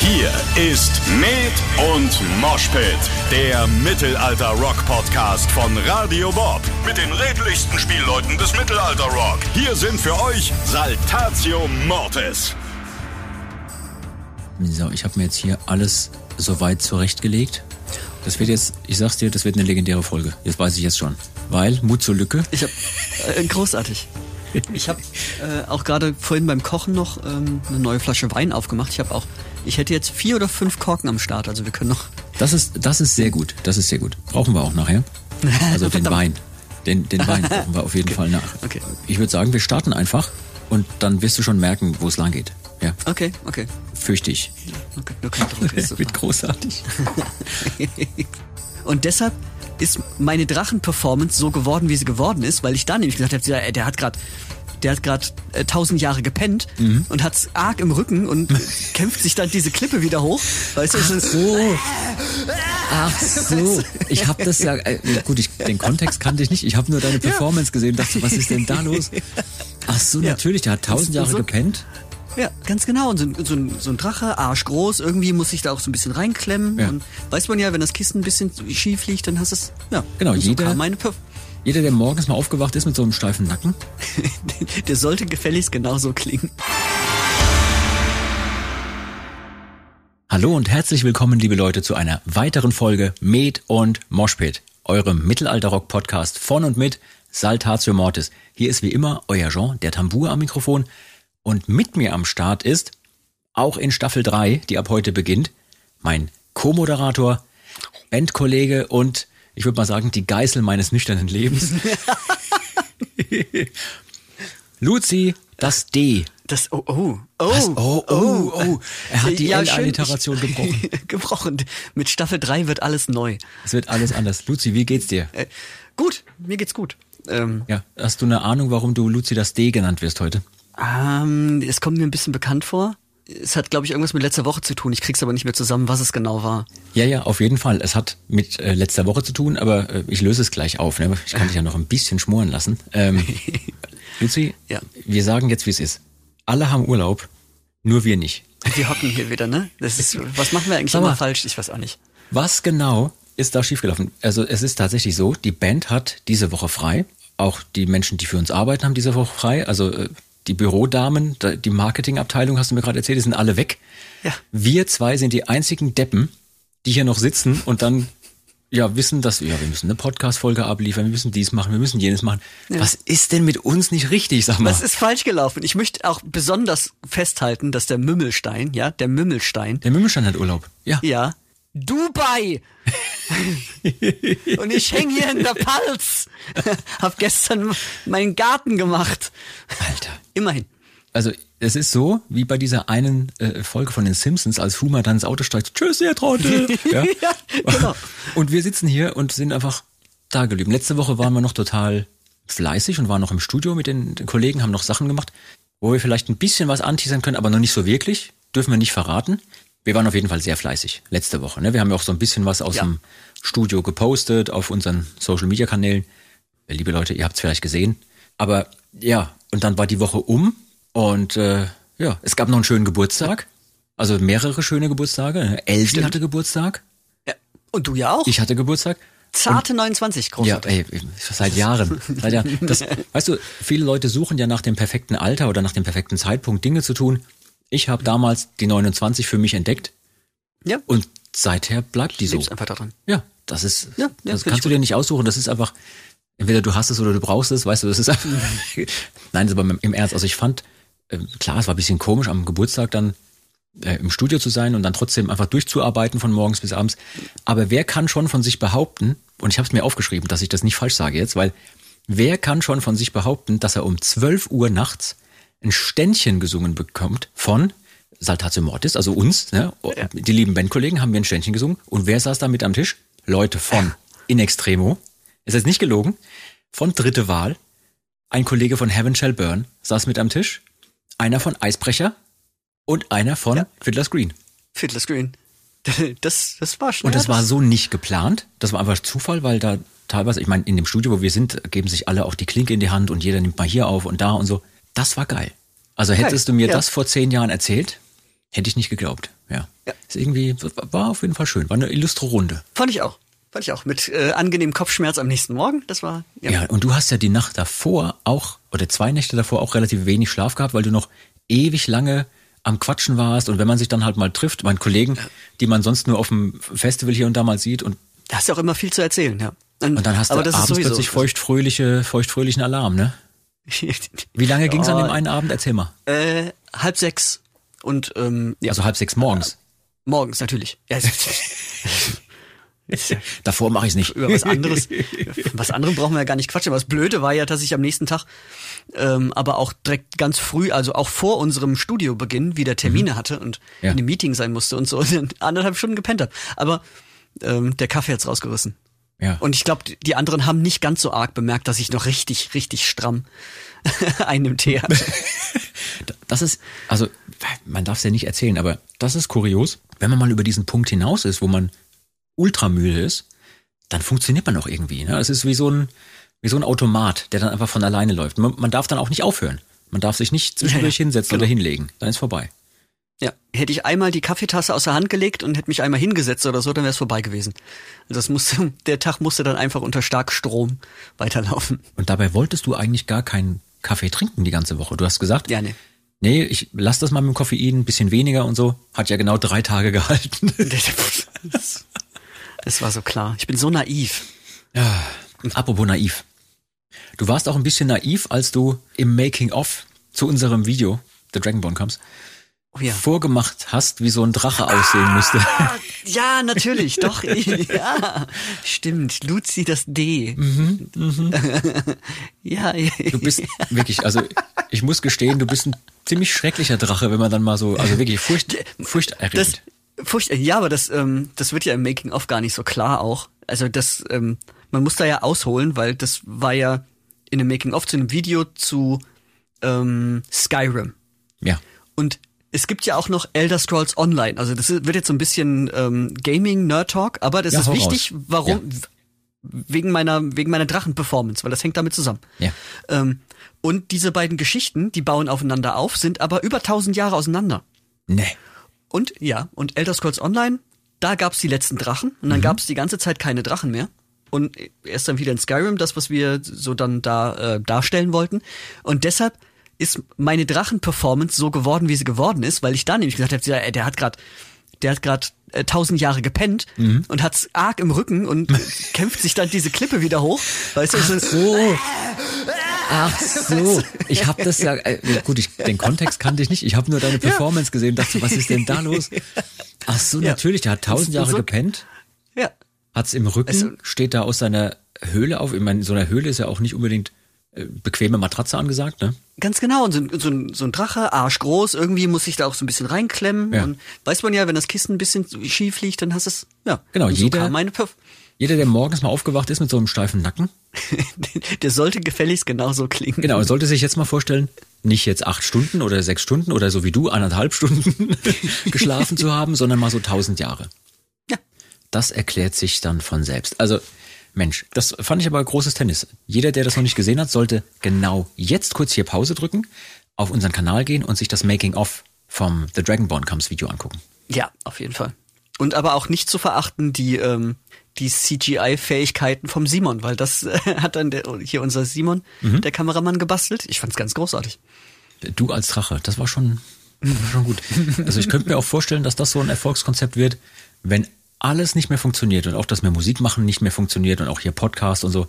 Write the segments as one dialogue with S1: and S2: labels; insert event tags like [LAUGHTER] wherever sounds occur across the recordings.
S1: Hier ist Med und Moshpit, der Mittelalter-Rock-Podcast von Radio Bob. Mit den redlichsten Spielleuten des Mittelalter-Rock. Hier sind für euch Saltatio Mortis.
S2: So, ich habe mir jetzt hier alles soweit zurechtgelegt. Das wird jetzt, ich sag's dir, das wird eine legendäre Folge. Jetzt weiß ich jetzt schon. Weil, Mut zur Lücke.
S3: Ich hab, äh, großartig. Ich habe äh, auch gerade vorhin beim Kochen noch ähm, eine neue Flasche Wein aufgemacht. Ich habe auch, ich hätte jetzt vier oder fünf Korken am Start, also wir können noch.
S2: Das ist, das ist sehr gut. Das ist sehr gut. Brauchen wir auch nachher. Also den [LAUGHS] Wein. Den, den Wein brauchen wir auf jeden Fall nach.
S3: Okay.
S2: Ich würde sagen, wir starten einfach und dann wirst du schon merken, wo es lang geht. Ja,
S3: Okay, okay.
S2: fürchte ich.
S3: okay. Ruhig [LAUGHS] so
S2: Wird großartig. [LAUGHS]
S3: Und deshalb ist meine Drachen-Performance so geworden, wie sie geworden ist, weil ich da nämlich gesagt habe, der, der hat gerade der hat gerade äh, tausend Jahre gepennt
S2: Mhm.
S3: und hat's arg im Rücken und [LAUGHS] kämpft sich dann diese Klippe wieder hoch. Weißt du, ist
S2: So. Ach so. Ich habe das ja, äh, gut, ich, den Kontext kannte ich nicht. Ich habe nur deine Performance gesehen. Dachte, was ist denn da los? [LAUGHS] Ach so,
S3: Ja.
S2: natürlich. Der hat tausend Jahre
S3: So-
S2: gepennt.
S3: Ja, ganz genau. Und so, ein- so, so ein Drache, arschgroß, irgendwie muss sich da auch so ein bisschen reinklemmen.
S2: Ja.
S3: Und weiß man ja, wenn das Kissen ein bisschen schief liegt, dann hast du es. Ja,
S2: Genau,
S3: und so
S2: jeder-
S3: kam meine Perf
S2: Jeder, der morgens mal aufgewacht ist mit so einem steifen Nacken, [LAUGHS]
S3: Der sollte gefälligst genauso klingen.
S2: Hallo und herzlich willkommen, liebe Leute, zu einer weiteren Folge Med und Moshpit, eurem Mittelalter-Rock-Podcast von und mit Saltatio Mortis. Hier ist wie immer euer Jean, der Tambour am Mikrofon. Und mit mir am Start ist, auch in Staffel 3, die ab heute beginnt, mein Co-Moderator, Bandkollege und, ich würde mal sagen, die Geißel meines nüchternen Lebens. [LAUGHS] Luzi, das D.
S3: Das, oh, oh, oh.
S2: Was? Oh, oh, oh. Er hat die
S3: Ja,
S2: L-Alliteration gebrochen. [LAUGHS]
S3: gebrochen. Mit Staffel 3 wird alles neu.
S2: Es wird alles anders. Luzi, wie geht's dir?
S3: Äh, gut, mir geht's gut. Ähm,
S2: Ja, hast du eine Ahnung, warum du Luzi das D genannt wirst heute?
S3: Ähm, es kommt mir ein bisschen bekannt vor. Es hat, glaube ich, irgendwas mit letzter Woche zu tun. Ich krieg's aber nicht mehr zusammen, was es genau war.
S2: Ja, ja, auf jeden Fall. Es hat mit äh, letzter Woche zu tun, aber äh, ich löse es gleich auf. Ne? Ich kann dich ja noch ein bisschen schmoren lassen. Ähm, [LAUGHS] Luzi,
S3: Ja.
S2: wir sagen jetzt, wie es ist. Alle haben Urlaub, nur wir nicht.
S3: Wir hocken hier wieder, ne? Das ist, was machen wir eigentlich
S2: Sag mal.
S3: immer falsch? Ich weiß auch nicht.
S2: Was genau ist da schiefgelaufen? Also es ist tatsächlich so, die Band hat diese Woche frei. Auch die Menschen, die für uns arbeiten, haben diese Woche frei. Also äh, die Bürodamen, da- die Marketingabteilung, hast du mir gerade erzählt, die sind alle weg.
S3: Ja.
S2: Wir zwei sind die einzigen Deppen, die hier noch sitzen und dann ja wissen, dass ja, wir müssen eine Podcast-Folge abliefern, wir müssen dies machen, wir müssen jenes machen. Was ist denn mit uns nicht richtig, sag mal?
S3: Was ist falsch gelaufen? Ich möchte auch besonders festhalten, dass der Mümmelstein, ja, der Mümmelstein,
S2: Der Mümmelstein hat Urlaub. Ja.
S3: ja, Dubai! [LAUGHS] Und ich häng hier in der Palz. [LAUGHS] Hab gestern meinen Garten gemacht. Immerhin.
S2: Also es ist so, wie bei dieser einen äh, Folge von den Simpsons, als Homer dann ins Auto steigt, tschüss, ihr Trottel. [LAUGHS] ja?
S3: Ja, genau.
S2: Und wir sitzen hier und sind einfach da geblieben. Letzte Woche waren wir noch total fleißig und waren noch im Studio mit den, den Kollegen, haben noch Sachen gemacht, wo wir vielleicht ein bisschen was anteasern können, aber noch nicht so wirklich. Dürfen wir nicht verraten. Wir waren auf jeden Fall sehr fleißig letzte Woche. Ne? Wir haben ja auch so ein bisschen was aus
S3: Ja.
S2: dem Studio gepostet auf unseren Social-Media-Kanälen. Liebe Leute, ihr habt es vielleicht gesehen. Aber ja, und dann war die Woche um und äh, ja, es gab noch einen schönen Geburtstag. Also mehrere schöne Geburtstage. Elsie hatte Geburtstag.
S3: Ja. Und du ja auch?
S2: Ich hatte Geburtstag.
S3: Zarte 29,
S2: Ja,
S3: großartig.
S2: ey, seit Jahren. Seit Jahren. Das, weißt du, viele Leute suchen ja nach dem perfekten Alter oder nach dem perfekten Zeitpunkt Dinge zu tun. Ich habe damals die 29 für mich entdeckt
S3: Ja,
S2: und seither bleibt die so.
S3: lebst einfach da drin.
S2: Ja, das ist,
S3: Ja, ja,
S2: das kannst du dir nicht aussuchen. Das ist einfach, entweder du hast es oder du brauchst es, weißt du, das ist einfach, [LAUGHS] nein, das ist aber im Ernst. Also ich fand, äh, klar, es war ein bisschen komisch am Geburtstag dann äh, im Studio zu sein und dann trotzdem einfach durchzuarbeiten von morgens bis abends. Aber wer kann schon von sich behaupten, und ich habe es mir aufgeschrieben, dass ich das nicht falsch sage jetzt, weil wer kann schon von sich behaupten, dass er um 12 Uhr nachts ein Ständchen gesungen bekommt von Saltatio Mortis, also uns, ne? die lieben Bandkollegen haben mir ein Ständchen gesungen. Und wer saß da mit am Tisch? Leute von In Extremo. Ist jetzt nicht gelogen. Von Dritte Wahl. Ein Kollege von Heaven Shall Burn saß mit am Tisch. Einer von Eisbrecher und einer von Fiddler's Green.
S3: Fiddler's Green. [LAUGHS] Das, das war schon.
S2: Und das war so nicht geplant. Das war einfach Zufall, weil da teilweise, ich meine, in dem Studio, wo wir sind, geben sich alle auch die Klinke in die Hand und jeder nimmt mal hier auf und da und so. Das war geil. Also hättest du mir
S3: ja.
S2: das vor zehn Jahren erzählt, hätte ich nicht geglaubt. Ja.
S3: Ja.
S2: Ist irgendwie, war auf jeden Fall schön. War eine illustre Runde.
S3: Fand ich auch. Fand ich auch. Mit äh, angenehmem Kopfschmerz am nächsten Morgen. Das war.
S2: Ja. und du hast ja die Nacht davor auch, oder zwei Nächte davor auch relativ wenig Schlaf gehabt, weil du noch ewig lange am Quatschen warst. Und wenn man sich dann halt mal trifft, meinen Kollegen, die man sonst nur auf dem Festival hier und da mal sieht und
S3: Da hast du auch immer viel zu erzählen, ja.
S2: und dann hast du abends plötzlich feuchtfröhliche, feuchtfröhlichen Alarm, ne? Wie lange ging's an [LAUGHS]
S3: Ja.
S2: dem einen Abend? Erzähl mal.
S3: äh, halb sechs. Und ähm, ja,
S2: Also halb sechs morgens.
S3: morgens natürlich. Ja, [LAUGHS] [LAUGHS]
S2: Davor mache ich's nicht.
S3: über was anderes. [LAUGHS] was anderem brauchen wir ja gar nicht quatschen. Aber das Blöde war ja, dass ich am nächsten Tag, ähm, aber auch direkt ganz früh, also auch vor unserem Studiobeginn, wieder Termine hatte und
S2: Ja.
S3: in einem Meeting sein musste und so und anderthalb Stunden gepennt habe. Aber ähm, der Kaffee hat's rausgerissen.
S2: Ja.
S3: Und ich glaube, die anderen haben nicht ganz so arg bemerkt, dass ich noch richtig, richtig stramm [LAUGHS] einen Tee hatte.
S2: Das ist, also man darf es ja nicht erzählen, aber das ist kurios. Wenn man mal über diesen Punkt hinaus ist, wo man ultramüde ist, dann funktioniert man auch irgendwie. Ne? Es ist wie so ein wie so ein Automat, der dann einfach von alleine läuft. Man, man darf dann auch nicht aufhören. Man darf sich nicht zwischendurch
S3: Ja, ja,
S2: hinsetzen
S3: genau.
S2: oder hinlegen. Dann ist vorbei.
S3: Ja, hätte ich einmal die Kaffeetasse aus der Hand gelegt und hätte mich einmal hingesetzt oder so, dann wäre es vorbei gewesen. Das musste, [LAUGHS] der Tag musste dann einfach unter Starkstrom weiterlaufen.
S2: Und dabei wolltest du eigentlich gar keinen Kaffee trinken die ganze Woche. Du hast gesagt,
S3: Ja, nee.
S2: nee, ich lass das mal mit dem Koffein ein bisschen weniger und so. Hat ja genau drei Tage gehalten. [LAUGHS] [LAUGHS]
S3: Das, das war so klar. Ich bin so naiv.
S2: Ja, apropos naiv. Du warst auch ein bisschen naiv, als du im Making-of zu unserem Video, The Dragonborn Comes,
S3: Oh ja.
S2: vorgemacht hast, wie so ein Drache aussehen müsste. [LAUGHS]
S3: Ja, natürlich, doch. [LAUGHS] Ja, stimmt. Luzi das D. [LAUGHS] Ja, ja.
S2: Du bist wirklich, also ich muss gestehen, du bist ein ziemlich schrecklicher Drache, wenn man dann mal so, also wirklich furcht,
S3: Das,
S2: furchterregend.
S3: Furcht, ja, aber das, ähm, das wird ja im Making of gar nicht so klar auch. Also das, ähm, man muss da ja ausholen, weil das war ja in dem Making of zu einem Video zu ähm, Skyrim.
S2: Ja.
S3: Und es gibt ja auch noch Elder Scrolls Online. Also das wird jetzt so ein bisschen ähm, Gaming Nerd Talk, aber das
S2: Ja,
S3: ist wichtig,
S2: raus.
S3: warum wegen meiner wegen meiner Drachen-Performance, weil das hängt damit zusammen.
S2: Ja.
S3: Ähm, und diese beiden Geschichten, die bauen aufeinander auf, sind aber über tausend Jahre auseinander.
S2: Nee.
S3: Und ja, und Elder Scrolls Online, da gab's die letzten Drachen und
S2: Mhm.
S3: dann gab's die ganze Zeit keine Drachen mehr. Und erst dann wieder in Skyrim, das, was wir so dann da äh, darstellen wollten. Und deshalb ist meine Drachen-Performance so geworden, wie sie geworden ist, weil ich da nämlich gesagt habe, der, der hat gerade der hat gerade äh, tausend Jahre gepennt
S2: Mhm.
S3: und hat's arg im Rücken und [LAUGHS] kämpft sich dann diese Klippe wieder hoch. Weißt du, so,
S2: So. [LAUGHS] Ach [LAUGHS] so. Ich habe das ja, äh, gut, ich, den Kontext kannte ich nicht. Ich habe nur deine Performance gesehen und dachte, was ist denn da [LAUGHS] los? Ach so,
S3: Ja.
S2: natürlich, der hat tausend Jahre
S3: so-
S2: gepennt.
S3: ja,
S2: Hat's im Rücken,
S3: Also-
S2: steht da aus seiner Höhle auf. Ich meine, in so einer Höhle ist ja auch nicht unbedingt äh, bequeme Matratze angesagt, ne?
S3: Ganz genau, und so, ein- so, so ein Drache, arschgroß, irgendwie muss sich da auch so ein bisschen reinklemmen.
S2: Ja.
S3: Und weiß man ja, wenn das Kissen ein bisschen schief liegt, dann hast du es, ja.
S2: Genau,
S3: und so
S2: jeder-
S3: Perf
S2: Jeder, der morgens mal aufgewacht ist mit so einem steifen Nacken, [LAUGHS]
S3: Der sollte gefälligst genauso klingen.
S2: genau, sollte sich jetzt mal vorstellen, nicht jetzt acht Stunden oder sechs Stunden oder so wie du anderthalb Stunden [LAUGHS] geschlafen zu haben, sondern mal so tausend Jahre.
S3: Ja.
S2: Das erklärt sich dann von selbst. Also, Mensch, das fand ich aber großes Tennis. Jeder, der das noch nicht gesehen hat, sollte genau jetzt kurz hier Pause drücken, auf unseren Kanal gehen und sich das Making-of vom The Dragonborn Comes Video angucken.
S3: Ja, auf jeden Fall. Und aber auch nicht zu verachten die, ähm, die CGI-Fähigkeiten vom Simon, weil das äh, hat dann der, hier unser Simon,
S2: Mhm.
S3: der Kameramann, gebastelt. Ich fand's ganz großartig.
S2: Du als Drache, das war schon, war schon gut. Also ich könnte mir auch vorstellen, dass das so ein Erfolgskonzept wird, wenn alles nicht mehr funktioniert und auch das mehr Musik machen nicht mehr funktioniert und auch hier Podcast und so.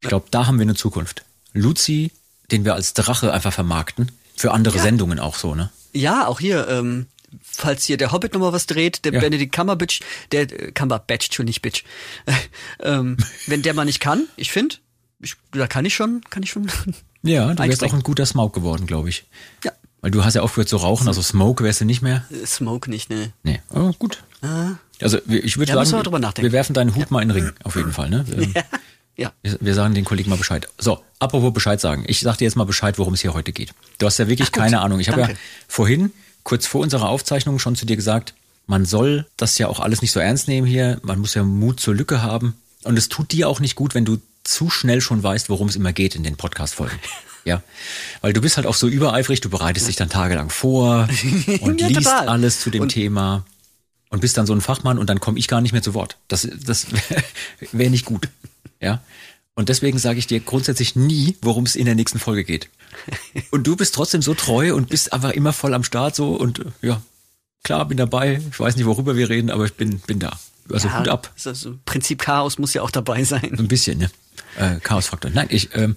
S2: Ich glaube, da haben wir eine Zukunft. Luzi, den wir als Drache einfach vermarkten, für andere
S3: Ja.
S2: Sendungen auch so, ne?
S3: Ja, auch hier, ähm, falls hier der Hobbit nochmal was dreht, der
S2: Ja.
S3: Benedict Cumberbatch, der äh, Cumberbatch, schon nicht Bitch. [LAUGHS] ähm, wenn der mal nicht kann, ich finde, da kann ich schon, kann ich schon. [LAUGHS]
S2: Ja, du wärst auch ein guter Smoke geworden, glaube ich.
S3: ja,
S2: Weil du hast ja aufgehört zu rauchen, also Smoke wärst du nicht mehr.
S3: äh, Smoke nicht, ne?
S2: Nee, oh, gut. Also wir- ich würde
S3: Ja,
S2: sagen,
S3: wir
S2: wir werfen deinen Hut mal in den Ring, auf jeden Fall. Ne? [LAUGHS] Ähm,
S3: Ja.
S2: Wir sagen den Kollegen mal Bescheid. So, apropos Bescheid sagen. Ich sag dir jetzt mal Bescheid, worum es hier heute geht. Du hast ja wirklich
S3: Ach
S2: keine Ahnung. Ich habe ja vorhin, kurz vor unserer Aufzeichnung, schon zu dir gesagt, man soll das ja auch alles nicht so ernst nehmen hier. Man muss ja Mut zur Lücke haben. Und es tut dir auch nicht gut, wenn du zu schnell schon weißt, worum es immer geht in den Podcast-Folgen. [LAUGHS] Ja, weil du bist halt auch so übereifrig, du bereitest dich dann tagelang vor und [LAUGHS]
S3: Ja,
S2: liest
S3: total.
S2: alles zu dem
S3: Und-
S2: Thema. und bist dann so ein Fachmann und dann komme ich gar nicht mehr zu Wort. Das, das [LAUGHS] wäre wär nicht gut. Ja. Und deswegen sage ich dir grundsätzlich nie, worum es in der nächsten Folge geht. [LAUGHS] Und du bist trotzdem so treu und bist einfach immer voll am Start so und äh, ja, klar, bin dabei. Ich weiß nicht, worüber wir reden, aber ich bin, bin da. Also
S3: ja,
S2: ab.
S3: Also Prinzip Chaos muss ja auch dabei sein.
S2: Ein bisschen, ne? Äh, Chaosfaktor. Nein, ich ähm,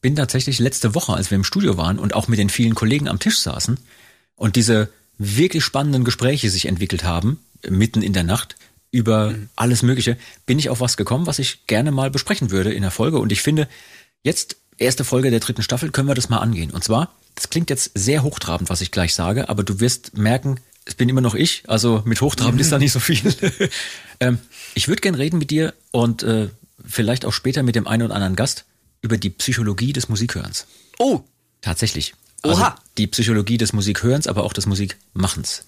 S2: bin tatsächlich letzte Woche, als wir im Studio waren und auch mit den vielen Kollegen am Tisch saßen und diese wirklich spannenden Gespräche sich entwickelt haben, mitten in der Nacht, über mhm. alles Mögliche, bin ich auf was gekommen, was ich gerne mal besprechen würde in der Folge. Und ich finde, jetzt, erste Folge der dritten Staffel, können wir das mal angehen. Und zwar, das klingt jetzt sehr hochtrabend, was ich gleich sage, aber du wirst merken, es bin immer noch ich, also mit hochtrabend ist da nicht so viel. [LAUGHS] ähm, ich würde gern reden mit dir und äh, vielleicht auch später mit dem einen oder anderen Gast über die Psychologie des Musikhörens.
S3: Oh!
S2: Tatsächlich. Also
S3: Oha.
S2: die Psychologie des Musikhörens, aber auch des Musikmachens.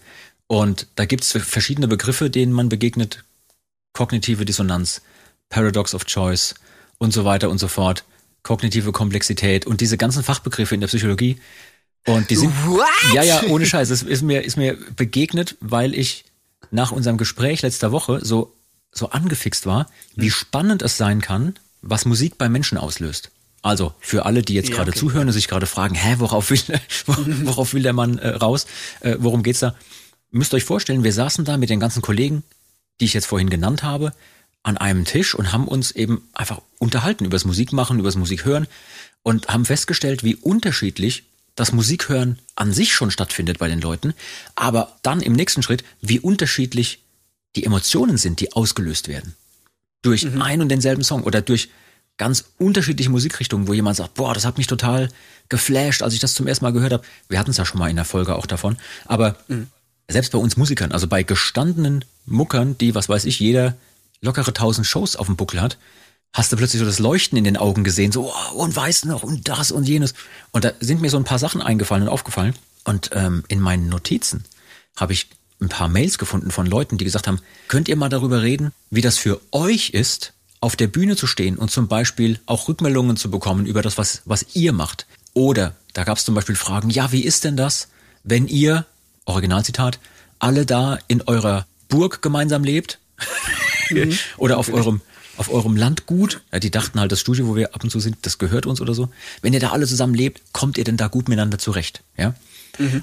S2: Und da gibt es verschiedene Begriffe, denen man begegnet. Kognitive Dissonanz, Paradox of Choice und so weiter und so fort. Kognitive Komplexität und diese ganzen Fachbegriffe in der Psychologie. Und die sind.
S3: What?
S2: Ja, ja, ohne Scheiß. Es ist mir, ist mir begegnet, weil ich nach unserem Gespräch letzter Woche so, so angefixt war, wie spannend es sein kann, was Musik bei Menschen auslöst. Also für alle, die jetzt
S3: Ja,
S2: gerade
S3: okay.
S2: zuhören und sich gerade fragen, hä, worauf will, [LAUGHS] worauf will der Mann äh, raus? Äh, worum geht's da? Müsst euch vorstellen, wir saßen da mit den ganzen Kollegen, die ich jetzt vorhin genannt habe, an einem Tisch und haben uns eben einfach unterhalten über das Musikmachen, über das Musikhören und haben festgestellt, wie unterschiedlich das Musikhören an sich schon stattfindet bei den Leuten, aber dann im nächsten Schritt, wie unterschiedlich die Emotionen sind, die ausgelöst werden durch ein und denselben Song oder durch ganz unterschiedliche Musikrichtungen, wo jemand sagt, boah, das hat mich total geflasht, als ich das zum ersten Mal gehört habe. Wir hatten es ja schon mal in der Folge auch davon. Aber selbst bei uns Musikern, also bei gestandenen Muckern, die, was weiß ich, jeder lockere tausend Shows auf dem Buckel hat, hast du plötzlich so das Leuchten in den Augen gesehen, so, oh, und weiß noch, und das und jenes. Und da sind mir so ein paar Sachen eingefallen und aufgefallen. Und ähm, in meinen Notizen habe ich ein paar Mails gefunden von Leuten, die gesagt haben, könnt ihr mal darüber reden, wie das für euch ist, auf der Bühne zu stehen und zum Beispiel auch Rückmeldungen zu bekommen über das, was, was ihr macht. Oder da gab es zum Beispiel Fragen, ja, wie ist denn das, wenn ihr, Originalzitat, alle da in eurer Burg gemeinsam lebt? [LAUGHS] oder auf eurem auf eurem Landgut, ja, die dachten halt, das Studio, wo wir ab und zu sind, das gehört uns oder so. Wenn ihr da alle zusammen lebt, kommt ihr denn da gut miteinander zurecht? Ja.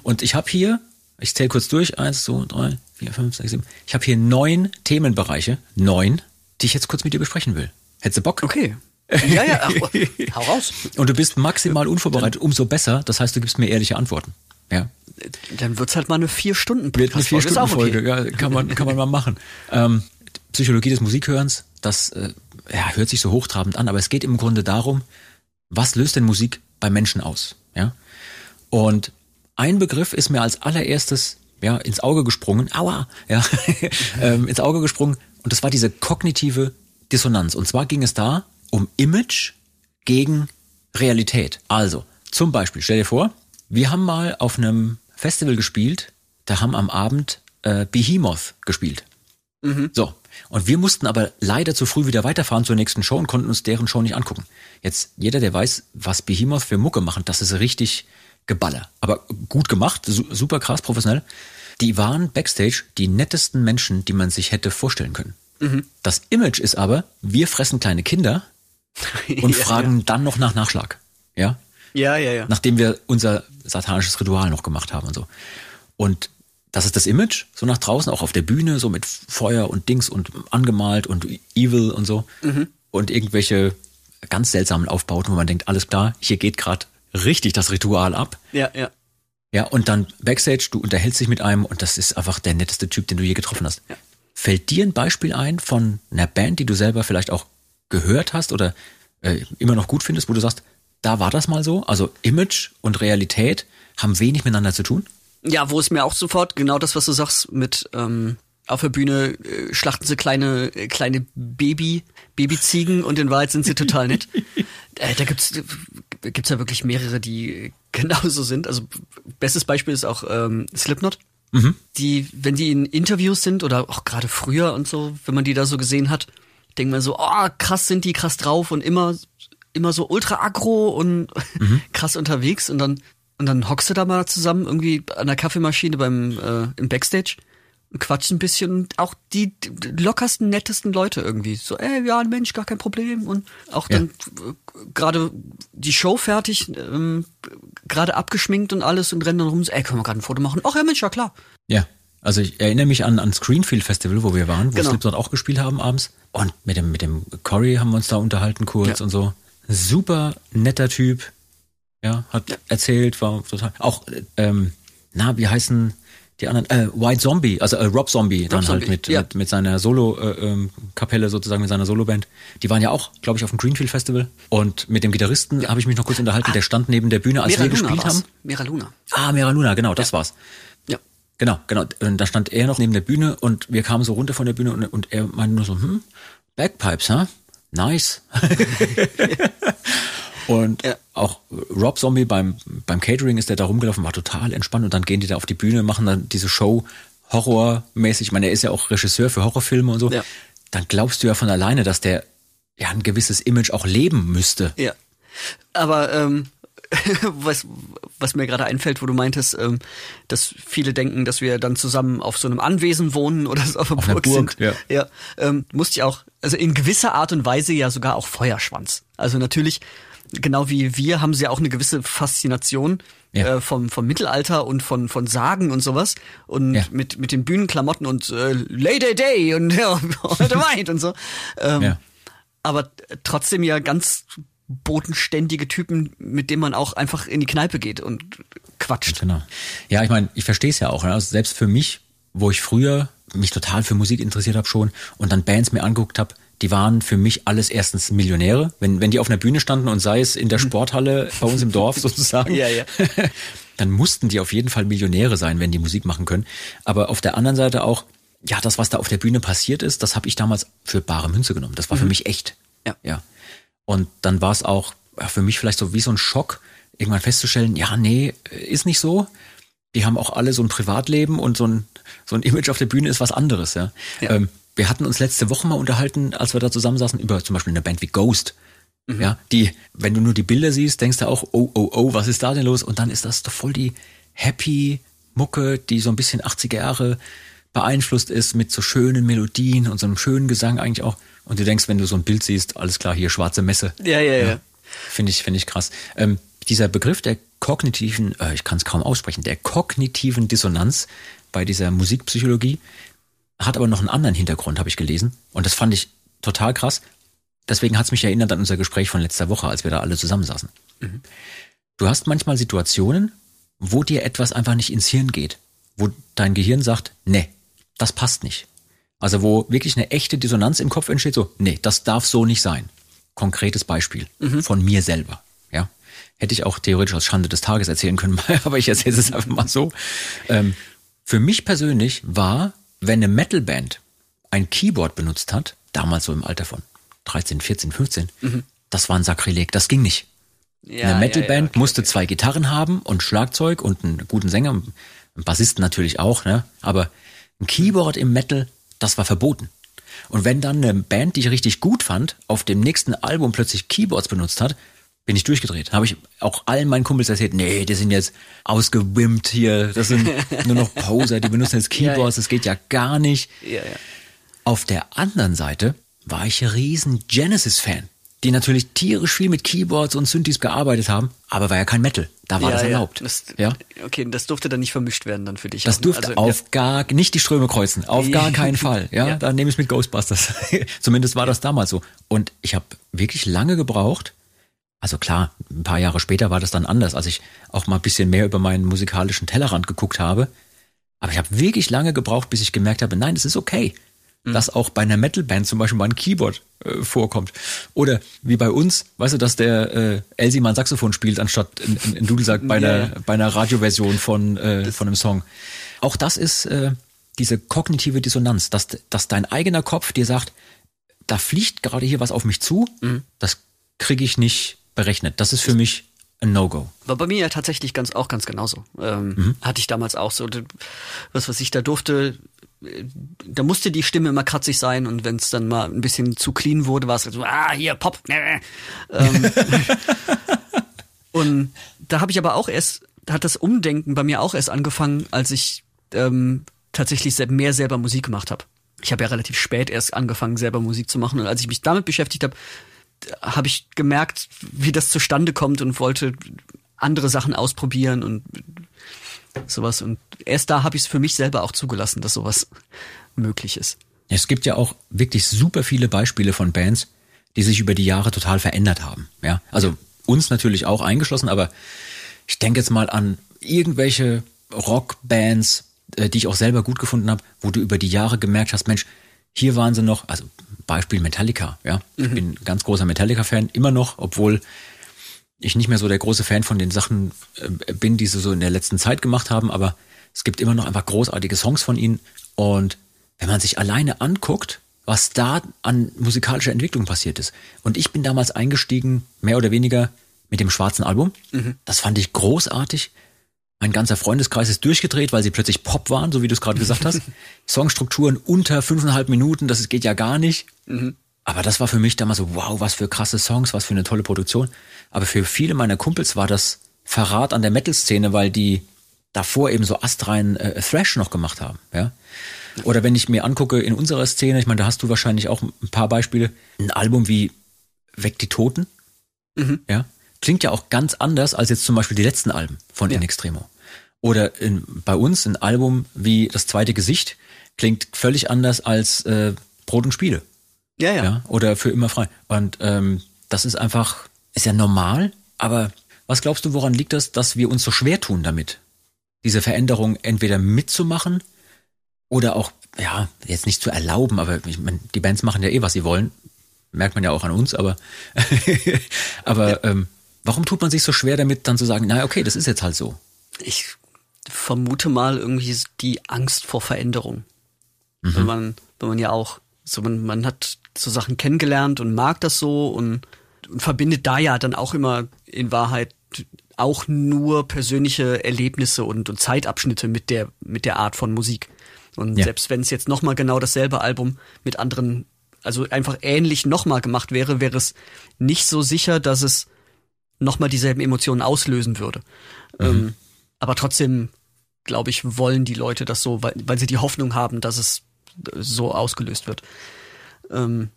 S2: Und ich habe hier, ich zähle kurz durch, eins, zwei, drei, vier, fünf, sechs, sieben. Ich habe hier neun Themenbereiche, neun, die ich jetzt kurz mit dir besprechen will. Hättest du Bock?
S3: Okay. Ja, ja, ach, [LAUGHS] hau raus.
S2: Und du bist maximal unvorbereitet, umso besser. Das heißt, du gibst mir ehrliche Antworten. Ja.
S3: Dann wird's halt mal eine vier Stunden
S2: Wird eine vier Stunden Folge,
S3: okay.
S2: ja, kann man, kann man mal machen. [LAUGHS] Ähm, Psychologie des Musikhörens, das äh, ja, hört sich so hochtrabend an, aber es geht im Grunde darum, was löst denn Musik bei Menschen aus? Ja? Und ein Begriff ist mir als allererstes ja, ins Auge gesprungen, aua, [LAUGHS] ja, ähm, ins Auge gesprungen, und das war diese kognitive Dissonanz. Und zwar ging es da um Image gegen Realität. Also, zum Beispiel, stell dir vor, wir haben mal auf einem Festival gespielt, da haben am Abend äh, Behemoth gespielt. So. Und wir mussten aber leider zu früh wieder weiterfahren zur nächsten Show und konnten uns deren Show nicht angucken. Jetzt, jeder, der weiß, was Behemoth für Mucke machen, das ist richtig Geballer. Aber gut gemacht, su super krass, professionell. Die waren backstage die nettesten Menschen, die man sich hätte vorstellen können. Das Image ist aber, wir fressen kleine Kinder [LAUGHS] und
S3: Ja,
S2: fragen dann noch nach Nachschlag. Ja?
S3: Ja, ja, ja.
S2: nachdem wir unser satanisches Ritual noch gemacht haben und so. Und das ist das Image, so nach draußen, auch auf der Bühne, so mit Feuer und Dings und angemalt und evil und so. Und irgendwelche ganz seltsamen Aufbauten, wo man denkt, alles klar, hier geht gerade richtig das Ritual ab.
S3: Ja, ja.
S2: Ja, und dann Backstage, du unterhältst dich mit einem und das ist einfach der netteste Typ, den du je getroffen hast. Fällt dir ein Beispiel ein von einer Band, die du selber vielleicht auch gehört hast oder äh, immer noch gut findest, wo du sagst, da war das mal so? Also Image und Realität haben wenig miteinander zu tun?
S3: Ja, wo es mir auch sofort genau das, was du sagst, mit ähm, auf der Bühne äh, schlachten sie kleine äh, kleine Baby Babyziegen und in Wahrheit sind sie total nett. [LAUGHS] äh, da gibt's gibt's ja wirklich mehrere, die genauso sind. Also bestes Beispiel ist auch ähm, Slipknot. Die, wenn die in Interviews sind oder auch gerade früher und so, wenn man die da so gesehen hat, denkt man so, oh, krass sind die, krass drauf und immer, immer so ultra aggro und [LAUGHS] krass unterwegs und dann, und dann hockst du da mal zusammen irgendwie an der Kaffeemaschine beim, äh, im Backstage quatscht ein bisschen und auch die lockersten, nettesten Leute irgendwie. So, ey, ja, Mensch, gar kein Problem. Und auch dann ja. gerade die Show fertig, ähm, gerade abgeschminkt und alles und rennen dann rum, so, ey, können wir gerade ein Foto machen? Ach ja, Mensch, ja klar.
S2: Ja. Also ich erinnere mich an, an Screenfield Festival, wo wir waren, wo genau. Slipknot auch gespielt haben abends. Und mit dem, mit dem Corey haben wir uns da unterhalten kurz ja. und so. Super netter Typ. Ja, hat ja. erzählt, war total. Auch, ähm, na, wie heißen die anderen, äh, White Zombie, also äh, Rob Zombie Rob dann halt Zombie, halt mit, ja. mit, mit seiner Solo-Kapelle äh, ähm, sozusagen, mit seiner Solo-Band. Die waren ja auch, glaube ich, auf dem Greenfield Festival. Und mit dem Gitarristen ja. habe ich mich noch kurz unterhalten, ah. der stand neben der Bühne, als Mera wir Luna gespielt war's. haben.
S3: Mera Luna.
S2: Ah, Mera Luna, genau, das war's.
S3: Ja.
S2: Genau, genau. Und da stand er noch neben der Bühne und wir kamen so runter von der Bühne und, und er meinte nur so, hm, Bagpipes, huh? Nice. [LAUGHS] Und ja. auch Rob Zombie beim, beim Catering ist der da rumgelaufen, war total entspannt und dann gehen die da auf die Bühne, machen dann diese Show horrormäßig. Ich meine, er ist ja auch Regisseur für Horrorfilme und so. Ja. Dann glaubst du ja von alleine, dass der ja ein gewisses Image auch leben müsste.
S3: Ja. Aber ähm, [LAUGHS] was, was mir gerade einfällt, wo du meintest, ähm, dass viele denken, dass wir dann zusammen auf so einem Anwesen wohnen oder so auf der auf Burg, Burg, sind. Ja, ja ähm, musste ich auch, also in gewisser Art und Weise ja sogar auch Feuerschwanz. Also natürlich genau wie wir haben sie auch eine gewisse Faszination ja. äh, vom, vom Mittelalter und von, von Sagen und sowas. Und ja. mit, mit den Bühnenklamotten und äh, Lady Day und [LAUGHS] ja, heute [LAUGHS] Wein und so. Ähm, ja. Aber trotzdem ja ganz bodenständige Typen, mit denen man auch einfach in die Kneipe geht und quatscht.
S2: Genau. Ja, ich meine, ich verstehe es ja auch. Ne? Also selbst für mich, wo ich früher mich total für Musik interessiert habe schon und dann Bands mir angeguckt habe, die waren für mich alles erstens Millionäre. Wenn, wenn die auf einer Bühne standen und sei es in der mhm. Sporthalle bei uns im Dorf [LAUGHS] sozusagen,
S3: ja, ja. [LAUGHS]
S2: dann mussten die auf jeden Fall Millionäre sein, wenn die Musik machen können. Aber auf der anderen Seite auch, ja, das, was da auf der Bühne passiert ist, das habe ich damals für bare Münze genommen. Das war mhm. für mich echt.
S3: Ja.
S2: ja. Und dann war es auch für mich vielleicht so wie so ein Schock, irgendwann festzustellen, ja, nee, ist nicht so. Die haben auch alle so ein Privatleben und so ein, so ein Image auf der Bühne ist was anderes, ja. ja. Ähm, wir hatten uns letzte Woche mal unterhalten, als wir da zusammensaßen, über zum Beispiel eine Band wie Ghost. Mhm. Ja, die, wenn du nur die Bilder siehst, denkst du auch, oh, oh, oh, was ist da denn los? Und dann ist das doch voll die happy Mucke, die so ein bisschen 80er Jahre beeinflusst ist mit so schönen Melodien und so einem schönen Gesang eigentlich auch. Und du denkst, wenn du so ein Bild siehst, alles klar, hier schwarze Messe.
S3: Ja, ja, ja. ja.
S2: Finde ich, finde ich krass. Ähm, dieser Begriff der kognitiven, äh, ich kann es kaum aussprechen, der kognitiven Dissonanz bei dieser Musikpsychologie, hat aber noch einen anderen Hintergrund, habe ich gelesen. Und das fand ich total krass. Deswegen hat es mich erinnert an unser Gespräch von letzter Woche, als wir da alle zusammensaßen. Mhm. Du hast manchmal Situationen, wo dir etwas einfach nicht ins Hirn geht, wo dein Gehirn sagt, nee, das passt nicht. Also wo wirklich eine echte Dissonanz im Kopf entsteht, so, nee, das darf so nicht sein. Konkretes Beispiel mhm. von mir selber. Ja, hätte ich auch theoretisch als Schande des Tages erzählen können, [LAUGHS] aber ich erzähle es einfach mal so. Ähm, für mich persönlich war wenn eine Metalband ein Keyboard benutzt hat, damals so im Alter von 13, 14, 15, mhm. das war ein Sakrileg, das ging nicht. Ja, eine Metalband ja, ja, okay, musste okay. zwei Gitarren haben und Schlagzeug und einen guten Sänger, einen Bassisten natürlich auch, ne? Aber ein Keyboard im Metal, das war verboten. Und wenn dann eine Band, die ich richtig gut fand, auf dem nächsten Album plötzlich Keyboards benutzt hat, bin ich durchgedreht. Habe ich auch allen meinen Kumpels erzählt, nee, die sind jetzt ausgewimmt hier, das sind [LAUGHS] nur noch Poser, die benutzen jetzt Keyboards, ja, ja. das geht ja gar nicht.
S3: Ja.
S2: Auf der anderen Seite war ich riesen Genesis-Fan, die natürlich tierisch viel mit Keyboards und Synthes gearbeitet haben, aber war ja kein Metal. Da war ja, das erlaubt. Das,
S3: ja? Okay, das durfte dann nicht vermischt werden dann für dich.
S2: Das durfte also, auf gar, nicht die Ströme kreuzen, auf gar [LAUGHS] keinen Fall. Ja, ja. dann nehme ich mit Ghostbusters. [LAUGHS] Zumindest war das damals so. Und ich habe wirklich lange gebraucht, also klar, ein paar Jahre später war das dann anders, als ich auch mal ein bisschen mehr über meinen musikalischen Tellerrand geguckt habe. Aber ich habe wirklich lange gebraucht, bis ich gemerkt habe, nein, es ist okay, mhm. dass auch bei einer Metalband zum Beispiel mal ein Keyboard äh, vorkommt. Oder wie bei uns, weißt du, dass der äh, Elsie mal ein Saxophon spielt, anstatt ein, ein, ein Dudelsack bei, einer, bei einer Radioversion von, äh, von einem Song. Auch das ist äh, diese kognitive Dissonanz, dass, dass dein eigener Kopf dir sagt, da fliegt gerade hier was auf mich zu, mhm. das kriege ich nicht berechnet. Das ist für mich ein No-Go.
S3: War bei mir ja tatsächlich ganz auch ganz genauso. Ähm, mhm. Hatte ich damals auch so, was was ich da durfte, da musste die Stimme immer kratzig sein und wenn es dann mal ein bisschen zu clean wurde, war es so, ah, hier, Pop. Ähm, [LAUGHS] und da habe ich aber auch erst, da hat das Umdenken bei mir auch erst angefangen, als ich ähm, tatsächlich mehr selber Musik gemacht habe. Ich habe ja relativ spät erst angefangen, selber Musik zu machen. Und als ich mich damit beschäftigt habe, habe ich gemerkt, wie das zustande kommt und wollte andere Sachen ausprobieren und sowas. Und erst da habe ich es für mich selber auch zugelassen, dass sowas möglich ist.
S2: Es gibt ja auch wirklich super viele Beispiele von Bands, die sich über die Jahre total verändert haben. Ja, also uns natürlich auch eingeschlossen, aber ich denke jetzt mal an irgendwelche Rockbands, äh, die ich auch selber gut gefunden habe, wo du über die Jahre gemerkt hast, Mensch, hier waren sie noch, also Beispiel Metallica, ja. Ich mhm. bin ganz großer Metallica-Fan, immer noch, obwohl ich nicht mehr so der große Fan von den Sachen äh, bin, die sie so in der letzten Zeit gemacht haben, aber es gibt immer noch einfach großartige Songs von ihnen. Und wenn man sich alleine anguckt, was da an musikalischer Entwicklung passiert ist. Und ich bin damals eingestiegen, mehr oder weniger, mit dem schwarzen Album. Mhm. Das fand ich großartig. Mein ganzer Freundeskreis ist durchgedreht, weil sie plötzlich Pop waren, so wie du es gerade gesagt hast. [LAUGHS] Songstrukturen unter fünfeinhalb Minuten, das geht ja gar nicht. Mhm. Aber das war für mich damals so, wow, was für krasse Songs, was für eine tolle Produktion. Aber für viele meiner Kumpels war das Verrat an der Metal-Szene, weil die davor eben so astrein äh, Thrash noch gemacht haben. Ja? Oder wenn ich mir angucke in unserer Szene, ich meine, da hast du wahrscheinlich auch ein paar Beispiele, ein Album wie Weg die Toten, mhm. ja, klingt ja auch ganz anders als jetzt zum Beispiel die letzten Alben von ja. In Extremo. Oder in, bei uns ein Album wie Das zweite Gesicht klingt völlig anders als äh, Brot und Spiele.
S3: Ja, ja. ja
S2: oder für immer frei. Und ähm, das ist einfach, ist ja normal, aber was glaubst du, woran liegt das, dass wir uns so schwer tun damit? Diese Veränderung entweder mitzumachen oder auch, ja, jetzt nicht zu erlauben, aber ich mein, die Bands machen ja eh, was sie wollen. Merkt man ja auch an uns, aber, [LAUGHS] aber ja. ähm, warum tut man sich so schwer damit, dann zu sagen, na okay, das ist jetzt halt so?
S3: Ich vermute mal irgendwie die Angst vor Veränderung. Mhm. Wenn man, wenn man ja auch, so man, man hat so Sachen kennengelernt und mag das so und, und verbindet da ja dann auch immer in Wahrheit auch nur persönliche Erlebnisse und, und Zeitabschnitte mit der, mit der Art von Musik. Und ja. selbst wenn es jetzt nochmal genau dasselbe Album mit anderen, also einfach ähnlich nochmal gemacht wäre, wäre es nicht so sicher, dass es nochmal dieselben Emotionen auslösen würde. Mhm. Ähm, aber trotzdem, glaube ich, wollen die Leute das so, weil, weil sie die Hoffnung haben, dass es so ausgelöst wird. Ähm,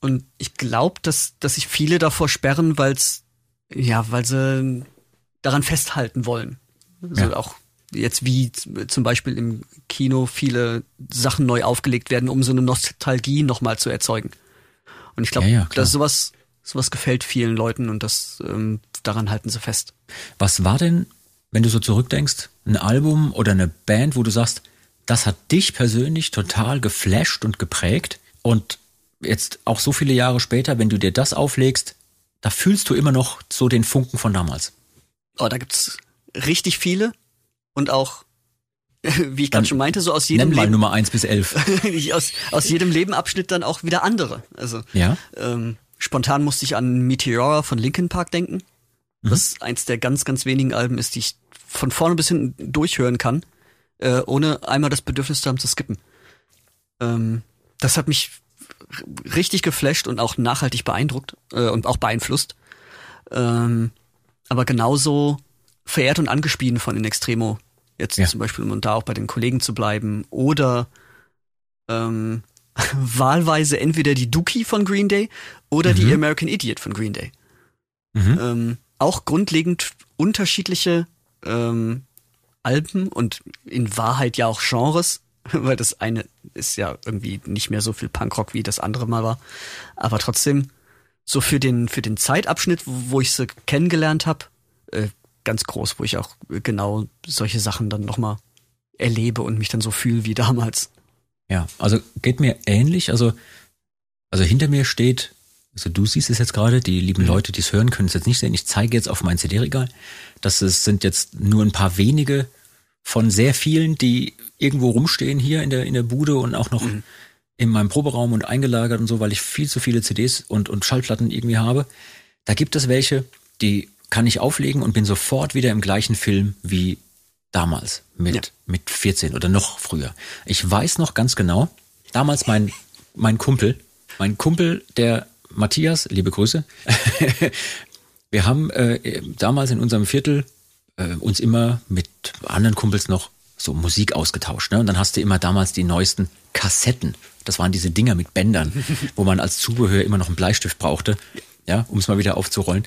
S3: und ich glaube, dass, dass sich viele davor sperren, weil es, ja, weil sie daran festhalten wollen. Also ja. auch jetzt wie zum Beispiel im Kino viele Sachen neu aufgelegt werden, um so eine Nostalgie nochmal zu erzeugen. Und ich glaube, ja, ja, dass sowas, sowas gefällt vielen Leuten und das ähm, daran halten sie fest.
S2: Was war denn, wenn du so zurückdenkst, ein Album oder eine Band, wo du sagst, das hat dich persönlich total geflasht und geprägt und jetzt auch so viele Jahre später, wenn du dir das auflegst, da fühlst du immer noch so den Funken von damals.
S3: Oh, da gibt's richtig viele und auch, [LAUGHS] wie ich gerade schon meinte, so aus jedem
S2: nenn mal Leben, Nummer eins bis elf. [LAUGHS]
S3: aus, aus jedem Lebenabschnitt dann auch wieder andere. Also
S2: ja?
S3: ähm, spontan musste ich an Meteora von Linkin Park denken. Mhm. Was eins der ganz, ganz wenigen Alben ist, die ich von vorne bis hinten durchhören kann, äh, ohne einmal das Bedürfnis zu haben zu skippen. Ähm, das hat mich richtig geflasht und auch nachhaltig beeindruckt äh, und auch beeinflusst. Ähm, aber genauso verehrt und angespieden von In Extremo Jetzt ja. zum Beispiel, um da auch bei den Kollegen zu bleiben. Oder ähm, [LAUGHS] wahlweise entweder die Dookie von Green Day oder mhm. die American Idiot von Green Day. Mhm. Ähm, auch grundlegend unterschiedliche ähm, Alben und in Wahrheit ja auch Genres, [LAUGHS] weil das eine ist ja irgendwie nicht mehr so viel Punkrock wie das andere mal war. Aber trotzdem, so für den, für den Zeitabschnitt, wo ich sie kennengelernt habe, äh, ganz groß, wo ich auch genau solche Sachen dann nochmal erlebe und mich dann so fühle wie damals.
S2: Ja, also geht mir ähnlich. Also, also hinter mir steht, also du siehst es jetzt gerade, die lieben mhm. Leute, die es hören, können es jetzt nicht sehen. Ich zeige jetzt auf mein CD-Regal. Das ist, sind jetzt nur ein paar wenige von sehr vielen, die irgendwo rumstehen hier in der, in der Bude und auch noch mhm. in meinem Proberaum und eingelagert und so, weil ich viel zu viele CDs und, und Schallplatten irgendwie habe. Da gibt es welche, die kann ich auflegen und bin sofort wieder im gleichen Film wie damals mit, ja. mit 14 oder noch früher. Ich weiß noch ganz genau, damals mein, mein Kumpel, mein Kumpel, der Matthias, liebe Grüße, [LAUGHS] wir haben äh, damals in unserem Viertel äh, uns immer mit anderen Kumpels noch so Musik ausgetauscht. Ne? Und dann hast du immer damals die neuesten Kassetten. Das waren diese Dinger mit Bändern, [LAUGHS] wo man als Zubehör immer noch einen Bleistift brauchte, ja, um es mal wieder aufzurollen.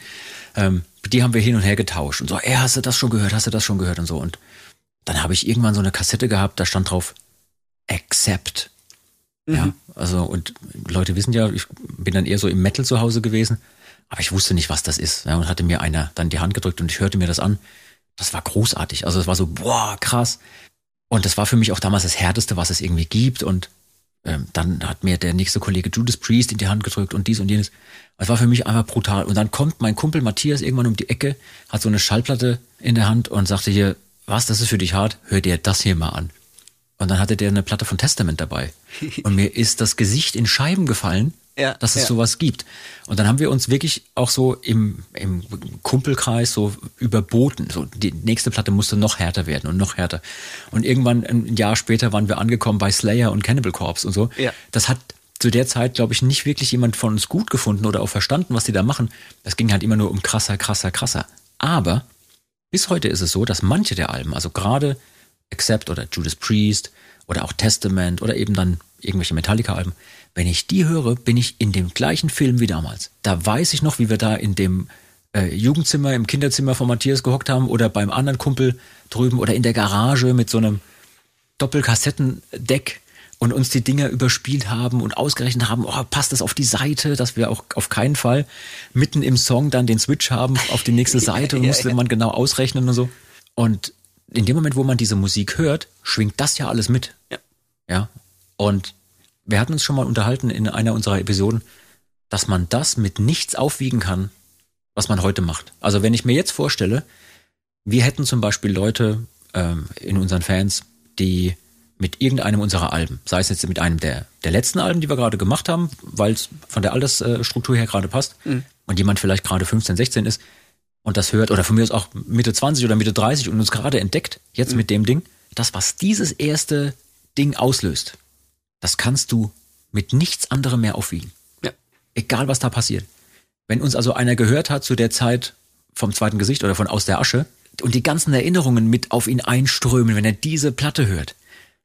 S2: Ähm, die haben wir hin und her getauscht und so, ey, hast du das schon gehört, hast du das schon gehört und so. Und dann habe ich irgendwann so eine Kassette gehabt, da stand drauf Accept. Mhm. Ja, also und Leute wissen ja, ich bin dann eher so im Metal zu Hause gewesen, aber ich wusste nicht, was das ist. Ja, und hatte mir einer dann die Hand gedrückt und ich hörte mir das an. Das war großartig. Also es war so, boah, krass. Und das war für mich auch damals das Härteste, was es irgendwie gibt. Und ähm, dann hat mir der nächste Kollege Judas Priest in die Hand gedrückt und dies und jenes. Es war für mich einfach brutal. Und dann kommt mein Kumpel Matthias irgendwann um die Ecke, hat so eine Schallplatte in der Hand und sagte hier, was, das ist für dich hart? Hör dir das hier mal an. Und dann hatte der eine Platte von Testament dabei. [LAUGHS] Und mir ist das Gesicht in Scheiben gefallen, ja, dass es ja. sowas gibt. Und dann haben wir uns wirklich auch so im, im Kumpelkreis so überboten. So, die nächste Platte musste noch härter werden und noch härter. Und irgendwann, ein Jahr später, waren wir angekommen bei Slayer und Cannibal Corpse und so. Ja. Das hat zu der Zeit, glaube ich, nicht wirklich jemand von uns gut gefunden oder auch verstanden, was die da machen. Das ging halt immer nur um krasser, krasser, krasser. Aber bis heute ist es so, dass manche der Alben, also gerade Accept oder Judas Priest oder auch Testament oder eben dann irgendwelche Metallica-Alben, wenn ich die höre, bin ich in dem gleichen Film wie damals. Da weiß ich noch, wie wir da in dem äh, Jugendzimmer, im Kinderzimmer von Matthias gehockt haben oder beim anderen Kumpel drüben oder in der Garage mit so einem Doppelkassettendeck und uns die Dinger überspielt haben und ausgerechnet haben, oh, passt das auf die Seite, dass wir auch auf keinen Fall mitten im Song dann den Switch haben auf die nächste [LAUGHS] Seite und musste man genau ausrechnen und so. Und in dem Moment, wo man diese Musik hört, schwingt das ja alles mit. Ja. Ja. Und wir hatten uns schon mal unterhalten in einer unserer Episoden, dass man das mit nichts aufwiegen kann, was man heute macht. Also wenn ich mir jetzt vorstelle, wir hätten zum Beispiel Leute ähm, in unseren Fans, die mit irgendeinem unserer Alben, sei es jetzt mit einem der, der letzten Alben, die wir gerade gemacht haben, weil es von der Altersstruktur her gerade passt, mhm. und jemand vielleicht gerade 15, 16 ist und das hört, oder von mir aus auch Mitte 20 oder Mitte 30 und uns gerade entdeckt, jetzt mhm. mit dem Ding, das, was dieses erste Ding auslöst, das kannst du mit nichts anderem mehr aufwiegen. Ja. Egal, was da passiert. Wenn uns also einer gehört hat zu der Zeit vom zweiten Gesicht oder von Aus der Asche und die ganzen Erinnerungen mit auf ihn einströmen, wenn er diese Platte hört,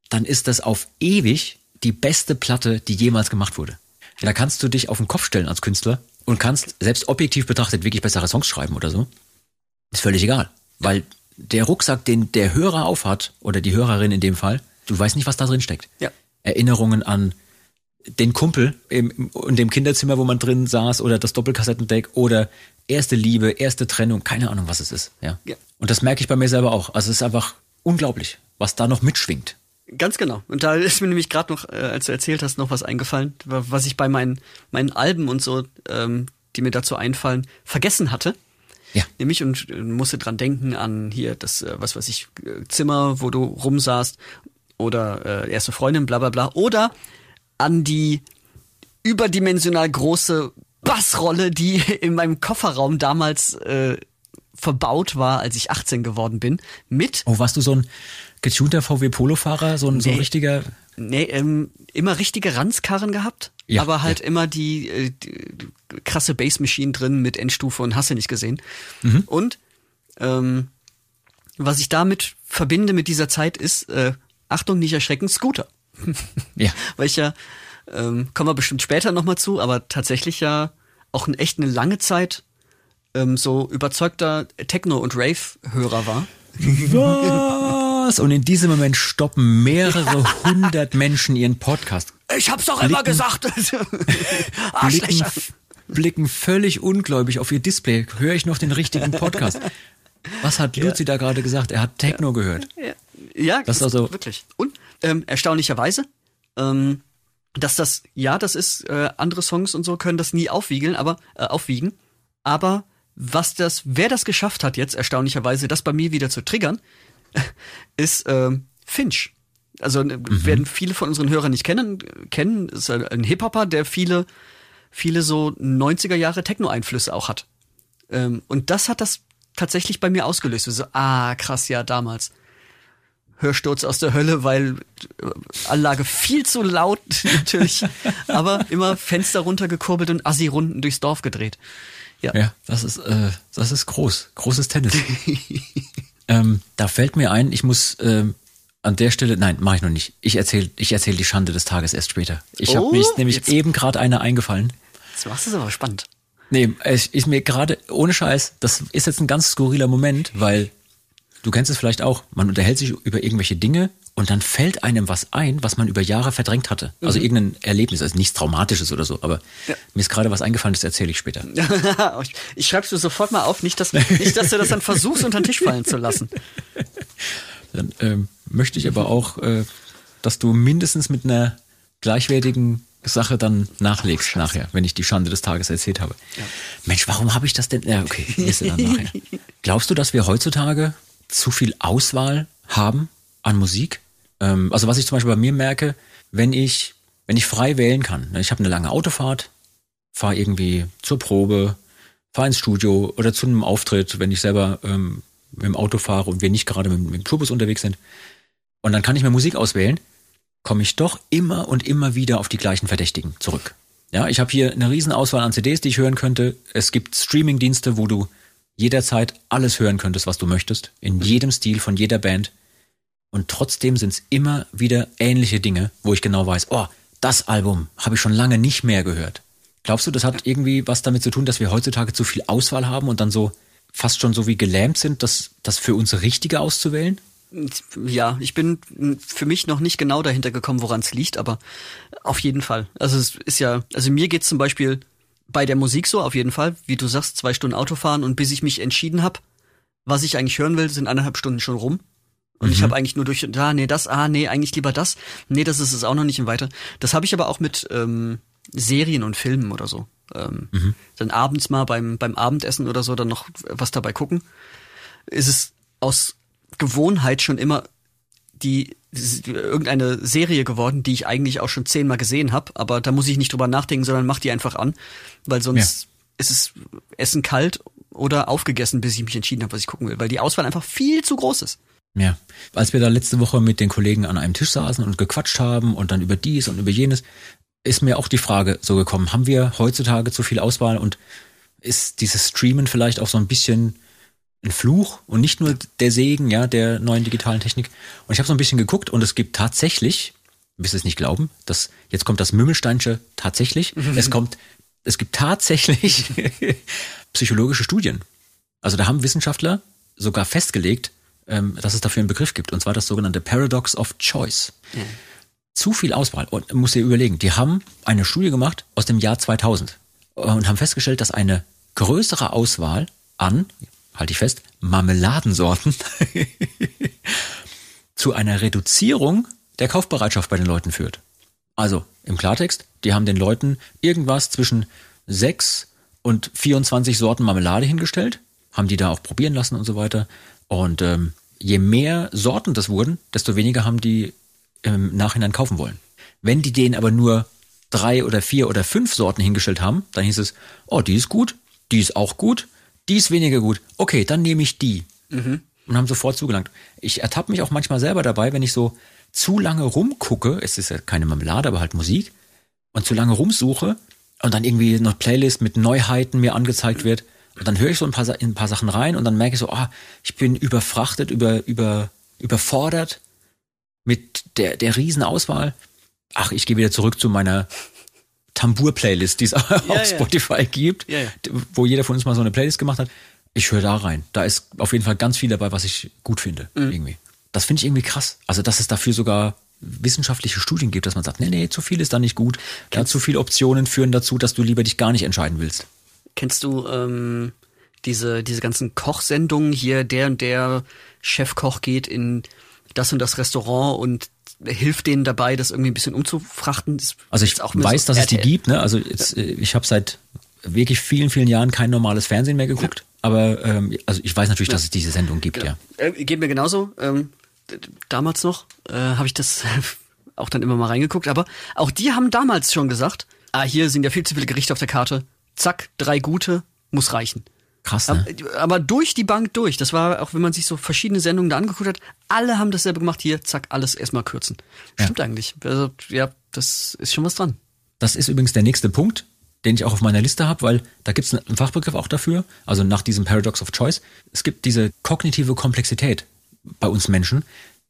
S2: dann ist das auf ewig die beste Platte, die jemals gemacht wurde. Da kannst du dich auf den Kopf stellen als Künstler und kannst selbst objektiv betrachtet wirklich bessere Songs schreiben oder so. Ist völlig egal, weil der Rucksack, den der Hörer aufhat oder die Hörerin in dem Fall, du weißt nicht, was da drin steckt. Ja. Erinnerungen an den Kumpel im, in dem Kinderzimmer, wo man drin saß, oder das Doppelkassettendeck oder erste Liebe, erste Trennung, keine Ahnung, was es ist. Ja. ja. Und das merke ich bei mir selber auch. Also es ist einfach unglaublich, was da noch mitschwingt.
S3: Ganz genau. Und da ist mir nämlich gerade noch, äh, als du erzählt hast, noch was eingefallen, was ich bei meinen, meinen Alben und so, ähm, die mir dazu einfallen, vergessen hatte. Ja. Nämlich und musste dran denken an hier das, äh, was weiß ich, Zimmer, wo du rumsaßt oder äh, erste Freundin, bla bla bla. Oder an die überdimensional große Bassrolle, die [LAUGHS] in meinem Kofferraum damals äh, verbaut war, als ich 18 geworden bin, mit.
S2: Oh, warst du so ein getunter VW Polo-Fahrer, so ein, nee, so ein richtiger?
S3: Nee, ähm, immer richtige Ranzkarren gehabt, ja, aber halt ja. immer die, äh, die krasse Bass-Machine drin mit Endstufe und hast du nicht gesehen. Mhm. Und ähm, was ich damit verbinde mit dieser Zeit ist, äh, Achtung, nicht erschrecken, Scooter. [LAUGHS] ja. [LAUGHS] Weil ich ja, ähm, kommen wir bestimmt später nochmal zu, aber tatsächlich ja auch eine, echt eine lange Zeit ähm, so überzeugter Techno- und Rave-Hörer war. [LAUGHS]
S2: Was? Und in diesem Moment stoppen mehrere hundert Menschen ihren Podcast.
S3: Ich hab's doch blicken, immer gesagt. [LAUGHS]
S2: blicken, blicken völlig ungläubig auf ihr Display. Höre ich noch den richtigen Podcast? Was hat Luzi ja. da gerade gesagt? Er hat Techno ja. gehört.
S3: Ja, ja das ist also wirklich. Und ähm, erstaunlicherweise, ähm, dass das, ja, das ist, äh, andere Songs und so können das nie aufwiegeln, aber äh, aufwiegen. Aber was das, wer das geschafft hat jetzt, erstaunlicherweise, das bei mir wieder zu triggern, [LAUGHS] ist äh, Finch. Also äh, mhm. werden viele von unseren Hörern nicht kennen, kennen, ist ein Hip-Hopper, der viele, viele so 90er Jahre Techno-Einflüsse auch hat. Ähm, und das hat das tatsächlich bei mir ausgelöst. So, ah, krass, ja, damals. Hörsturz aus der Hölle, weil äh, Anlage viel zu laut [LAUGHS] natürlich, aber immer Fenster runtergekurbelt und Assi-Runden durchs Dorf gedreht.
S2: Ja, ja das ist äh, das ist groß, großes Tennis. [LAUGHS] ähm, da fällt mir ein, ich muss äh, An der Stelle, nein, mache ich noch nicht. Ich erzähle ich erzähl die Schande des Tages erst später. Ich
S3: Oh,
S2: habe mich nämlich
S3: jetzt-
S2: eben gerade eine eingefallen.
S3: Jetzt machst du es aber spannend.
S2: Nee, es ist mir gerade, ohne Scheiß, das ist jetzt ein ganz skurriler Moment, weil du kennst es vielleicht auch, man unterhält sich über irgendwelche Dinge und dann fällt einem was ein, was man über Jahre verdrängt hatte. Also irgendein Erlebnis, also nichts Traumatisches oder so, aber mir ist gerade was eingefallen, das erzähle ich später. [LAUGHS]
S3: ich ich schreib's dir sofort mal auf, nicht dass, nicht, dass du das dann versuchst, unter den Tisch fallen zu lassen. [LAUGHS]
S2: Dann ähm, möchte ich aber auch, äh, dass du mindestens mit einer gleichwertigen Sache dann nachlegst nachher, wenn ich die Schande des Tages erzählt habe. Mensch, warum habe ich das denn? Ja, okay, ist dann nachher. [LAUGHS] Glaubst du, dass wir heutzutage zu viel Auswahl haben an Musik? Ähm, also was ich zum Beispiel bei mir merke, wenn ich, wenn ich frei wählen kann, ne, ich habe eine lange Autofahrt, fahre irgendwie zur Probe, fahre ins Studio oder zu einem Auftritt, wenn ich selber ähm, mit dem Auto fahre und wir nicht gerade mit, mit dem Tourbus unterwegs sind. Und dann kann ich mir Musik auswählen, komme ich doch immer und immer wieder auf die gleichen Verdächtigen zurück. Ja, ich habe hier eine riesen Auswahl an CDs, die ich hören könnte. Es gibt Streaming-Dienste, wo du jederzeit alles hören könntest, was du möchtest, in jedem Stil von jeder Band. Und trotzdem sind es immer wieder ähnliche Dinge, wo ich genau weiß, oh, das Album habe ich schon lange nicht mehr gehört. Glaubst du, das hat irgendwie was damit zu tun, dass wir heutzutage zu viel Auswahl haben und dann so fast schon so wie gelähmt sind, das, das für uns Richtige auszuwählen?
S3: Ja, ich bin für mich noch nicht genau dahinter gekommen, woran es liegt, aber auf jeden Fall. Also es ist ja, also mir geht's zum Beispiel bei der Musik so, auf jeden Fall, wie du sagst, zwei Stunden Autofahren und bis ich mich entschieden habe, was ich eigentlich hören will, sind eineinhalb Stunden schon rum. Und ich habe eigentlich nur durch, ah, nee, das, ah, nee, eigentlich lieber das. Nee, das ist es auch noch nicht und weiter. Das habe ich aber auch mit ähm, Serien und Filmen oder so. Ähm, Dann abends mal beim, beim Abendessen oder so dann noch was dabei gucken. Ist es aus Gewohnheit schon immer die, die irgendeine Serie geworden, die ich eigentlich auch schon zehnmal gesehen habe, aber da muss ich nicht drüber nachdenken, sondern mach die einfach an, weil sonst ist es Essen kalt oder aufgegessen, bis ich mich entschieden habe, was ich gucken will, weil die Auswahl einfach viel zu groß ist.
S2: Ja, als wir da letzte Woche mit den Kollegen an einem Tisch saßen und gequatscht haben und dann über dies und über jenes, ist mir auch die Frage so gekommen, haben wir heutzutage zu viel Auswahl und ist dieses Streamen vielleicht auch so ein bisschen ein Fluch und nicht nur der Segen, ja, der neuen digitalen Technik. Und ich habe so ein bisschen geguckt und es gibt tatsächlich, wirst du es nicht glauben, das, jetzt kommt das Mümmelsteinsche tatsächlich, [LAUGHS] es kommt, es gibt tatsächlich [LAUGHS] psychologische Studien. Also da haben Wissenschaftler sogar festgelegt, ähm, dass es dafür einen Begriff gibt, und zwar das sogenannte Paradox of Choice. Zu viel Auswahl. Und muss dir überlegen, die haben eine Studie gemacht aus dem Jahr 2000 und haben festgestellt, dass eine größere Auswahl an, halte ich fest, Marmeladensorten [LAUGHS] zu einer Reduzierung der Kaufbereitschaft bei den Leuten führt. Also im Klartext, die haben den Leuten irgendwas zwischen sechs und 24 Sorten Marmelade hingestellt, haben die da auch probieren lassen und so weiter. Und ähm, je mehr Sorten das wurden, desto weniger haben die im Nachhinein kaufen wollen. Wenn die denen aber nur drei oder vier oder fünf Sorten hingestellt haben, dann hieß es, oh, die ist gut, die ist auch gut, die ist weniger gut. Okay, dann nehme ich die. Und haben sofort zugelangt. Ich ertappe mich auch manchmal selber dabei, wenn ich so zu lange rumgucke, es ist ja keine Marmelade, aber halt Musik, und zu lange rumsuche und dann irgendwie noch Playlist mit Neuheiten mir angezeigt wird. Und dann höre ich so ein paar, in ein paar Sachen rein und dann merke ich so, ah, ich bin überfrachtet, über, über, überfordert mit der, der Riesenauswahl. Ach, ich gehe wieder zurück zu meiner Tambur-Playlist, die es [LAUGHS] auf
S3: ja.
S2: Spotify gibt,
S3: Ja, ja.
S2: wo jeder von uns mal so eine Playlist gemacht hat. Ich höre da rein. Da ist auf jeden Fall ganz viel dabei, was ich gut finde.
S3: Mhm.
S2: Irgendwie. Das finde ich irgendwie krass. Also, dass es dafür sogar wissenschaftliche Studien gibt, dass man sagt, nee, nee, zu viel ist da nicht gut. Ja, zu viele Optionen führen dazu, dass du lieber dich gar nicht entscheiden willst.
S3: Kennst du ähm, diese, diese ganzen Kochsendungen hier, der und der Chefkoch geht in das und das Restaurant und hilft denen dabei, das irgendwie ein bisschen umzufrachten? Das
S2: Also ich weiß,
S3: so
S2: dass es die
S3: RTL.
S2: gibt. Ne? Also jetzt, äh, ich habe seit wirklich vielen, vielen Jahren kein normales Fernsehen mehr geguckt. Aber ähm, also ich weiß natürlich, dass es diese Sendung gibt, ja.
S3: Äh, geht mir genauso. Ähm, damals noch äh, habe ich das [LAUGHS] auch dann immer mal reingeguckt. Aber auch die haben damals schon gesagt, ah, hier sind ja viel zu viele Gerichte auf der Karte. Zack, drei gute, muss reichen.
S2: Krass, ne?
S3: Aber, aber durch die Bank durch. Das war auch, wenn man sich so verschiedene Sendungen da angeguckt hat, alle haben dasselbe gemacht. Hier, zack, alles erstmal kürzen. Stimmt eigentlich. Also, ja, das ist schon was dran.
S2: Das ist übrigens der nächste Punkt, den ich auch auf meiner Liste habe, weil da gibt es einen Fachbegriff auch dafür, also nach diesem Paradox of Choice. Es gibt diese kognitive Komplexität bei uns Menschen,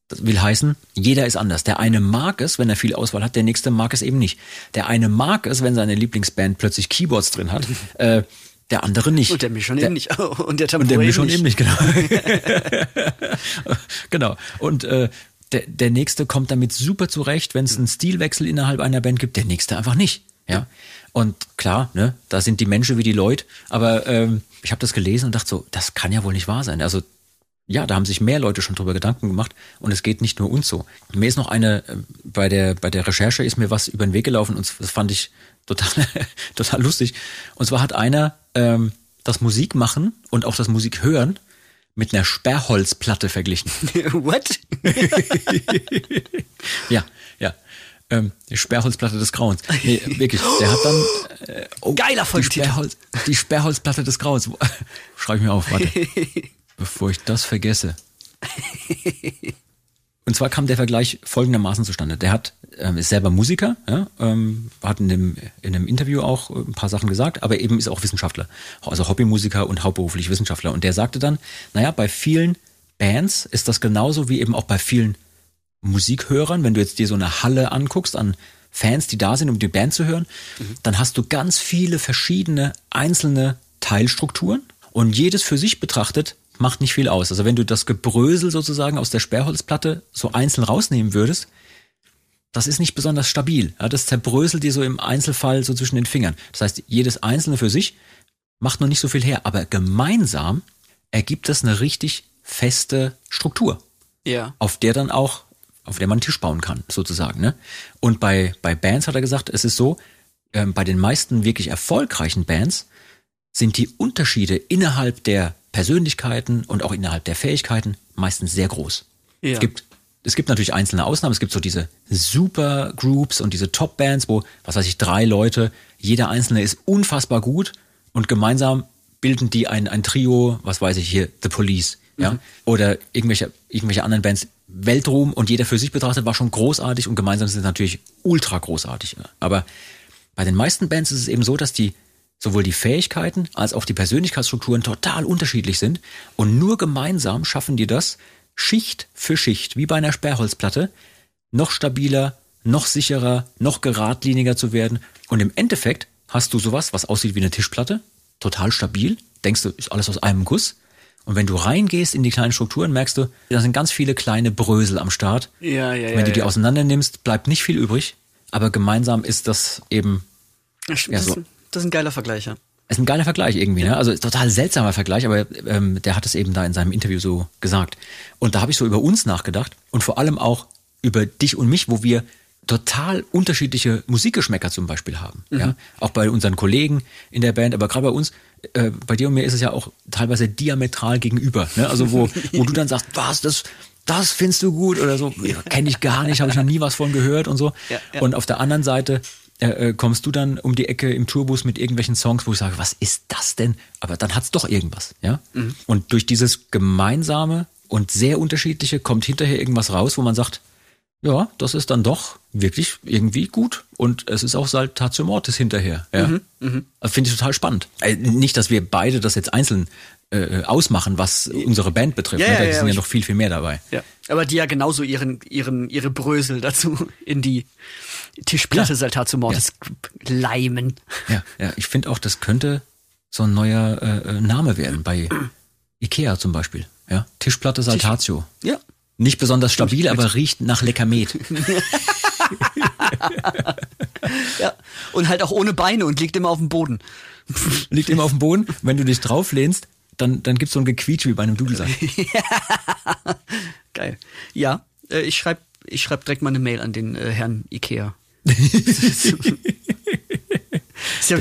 S2: Das will heißen, jeder ist anders. Der eine mag es, wenn er viel Auswahl hat, der nächste mag es eben nicht. Der eine mag es, wenn seine Lieblingsband plötzlich Keyboards drin hat, [LAUGHS] äh, der andere nicht.
S3: Und der mich schon
S2: der,
S3: eben nicht. [LAUGHS] Und der
S2: und der mich schon eben nicht, genau. [LAUGHS] genau. Und äh, der, der nächste kommt damit super zurecht, wenn es einen Stilwechsel innerhalb einer Band gibt, der nächste einfach nicht. Ja. Und klar, ne, da sind die Menschen wie die Leute, aber ähm, ich habe das gelesen und dachte so, das kann ja wohl nicht wahr sein. Also ja, da haben sich mehr Leute schon drüber Gedanken gemacht und es geht nicht nur uns so. Mir ist noch eine, äh, bei der, bei der Recherche ist mir was über den Weg gelaufen und das fand ich total, [LAUGHS] total lustig. Und zwar hat einer ähm, das Musikmachen und auch das Musikhören mit einer Sperrholzplatte verglichen. [LAUGHS]
S3: What? [LAUGHS]
S2: ja, ja. Ähm, die Sperrholzplatte des Grauens. Nee, wirklich. Der hat dann
S3: äh, oh, geiler
S2: die, Sperrholz, die Sperrholzplatte des Grauens. Schreibe ich mir auf, warte. Bevor ich das vergesse. Und zwar kam der Vergleich folgendermaßen zustande. Der hat, ähm, ist selber Musiker, ja, ähm, hat in dem, in einem Interview auch ein paar Sachen gesagt, aber eben ist auch Wissenschaftler. Also Hobbymusiker und hauptberuflich Wissenschaftler. Und der sagte dann, naja, bei vielen Bands ist das genauso wie eben auch bei vielen Musikhörern. Wenn du jetzt dir so eine Halle anguckst an Fans, die da sind, um die Band zu hören, mhm. dann hast du ganz viele verschiedene einzelne Teilstrukturen. Und jedes für sich betrachtet macht nicht viel aus. Also wenn du das Gebrösel sozusagen aus der Sperrholzplatte so einzeln rausnehmen würdest, das ist nicht besonders stabil. Ja, das zerbröselt dir so im Einzelfall so zwischen den Fingern. Das heißt, jedes einzelne für sich macht noch nicht so viel her, aber gemeinsam ergibt das eine richtig feste Struktur.
S3: Ja.
S2: Auf der dann auch, auf der man einen Tisch bauen kann, sozusagen. Ne? Und bei, bei Bands hat er gesagt, es ist so, ähm, bei den meisten wirklich erfolgreichen Bands sind die Unterschiede innerhalb der Persönlichkeiten und auch innerhalb der Fähigkeiten meistens sehr groß. Ja. Es gibt es gibt natürlich einzelne Ausnahmen. Es gibt so diese Supergroups und diese Top-Bands, wo, was weiß ich, drei Leute, jeder einzelne ist unfassbar gut und gemeinsam bilden die ein, ein Trio, was weiß ich hier, The Police, ja, mhm. oder irgendwelche, irgendwelche anderen Bands, Weltruhm und jeder für sich betrachtet war schon großartig und gemeinsam sind sie natürlich ultra großartig. Aber bei den meisten Bands ist es eben so, dass die sowohl die Fähigkeiten als auch die Persönlichkeitsstrukturen total unterschiedlich sind und nur gemeinsam schaffen die das, Schicht für Schicht, wie bei einer Sperrholzplatte, noch stabiler, noch sicherer, noch geradliniger zu werden. Und im Endeffekt hast du sowas, was aussieht wie eine Tischplatte, total stabil, denkst du, ist alles aus einem Guss. Und wenn du reingehst in die kleinen Strukturen, merkst du, da sind ganz viele kleine Brösel am Start.
S3: Ja, ja, ja.
S2: Wenn du die
S3: ja.
S2: auseinander nimmst, bleibt nicht viel übrig. Aber gemeinsam ist das eben
S3: ja, so. Das ist ein geiler Vergleich, ja.
S2: Ist ein geiler Vergleich irgendwie, ne? Also total seltsamer Vergleich, aber ähm, der hat es eben da in seinem Interview so gesagt. Und da habe ich so über uns nachgedacht und vor allem auch über dich und mich, wo wir total unterschiedliche Musikgeschmäcker zum Beispiel haben. Mhm. Ja? Auch bei unseren Kollegen in der Band, aber gerade bei uns, äh, bei dir und mir ist es ja auch teilweise diametral gegenüber. Ne? Also wo, wo du dann sagst, was, das, das findest du gut oder so, kenne ich gar nicht, habe ich noch nie was von gehört und so. Ja, ja. Und auf der anderen Seite äh, äh, kommst du dann um die Ecke im Tourbus mit irgendwelchen Songs, wo ich sage, was ist das denn? Aber dann hat's doch irgendwas, ja? Mhm. Und durch dieses gemeinsame und sehr unterschiedliche kommt hinterher irgendwas raus, wo man sagt, ja, das ist dann doch wirklich irgendwie gut und es ist auch Saltatio Mortis hinterher. Ja? Mhm, mh. Finde ich total spannend. Äh, nicht, dass wir beide das jetzt einzeln äh, ausmachen, was unsere Band betrifft. Ja, ne? Da ja, sind ja, noch viel, viel mehr dabei.
S3: Ja. Aber die ja genauso ihren, ihren, ihre Brösel dazu [LAUGHS] in die Tischplatte ja. Saltatio Mortis ja. leimen.
S2: Ja, ja. ich finde auch, das könnte so ein neuer äh, äh Name werden bei Ikea zum Beispiel. Ja, Tischplatte Saltatio.
S3: Tisch. Ja.
S2: Nicht besonders stabil, aber riecht nach Leckermet. [LAUGHS]
S3: ja, und halt auch ohne Beine und liegt immer auf dem Boden.
S2: Liegt immer auf dem Boden. Wenn du dich drauflehnst, dann, dann gibt's so ein Gequietsch wie bei einem Dudelsack. [LAUGHS]
S3: Geil. Ja, äh, ich schreibe ich schreib direkt mal eine Mail an den äh, Herrn Ikea.
S2: Ja,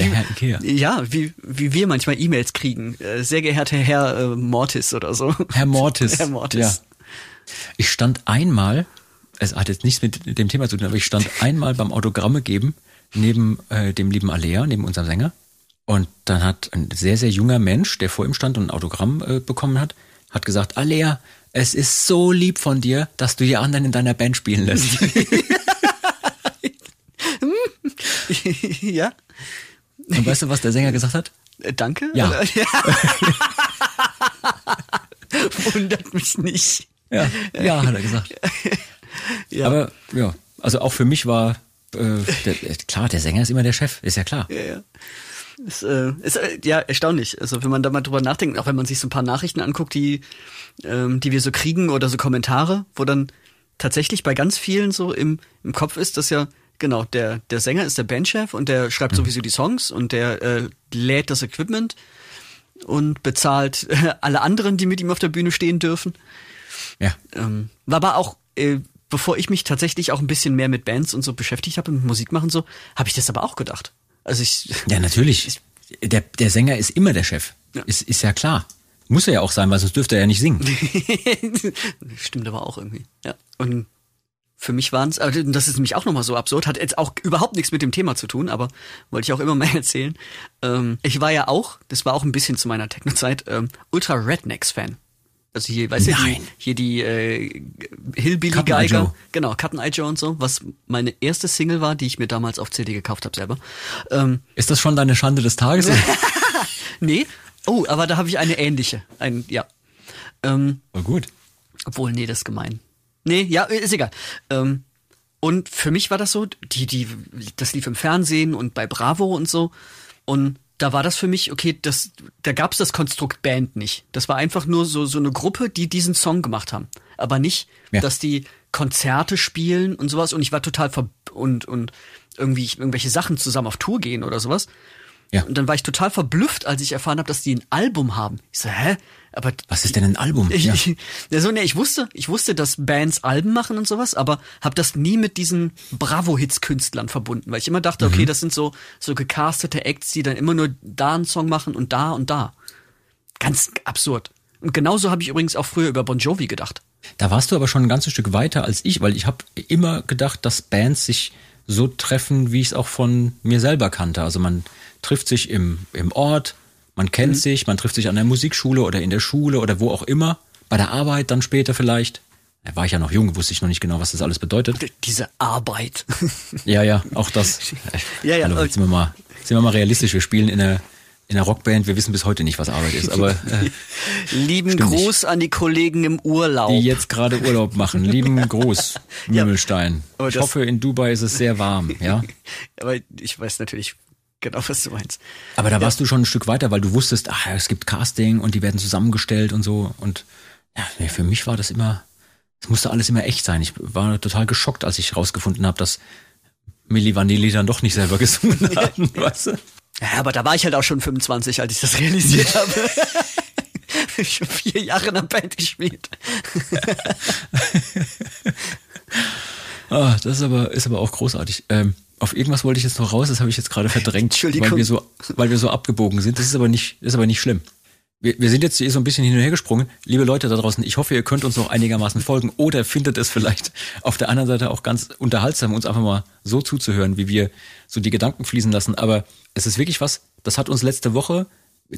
S2: wie,
S3: ja, wie, wie wir manchmal E-Mails kriegen. Äh, sehr geehrter Herr äh, Mortis oder so.
S2: Herr Mortis.
S3: Herr Mortis.
S2: Ja. Ich stand einmal, es hat jetzt nichts mit dem Thema zu tun, aber ich stand einmal beim Autogramme geben neben äh, dem lieben Alea, neben unserem Sänger. Und dann hat ein sehr, sehr junger Mensch, der vor ihm stand und ein Autogramm äh, bekommen hat, hat gesagt, Alea, es ist so lieb von dir, dass du die anderen in deiner Band spielen lässt. [LAUGHS] [LAUGHS]
S3: ja.
S2: Und weißt du, was der Sänger gesagt hat?
S3: Äh, danke?
S2: Ja. [LAUGHS] [LAUGHS]
S3: Wundert mich nicht.
S2: Ja, ja, hat er gesagt.
S3: Ja.
S2: Aber ja, also auch für mich war äh, der, klar, der Sänger ist immer der Chef, ist ja klar.
S3: Ja, ja. Ist, äh, ist äh, ja erstaunlich. Also wenn man da mal drüber nachdenkt, auch wenn man sich so ein paar Nachrichten anguckt, die, ähm, die wir so kriegen oder so Kommentare, wo dann tatsächlich bei ganz vielen so im, im Kopf ist, dass ja genau der der Sänger ist der Bandchef und der schreibt
S2: Mhm.
S3: sowieso die Songs und der äh, lädt das Equipment und bezahlt äh, [LAUGHS] alle anderen, die mit ihm auf der Bühne stehen dürfen.
S2: Ja.
S3: Ähm, war aber auch, äh, bevor ich mich tatsächlich auch ein bisschen mehr mit Bands und so beschäftigt habe, mit Musik machen so, habe ich das aber auch gedacht. Also ich, [LAUGHS]
S2: Ja, natürlich. Der, der Sänger ist immer der Chef.
S3: Ja.
S2: Ist, ist ja klar. Muss er ja auch sein, weil sonst dürfte er ja nicht singen. [LAUGHS]
S3: Stimmt aber auch irgendwie. Ja. Und für mich waren es, das ist nämlich auch nochmal so absurd, hat jetzt auch überhaupt nichts mit dem Thema zu tun, aber wollte ich auch immer mal [LAUGHS] erzählen. Ähm, ich war ja auch, das war auch ein bisschen zu meiner Techno-Zeit, ähm, Ultra Rednecks-Fan. Also hier, weißt du,
S2: Nein.
S3: hier die äh, Hillbilly
S2: Cut and Eye
S3: Geiger,
S2: Joe.
S3: genau, Cut and Eye Joe und so, was meine erste Single war, die ich mir damals auf CD gekauft habe selber. Ähm,
S2: Ist das schon deine Schande des Tages? [LAUGHS]
S3: nee, oh, aber da habe ich eine ähnliche, ein, ja. Ähm,
S2: Oh, gut.
S3: obwohl, nee, das ist gemein. Nee, ja, ist egal. Ähm, und für mich war das so, die, die, das lief im Fernsehen und bei Bravo und so. Und da war das für mich, okay, das, da gab's das Konstrukt Band nicht. Das war einfach nur so, so eine Gruppe, die diesen Song gemacht haben. Aber nicht,
S2: Ja.
S3: dass die Konzerte spielen und sowas. Und ich war total ver und, und irgendwie irgendwelche Sachen zusammen auf Tour gehen oder sowas.
S2: Ja.
S3: Und dann war ich total verblüfft, als ich erfahren habe, dass die ein Album haben. Ich so, hä? Aber
S2: Was ist denn ein Album?
S3: ich,
S2: Ja.
S3: ich, so, nee, ich wusste, ich wusste, dass Bands Alben machen und sowas, aber habe das nie mit diesen Bravo-Hits-Künstlern verbunden, weil ich immer dachte,
S2: Mhm.
S3: okay, das sind so so gecastete Acts, die dann immer nur da einen Song machen und da und da. Ganz absurd. Und genauso habe ich übrigens auch früher über Bon Jovi gedacht.
S2: Da warst du aber schon ein ganzes Stück weiter als ich, weil ich habe immer gedacht, dass Bands sich so treffen, wie ich es auch von mir selber kannte. Also man trifft sich im, im Ort, man kennt sich, man trifft sich an der Musikschule oder in der Schule oder wo auch immer, bei der Arbeit dann später vielleicht. Da war ich ja noch jung, wusste ich noch nicht genau, was das alles bedeutet.
S3: Diese Arbeit. [LAUGHS]
S2: Ja, ja, auch das.
S3: Ja, ja,
S2: Hallo,
S3: okay.
S2: sind wir mal, sind wir mal realistisch. Wir spielen in einer, in einer Rockband, wir wissen bis heute nicht, was Arbeit ist, aber äh, [LAUGHS]
S3: Lieben
S2: Stimmt nicht.
S3: Gruß an die Kollegen im Urlaub.
S2: die jetzt gerade Urlaub machen. Lieben [LAUGHS] Gruß, Mümmelstein.
S3: aber
S2: Ich hoffe, in Dubai ist es sehr warm, ja.
S3: aber ich weiß natürlich genau, was du meinst.
S2: Aber da warst du schon ein Stück weiter, weil du wusstest, ach, es gibt Casting und die werden zusammengestellt und so. Und ja, für mich war das immer, es musste alles immer echt sein. Ich war total geschockt, als ich rausgefunden habe, dass Milli Vanilli dann doch nicht selber [LAUGHS] gesungen haben, [LAUGHS] weißt du?
S3: Ja, aber da war ich halt auch schon 25, als ich das realisiert habe. schon [LAUGHS] vier Jahre in der Band gespielt.
S2: Ah, das ist aber, ist aber auch großartig. Ähm, auf irgendwas wollte ich jetzt noch raus, das habe ich jetzt gerade verdrängt, [LAUGHS] weil wir so, weil wir so abgebogen sind. Das ist aber nicht, das ist aber nicht schlimm. Wir, wir sind jetzt hier so ein bisschen hin und her gesprungen. Liebe Leute da draußen, ich hoffe, ihr könnt uns noch einigermaßen folgen oder findet es vielleicht auf der anderen Seite auch ganz unterhaltsam, uns einfach mal so zuzuhören, wie wir so die Gedanken fließen lassen. Aber es ist wirklich was, das hat uns letzte Woche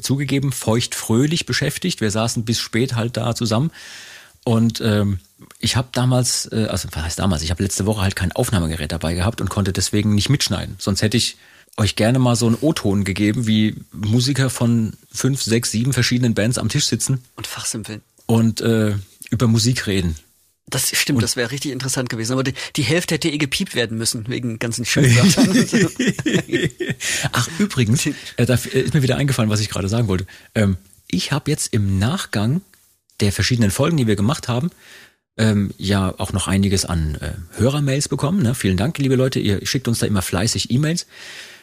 S2: zugegeben, feucht-fröhlich beschäftigt. Wir saßen bis spät halt da zusammen. Und ähm, ich habe damals, äh, also was heißt damals, ich habe letzte Woche halt kein Aufnahmegerät dabei gehabt und konnte deswegen nicht mitschneiden. Sonst hätte ich euch gerne mal so einen O-Ton gegeben, wie Musiker von fünf, sechs, sieben verschiedenen Bands am Tisch sitzen
S3: Und fachsimpeln.
S2: und äh, über Musik reden.
S3: Das stimmt, das wäre richtig interessant gewesen. Aber die, die Hälfte hätte eh gepiept werden müssen, wegen ganzen Schimpfwörtern. und. [LAUGHS]
S2: Ach, übrigens, [LAUGHS] äh, da ist mir wieder eingefallen, was ich gerade sagen wollte. Ähm, ich habe jetzt im Nachgang der verschiedenen Folgen, die wir gemacht haben, ähm, ja auch noch einiges an äh, Hörermails bekommen. Ne? Vielen Dank, liebe Leute. Ihr schickt uns da immer fleißig E-Mails.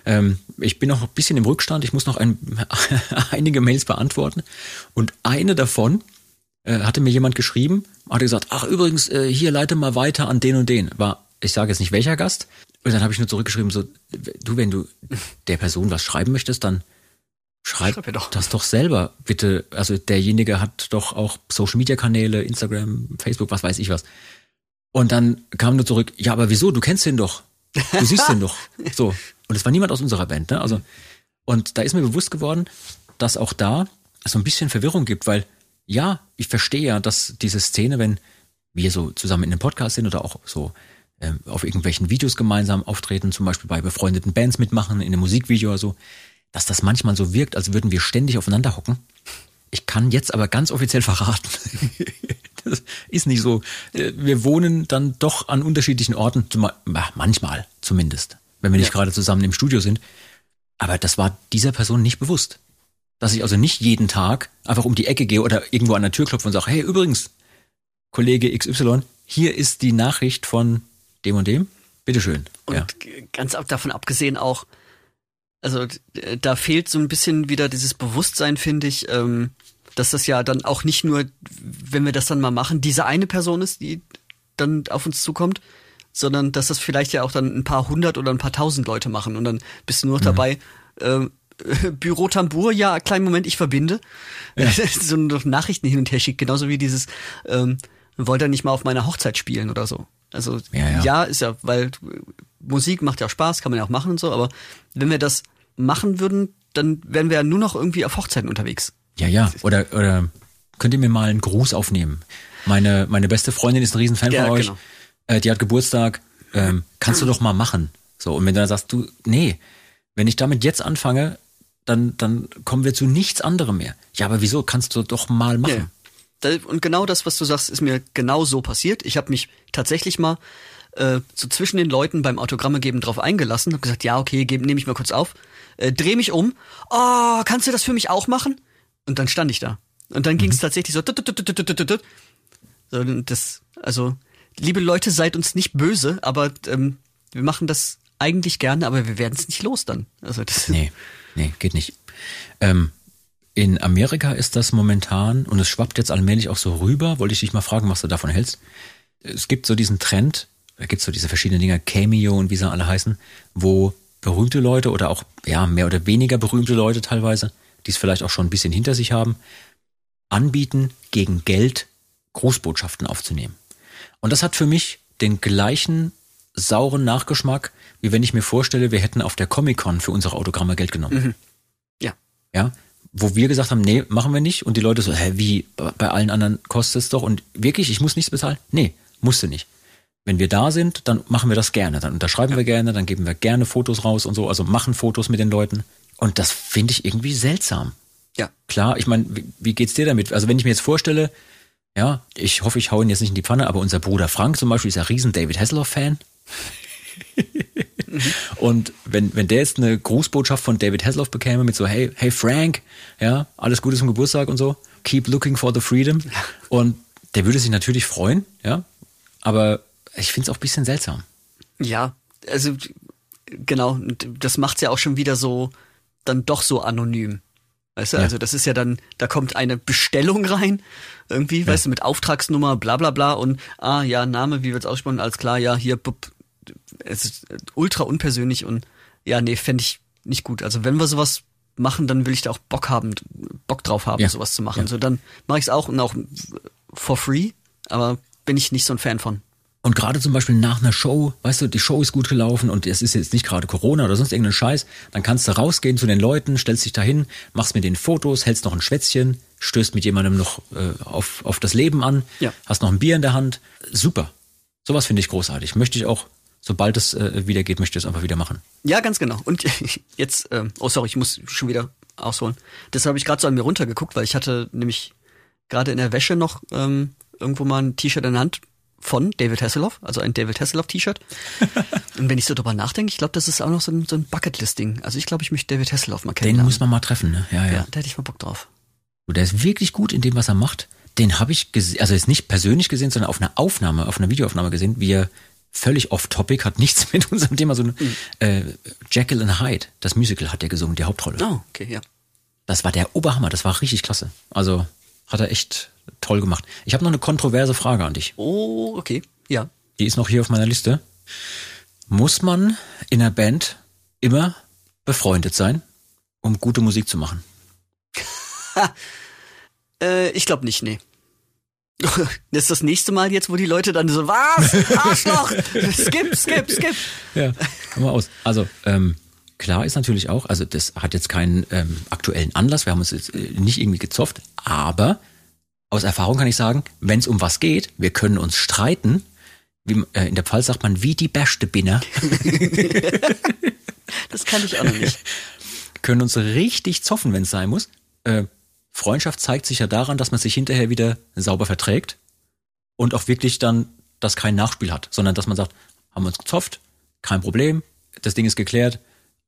S2: Ähm, ich bin noch ein bisschen im Rückstand. Ich muss noch ein, [LAUGHS] einige Mails beantworten. Und eine davon äh, hatte mir jemand geschrieben, hatte gesagt, ach übrigens, äh, hier leite mal weiter an den und den. War, ich sage jetzt nicht welcher Gast. Und dann habe ich nur zurückgeschrieben, so, du, wenn du der Person was schreiben möchtest, dann schreib,
S3: Schreib doch.
S2: das doch selber, bitte. Also derjenige hat doch auch Social Media Kanäle, Instagram, Facebook, was weiß ich was. Und dann kam nur zurück, ja, aber wieso? Du kennst den doch. Du siehst den doch. [LAUGHS] So. Und es war niemand aus unserer Band, ne? Also, und da ist mir bewusst geworden, dass auch da es so ein bisschen Verwirrung gibt, weil ja, ich verstehe ja, dass diese Szene, wenn wir so zusammen in einem Podcast sind oder auch so ähm, auf irgendwelchen Videos gemeinsam auftreten, zum Beispiel bei befreundeten Bands mitmachen, in einem Musikvideo oder so, dass das manchmal so wirkt, als würden wir ständig aufeinander hocken. Ich kann jetzt aber ganz offiziell [LAUGHS] verraten, Das ist nicht so. Äh, Wir wohnen dann doch an unterschiedlichen Orten, manchmal zumindest, wenn wir nicht
S3: Ja.
S2: gerade zusammen im Studio sind. Aber das war dieser Person nicht bewusst. Dass ich also nicht jeden Tag einfach um die Ecke gehe oder irgendwo an der Tür klopfe und sage, hey, übrigens, Kollege XY, hier ist die Nachricht von dem und dem. Bitteschön.
S3: Und
S2: ja.
S3: ganz davon abgesehen auch, also d- da fehlt so ein bisschen wieder dieses Bewusstsein, finde ich, ähm, dass das ja dann auch nicht nur, wenn wir das dann mal machen, diese eine Person ist, die dann auf uns zukommt, sondern dass das vielleicht ja auch dann ein paar hundert oder ein paar tausend Leute machen und dann bist du nur noch
S2: Mhm.
S3: dabei, ähm, [LAUGHS] Büro Tambour, ja, kleinen Moment, ich verbinde. [LAUGHS] so noch Nachrichten hin und her schickt, genauso wie dieses, ähm, wollt ihr nicht mal auf meiner Hochzeit spielen oder so. Also
S2: Ja, ja.
S3: ja, ist ja, weil äh, Musik macht ja auch Spaß, kann man ja auch machen und so, aber wenn wir das machen würden, dann wären wir ja nur noch irgendwie auf Hochzeiten unterwegs.
S2: Ja, ja. Oder, oder könnt ihr mir mal einen Gruß aufnehmen? Meine, meine beste Freundin ist ein Riesenfan
S3: Ja,
S2: von euch.
S3: genau.
S2: Äh, die hat Geburtstag. Ähm, kannst du doch mal machen. So, und wenn du dann sagst, du, nee, wenn ich damit jetzt anfange, dann, dann kommen wir zu nichts anderem mehr. Ja, aber wieso? Kannst du doch mal machen.
S3: Da- Und genau das, was du sagst, ist mir genau so passiert. Ich habe mich tatsächlich mal äh, so zwischen den Leuten beim Autogramme geben drauf eingelassen, habe gesagt, ja, okay, nehme ich mal kurz auf, äh, dreh mich um, oh, kannst du das für mich auch machen? Und dann stand ich da. Und dann ging es tatsächlich so, tut, tut, tut. so das, also, liebe Leute, seid uns nicht böse, aber ähm, wir machen das eigentlich gerne, aber wir werden es nicht los dann. Also das,
S2: Nee, nee, geht nicht. Ähm, in Amerika ist das momentan, und es schwappt jetzt allmählich auch so rüber, wollte ich dich mal fragen, was du davon hältst. Es gibt so diesen Trend, da gibt es so diese verschiedenen Dinger, Cameo und wie sie alle heißen, wo berühmte Leute oder auch ja mehr oder weniger berühmte Leute teilweise, die es vielleicht auch schon ein bisschen hinter sich haben, anbieten, gegen Geld Grußbotschaften aufzunehmen. Und das hat für mich den gleichen sauren Nachgeschmack, wie wenn ich mir vorstelle, wir hätten auf der Comic-Con für unsere Autogramme Geld genommen.
S3: ja.
S2: Ja, wo wir gesagt haben, nee, machen wir nicht. Und die Leute so, hä, wie? Bei allen anderen kostet es doch. Und wirklich, ich muss nichts bezahlen? Nee, musste nicht. Wenn wir da sind, dann machen wir das gerne. Dann unterschreiben wir gerne, dann geben wir gerne Fotos raus und so, also machen Fotos mit den Leuten. Und das finde ich irgendwie seltsam.
S3: Ja.
S2: Klar, ich meine, wie, wie geht's dir damit? Also wenn ich mir jetzt vorstelle, ja, ich hoffe, ich hau ihn jetzt nicht in die Pfanne, aber unser Bruder Frank zum Beispiel ist ja riesen David Hasselhoff-Fan. Und wenn, wenn der jetzt eine Grußbotschaft von David Hasselhoff bekäme mit so, hey, hey Frank, ja, alles Gute zum Geburtstag und so, keep looking for the freedom. Und der würde sich natürlich freuen, ja, aber ich finde es auch ein bisschen seltsam.
S3: Ja, also genau, das macht's ja auch schon wieder so, dann doch so anonym. Weißt du,
S2: Ja.
S3: also das ist ja dann, da kommt eine Bestellung rein, irgendwie, weißt du, mit Auftragsnummer, bla bla bla und ah ja, Name, wie wird's aussprechen, alles klar, ja, hier, bup, es ist ultra unpersönlich und ja, nee, fände ich nicht gut. Also wenn wir sowas machen, dann will ich da auch Bock haben, Bock drauf haben,
S2: Ja.
S3: sowas zu machen.
S2: Ja.
S3: So, dann mache ich's auch und auch for free, aber bin ich nicht so ein Fan von.
S2: Und gerade zum Beispiel nach einer Show, weißt du, die Show ist gut gelaufen und es ist jetzt nicht gerade Corona oder sonst irgendein Scheiß, dann kannst du rausgehen zu den Leuten, stellst dich dahin, machst mit denen Fotos, hältst noch ein Schwätzchen, stößt mit jemandem noch äh, auf, auf das Leben an,
S3: Ja.
S2: hast noch ein Bier in der Hand. Super. Sowas finde ich großartig. Möchte ich auch, sobald es äh, wieder geht, möchte ich es einfach wieder machen.
S3: Ja, ganz genau. Und [LAUGHS] jetzt, ähm, oh sorry, ich muss schon wieder ausholen. Deshalb habe ich gerade so an mir runtergeguckt, weil ich hatte nämlich gerade in der Wäsche noch ähm, irgendwo mal ein T-Shirt in der Hand von David Hasselhoff, also ein David Hasselhoff T-Shirt. [LAUGHS] Und wenn ich so drüber nachdenke, ich glaube, das ist auch noch so ein, so ein Bucketlist-Ding. Also ich glaube, ich möchte David Hasselhoff mal
S2: Den
S3: kennenlernen.
S2: muss man mal treffen, ne? Ja, ja.
S3: ja, da hätte ich mal Bock drauf.
S2: Der ist wirklich gut in dem, was er macht. Den habe ich gesehen, also jetzt nicht persönlich gesehen, sondern auf einer Aufnahme, auf einer Videoaufnahme gesehen, wie er völlig off-topic, hat nichts [LAUGHS] mit unserem Thema, so ein äh, Jekyll and Hyde, das Musical hat er gesungen, die Hauptrolle.
S3: Oh, okay, ja.
S2: Das war der Oberhammer, das war richtig klasse. Also hat er echt toll gemacht. Ich habe noch eine kontroverse Frage an dich.
S3: Oh, okay, ja.
S2: Die ist noch hier auf meiner Liste. Muss man in einer Band immer befreundet sein, um gute Musik zu machen? [LAUGHS]
S3: Äh, ich glaube nicht, nee. Das [LAUGHS] ist das nächste Mal jetzt, wo die Leute dann so, was? Arschloch! [LAUGHS] skip, skip, skip.
S2: Ja, komm mal aus. Also, ähm, klar ist natürlich auch, also das hat jetzt keinen ähm, aktuellen Anlass, wir haben uns jetzt äh, nicht irgendwie gezofft, aber aus Erfahrung kann ich sagen, wenn es um was geht, wir können uns streiten, wie, äh, in der Pfalz sagt man, wie die beste Binner, [LAUGHS]
S3: Das kann ich auch noch nicht. [LAUGHS]
S2: können uns richtig zoffen, wenn es sein muss. Äh, Freundschaft zeigt sich ja daran, dass man sich hinterher wieder sauber verträgt. und auch wirklich dann das kein Nachspiel hat, sondern dass man sagt, haben wir uns gezopft, kein Problem, das Ding ist geklärt,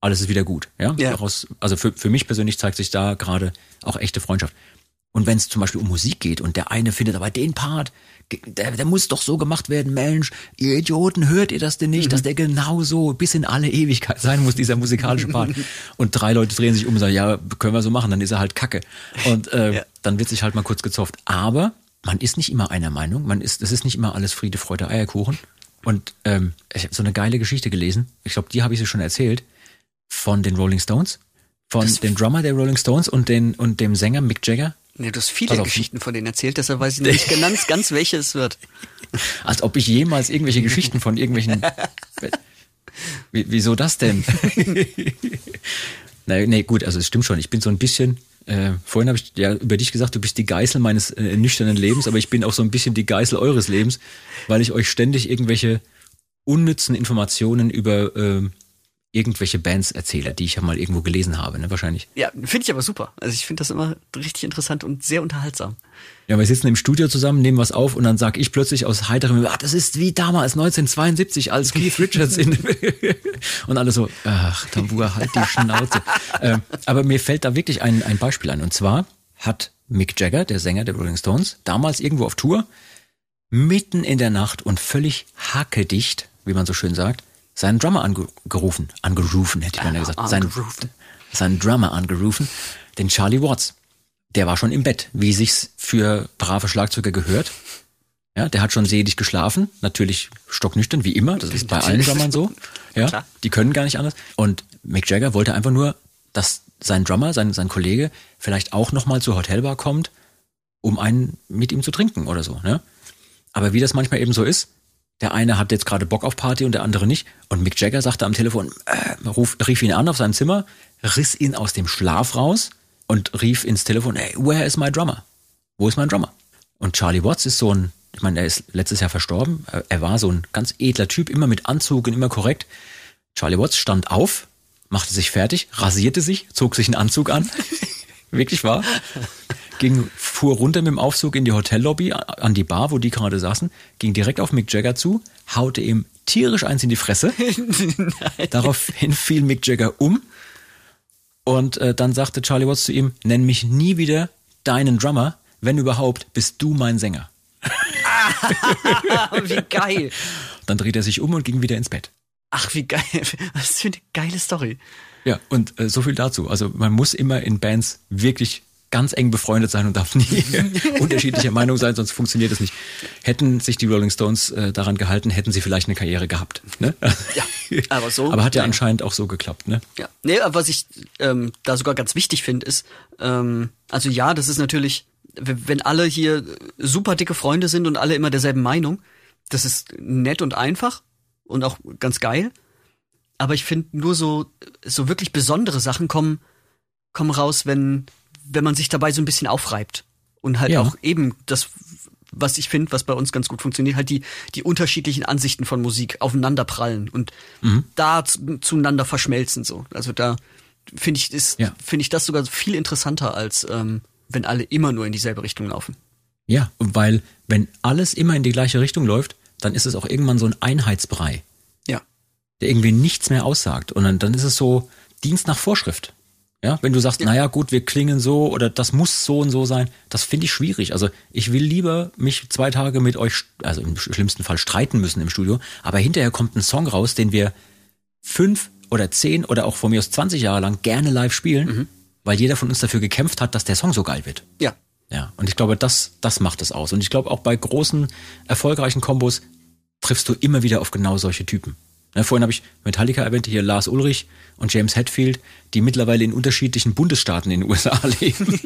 S2: alles ist wieder gut. Ja?
S3: Ja.
S2: Daraus, also für, für mich persönlich zeigt sich da gerade auch echte Freundschaft. Und wenn es zum Beispiel um Musik geht und der eine findet aber den Part, der, der muss doch so gemacht werden, Mensch, ihr Idioten, hört ihr das denn nicht, dass der genau so bis in alle Ewigkeit sein muss, dieser musikalische Part. [LAUGHS] Und drei Leute drehen sich um und sagen, ja, können wir so machen, dann ist er halt Kacke. Und äh,
S3: Ja.
S2: dann wird sich halt mal kurz gezopft. Aber man ist nicht immer einer Meinung, man ist, das ist nicht immer alles Friede, Freude, Eierkuchen. Und ähm, ich habe so eine geile Geschichte gelesen, ich glaube, die habe ich sie schon erzählt, von den Rolling Stones, von dem Drummer der Rolling Stones und, den, und dem Sänger Mick Jagger.
S3: Nee, du hast viele. Geschichten von denen erzählt, deshalb weiß ich nicht ganz, ganz welche es wird. [LAUGHS]
S2: Als ob ich jemals irgendwelche Geschichten von irgendwelchen. [LAUGHS] Wie, wieso das denn? [LAUGHS] nee, nee, gut, also es stimmt schon. Ich bin so ein bisschen. Äh, vorhin habe ich ja über dich gesagt, du bist die Geißel meines äh, nüchternen Lebens, aber ich bin auch so ein bisschen die Geißel eures Lebens, weil ich euch ständig irgendwelche unnützen Informationen über ähm, irgendwelche Bands erzähle, die ich ja mal irgendwo gelesen habe, ne? Wahrscheinlich.
S3: Ja, finde ich aber super. Also ich finde das immer richtig interessant und sehr unterhaltsam.
S2: Ja, wir sitzen im Studio zusammen, nehmen was auf und dann sag ich plötzlich aus heiterem, ah, das ist wie damals 1972 als Keith [LAUGHS] Richards in [LAUGHS] und alle so, ach, Tambur, halt die Schnauze. [LAUGHS] ähm, aber mir fällt da wirklich ein, ein Beispiel ein und zwar hat Mick Jagger, der Sänger der Rolling Stones, damals irgendwo auf Tour, mitten in der Nacht und völlig hackedicht, wie man so schön sagt, seinen Drummer angerufen, angerufen hätte ich beinahe gesagt, seinen, seinen Drummer angerufen, den Charlie Watts. Der war schon im Bett, wie sich's für brave Schlagzeuger gehört. Ja, der hat schon selig geschlafen, natürlich stocknüchtern, wie immer, das ist bei allen Drummern so. Ja,
S3: Klar.
S2: die können gar nicht anders. Und Mick Jagger wollte einfach nur, dass sein Drummer, sein, sein Kollege, vielleicht auch nochmal zur Hotelbar kommt, um einen mit ihm zu trinken oder so. Ne? Aber wie das manchmal eben so ist, der eine hat jetzt gerade Bock auf Party und der andere nicht. Und Mick Jagger sagte am Telefon, äh, ruf, rief ihn an auf seinem Zimmer, riss ihn aus dem Schlaf raus und rief ins Telefon, hey, where is my drummer? Wo ist mein Drummer? Und Charlie Watts ist so ein, ich meine, er ist letztes Jahr verstorben. Er- Er war so ein ganz edler Typ, immer mit Anzug und immer korrekt. Charlie Watts stand auf, machte sich fertig, rasierte sich, zog sich einen Anzug an. [LAUGHS] Wirklich wahr? [LAUGHS] Ging, fuhr runter mit dem Aufzug in die Hotellobby an die Bar, wo die gerade saßen, ging direkt auf Mick Jagger zu, haute ihm tierisch eins in die Fresse. [LAUGHS] Daraufhin fiel Mick Jagger um und äh, dann sagte Charlie Watts zu ihm, nenn mich nie wieder deinen Drummer, wenn überhaupt, bist du mein Sänger. [LAUGHS]
S3: wie geil.
S2: Dann dreht er sich um und ging wieder ins Bett.
S3: Ach, wie geil. Was für eine geile Story.
S2: Ja, und äh, so viel dazu. Also man muss immer in Bands wirklich ganz eng befreundet sein und darf nie [LAUGHS] unterschiedlicher Meinung sein, sonst funktioniert es nicht. Hätten sich die Rolling Stones äh, daran gehalten, hätten sie vielleicht eine Karriere gehabt. Ne?
S3: Ja, aber so- [LAUGHS]
S2: Aber hat ja anscheinend auch so geklappt. Ne?
S3: Ja, nee, aber was ich ähm, da sogar ganz wichtig finde, ist, ähm, also ja, das ist natürlich, wenn alle hier super dicke Freunde sind und alle immer derselben Meinung, das ist nett und einfach und auch ganz geil. Aber ich finde nur so, so wirklich besondere Sachen kommen, kommen raus, wenn, wenn man sich dabei so ein bisschen aufreibt. Und halt
S2: Ja.
S3: auch eben das, was ich finde, was bei uns ganz gut funktioniert, halt die, die unterschiedlichen Ansichten von Musik aufeinanderprallen und
S2: Mhm.
S3: da zu, zueinander verschmelzen so. Also da finde ich ist
S2: Ja.
S3: finde ich das sogar viel interessanter als ähm, wenn alle immer nur in dieselbe Richtung laufen.
S2: Ja, weil wenn alles immer in die gleiche Richtung läuft, dann ist es auch irgendwann so ein Einheitsbrei. Der irgendwie nichts mehr aussagt. Und dann, dann ist es so Dienst nach Vorschrift. Ja, wenn du sagst, naja, gut, wir klingen so oder das muss so und so sein, das finde ich schwierig. Also ich will lieber mich zwei Tage mit euch, also im schlimmsten Fall streiten müssen im Studio, aber hinterher kommt ein Song raus, den wir fünf oder zehn oder auch von mir aus 20 Jahre lang gerne live spielen, weil jeder von uns dafür gekämpft hat, dass der Song so geil wird.
S3: Ja.
S2: Ja, und ich glaube, das, das macht es aus. Und ich glaube, auch bei großen, erfolgreichen Kombos triffst du immer wieder auf genau solche Typen. Ne, vorhin habe ich Metallica erwähnt, hier Lars Ulrich und James Hetfield, die mittlerweile in unterschiedlichen Bundesstaaten in den [LAUGHS] USA leben.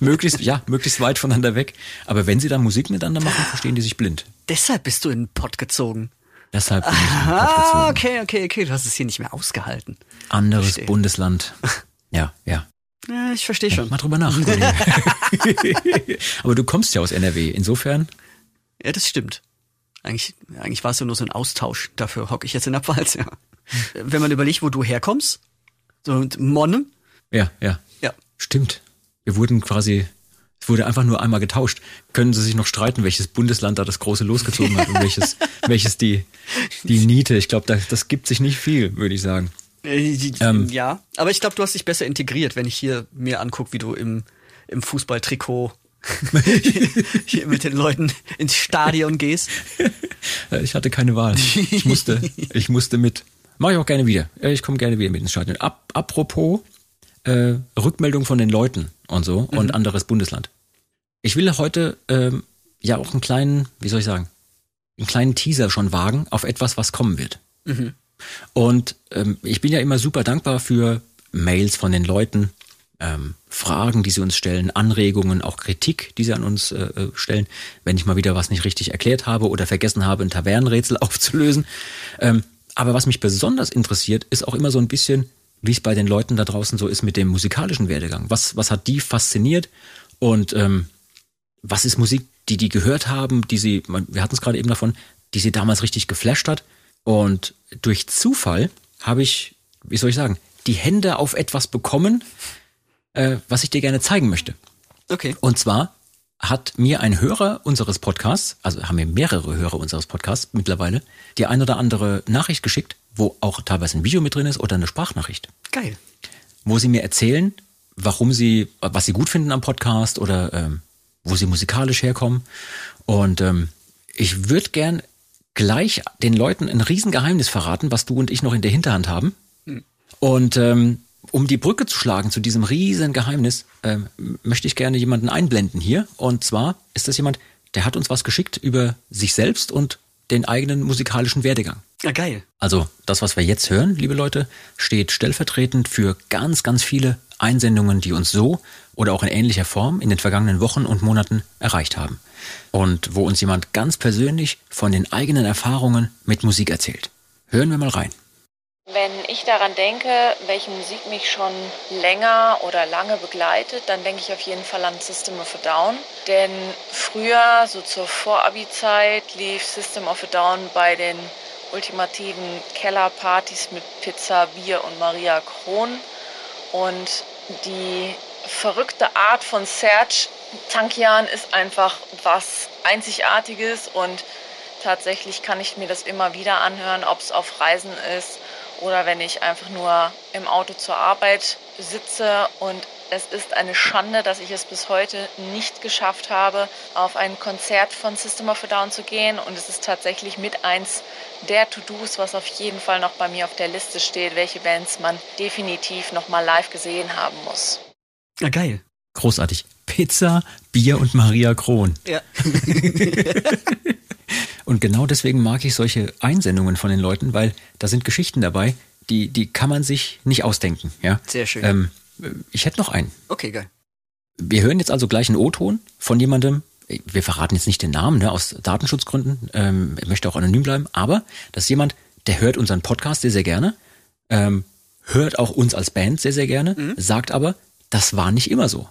S2: möglichst, ja, möglichst weit voneinander weg. Aber wenn sie dann Musik miteinander machen, verstehen die sich blind.
S3: Deshalb bist du in den Pott gezogen.
S2: Deshalb bin ich in den Pott
S3: Ah,
S2: gezogen.
S3: okay, okay, okay. Du hast es hier nicht mehr ausgehalten.
S2: Anderes
S3: Verstehe.
S2: Bundesland. [LAUGHS] Ja, ja.
S3: Ja, ich verstehe schon.
S2: Mal drüber nach. [LAUGHS] Aber du kommst ja aus NRW. Insofern,
S3: Ja, das stimmt. Eigentlich, eigentlich war es ja nur so ein Austausch. Dafür hocke ich jetzt in der Pfalz, ja. Wenn man überlegt, wo du herkommst, so mit Monne,
S2: ja, ja.
S3: ja.
S2: Stimmt. Wir wurden quasi Es wurde einfach nur einmal getauscht. Können Sie sich noch streiten, welches Bundesland da das große losgezogen hat und welches, [LAUGHS] welches die, die Niete? Ich glaube, das, das gibt sich nicht viel, würde ich sagen.
S3: Äh, ähm, ja, aber ich glaube, du hast dich besser integriert, wenn ich hier mir angucke, wie du im, im Fußballtrikot [LAUGHS] hier mit den Leuten ins Stadion gehst.
S2: Äh, ich hatte keine Wahl. Ich musste, [LAUGHS] ich musste mit. Mache ich auch gerne wieder. Äh, ich komme gerne wieder mit ins Stadion. Ab, apropos äh, Rückmeldung von den Leuten und so mhm. und anderes Bundesland. Ich will heute ähm, ja auch einen kleinen, wie soll ich sagen, einen kleinen Teaser schon wagen auf etwas, was kommen wird. Mhm. Und ähm, ich bin ja immer super dankbar für Mails von den Leuten, ähm, Fragen, die sie uns stellen, Anregungen, auch Kritik, die sie an uns äh, äh, stellen, wenn ich mal wieder was nicht richtig erklärt habe oder vergessen habe, ein Tavernenrätsel [LAUGHS] aufzulösen. Ähm, aber was mich besonders interessiert, ist auch immer so ein bisschen, wie es bei den Leuten da draußen so ist mit dem musikalischen Werdegang. Was, was hat die fasziniert und ähm, was ist Musik, die die gehört haben, die sie, wir hatten es gerade eben davon, die sie damals richtig geflasht hat. Und durch Zufall habe ich, wie soll ich sagen, die Hände auf etwas bekommen, äh, was ich dir gerne zeigen möchte.
S3: Okay.
S2: Und zwar hat mir ein Hörer unseres Podcasts, also haben mir mehrere Hörer unseres Podcasts mittlerweile, die ein oder andere Nachricht geschickt, wo auch teilweise ein Video mit drin ist oder eine Sprachnachricht.
S3: Geil.
S2: Wo sie mir erzählen, warum sie, was sie gut finden am Podcast oder ähm, wo sie musikalisch herkommen. Und ähm, ich würde gern gleich den Leuten ein Riesengeheimnis verraten, was du und ich noch in der Hinterhand haben. Hm. Und ähm, um die Brücke zu schlagen zu diesem riesen Geheimnis, ähm, möchte ich gerne jemanden einblenden hier. Und zwar ist das jemand, der hat uns was geschickt über sich selbst und den eigenen musikalischen Werdegang.
S3: Ja, geil.
S2: Also das, was wir jetzt hören, liebe Leute, steht stellvertretend für ganz, ganz viele Einsendungen, die uns so oder auch in ähnlicher Form in den vergangenen Wochen und Monaten erreicht haben. Und wo uns jemand ganz persönlich von den eigenen Erfahrungen mit Musik erzählt. Hören wir mal rein.
S4: Wenn ich daran denke, welche Musik mich schon länger oder lange begleitet, dann denke ich auf jeden Fall an System of a Down. Denn früher, so zur Vorabi-Zeit, lief System of a Down bei den ultimativen Kellerpartys mit Pizza, Bier und Maria Kron. Und die verrückte Art von Serge Tankian ist einfach was Einzigartiges und tatsächlich kann ich mir das immer wieder anhören, ob es auf Reisen ist oder wenn ich einfach nur im Auto zur Arbeit sitze und es ist eine Schande, dass ich es bis heute nicht geschafft habe, auf ein Konzert von System of a Down zu gehen. Und es ist tatsächlich mit eins der To-Dos, was auf jeden Fall noch bei mir auf der Liste steht, welche Bands man definitiv noch mal live gesehen haben muss.
S3: Ja, geil.
S2: Großartig. Pizza, Bier und Maria Kron.
S3: Ja. [LAUGHS]
S2: Und genau deswegen mag ich solche Einsendungen von den Leuten, weil da sind Geschichten dabei, die, die kann man sich nicht ausdenken. Ja?
S3: Sehr schön.
S2: Ähm, ich hätte noch einen.
S3: Okay, geil.
S2: Wir hören jetzt also gleich einen O-Ton von jemandem. Wir verraten jetzt nicht den Namen, ne, aus Datenschutzgründen. Ähm, er möchte auch anonym bleiben. Aber das ist jemand, der hört unseren Podcast sehr, sehr gerne. Ähm, hört auch uns als Band sehr, sehr gerne. Mhm. Sagt aber, das war nicht immer so.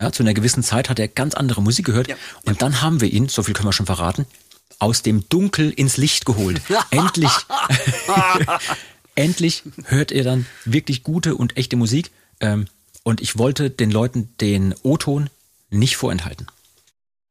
S2: Ja, zu einer gewissen Zeit hat er ganz andere Musik gehört. Ja. Und dann haben wir ihn, so viel können wir schon verraten, aus dem Dunkel ins Licht geholt. [LAUGHS] endlich, [LAUGHS] endlich hört ihr dann wirklich gute und echte Musik. Ähm, und ich wollte den Leuten den O-Ton nicht vorenthalten.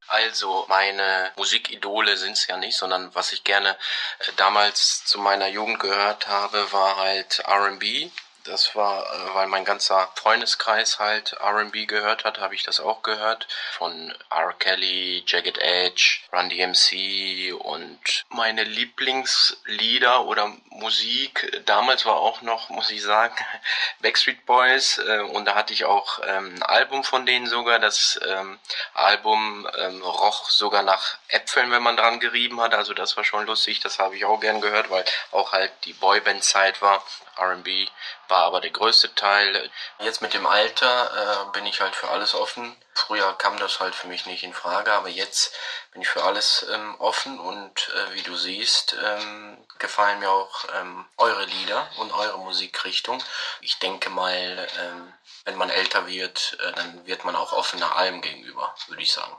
S5: Also meine Musikidole sind es ja nicht, sondern was ich gerne äh, damals zu meiner Jugend gehört habe, war halt RB. Das war, äh, weil mein ganzer Freundeskreis halt RB gehört hat, habe ich das auch gehört. Von R. Kelly, Jagged Edge, Run DMC und meine Lieblingslieder oder Musik damals war auch noch, muss ich sagen, [LAUGHS] Backstreet Boys. Äh, und da hatte ich auch ähm, ein Album von denen sogar. Das ähm, Album ähm, roch sogar nach Äpfeln, wenn man dran gerieben hat. Also das war schon lustig. Das habe ich auch gern gehört, weil auch halt die Boyband-Zeit war. R&B war aber der größte Teil. Jetzt mit dem Alter äh, bin ich halt für alles offen. Früher kam das halt für mich nicht in Frage, aber jetzt bin ich für alles ähm, offen und äh, wie du siehst, ähm, gefallen mir auch ähm, eure Lieder und eure Musikrichtung. Ich denke mal, ähm, wenn man älter wird, äh, dann wird man auch offener allem gegenüber, würde ich sagen.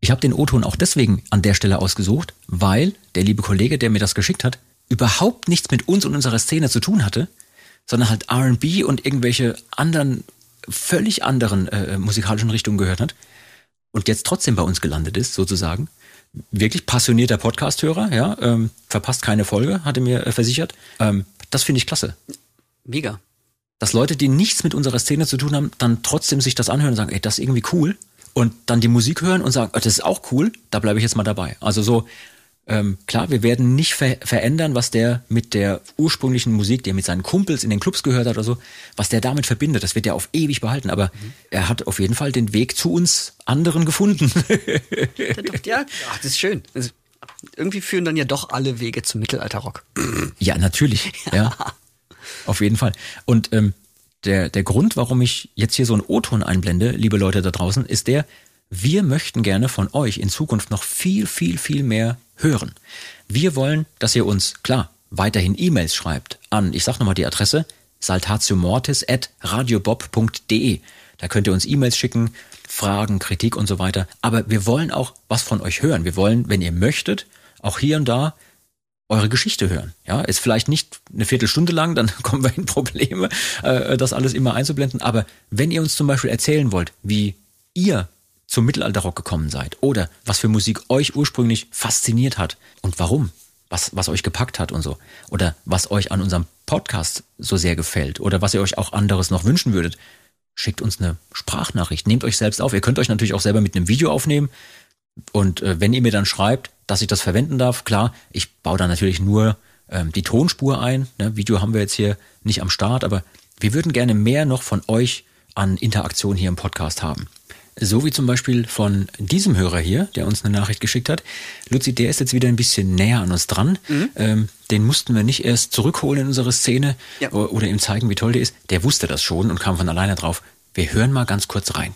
S2: Ich habe den O-Ton auch deswegen an der Stelle ausgesucht, weil der liebe Kollege, der mir das geschickt hat, überhaupt nichts mit uns und unserer Szene zu tun hatte, sondern halt RB und irgendwelche anderen völlig anderen äh, musikalischen Richtungen gehört hat und jetzt trotzdem bei uns gelandet ist, sozusagen. Wirklich passionierter Podcast-Hörer, ja, ähm, verpasst keine Folge, hatte mir äh, versichert. Ähm, das finde ich klasse.
S3: Mega.
S2: Dass Leute, die nichts mit unserer Szene zu tun haben, dann trotzdem sich das anhören und sagen, ey, das ist irgendwie cool. Und dann die Musik hören und sagen, oh, das ist auch cool, da bleibe ich jetzt mal dabei. Also so, ähm, klar, wir werden nicht ver verändern, was der mit der ursprünglichen Musik, die er mit seinen Kumpels in den Clubs gehört hat oder so, was der damit verbindet. Das wird er auf ewig behalten. Aber mhm. er hat auf jeden Fall den Weg zu uns anderen gefunden.
S3: ja, ach, das ist schön. Also, irgendwie führen dann ja doch alle Wege zum Mittelalterrock.
S2: Ja, natürlich. Ja. ja. [LAUGHS] Auf jeden Fall. Und ähm, der, der Grund, warum ich jetzt hier so einen O-Ton einblende, liebe Leute da draußen, ist der, wir möchten gerne von euch in Zukunft noch viel, viel, viel mehr hören. Wir wollen, dass ihr uns, klar, weiterhin E-Mails schreibt an, ich sag nochmal die Adresse, saltatiomortis at radiobob.de. Da könnt ihr uns E-Mails schicken, Fragen, Kritik und so weiter. Aber wir wollen auch was von euch hören. Wir wollen, wenn ihr möchtet, auch hier und da eure Geschichte hören. Ja, ist vielleicht nicht eine Viertelstunde lang, dann [LAUGHS] kommen wir in Probleme, äh, das alles immer einzublenden. Aber wenn ihr uns zum Beispiel erzählen wollt, wie ihr zum Mittelalterrock gekommen seid oder was für Musik euch ursprünglich fasziniert hat und warum, was, was euch gepackt hat und so oder was euch an unserem Podcast so sehr gefällt oder was ihr euch auch anderes noch wünschen würdet, schickt uns eine Sprachnachricht, nehmt euch selbst auf. Ihr könnt euch natürlich auch selber mit einem Video aufnehmen und äh, wenn ihr mir dann schreibt, dass ich das verwenden darf, klar, ich baue da natürlich nur ähm, die Tonspur ein. Ne? Video haben wir jetzt hier nicht am Start, aber wir würden gerne mehr noch von euch an Interaktion hier im Podcast haben. So wie zum Beispiel von diesem Hörer hier, der uns eine Nachricht geschickt hat. Luzi, der ist jetzt wieder ein bisschen näher an uns dran. Mhm. Ähm, den mussten wir nicht erst zurückholen in unsere Szene ja. oder ihm zeigen, wie toll der ist. Der wusste das schon und kam von alleine drauf. Wir hören mal ganz kurz rein.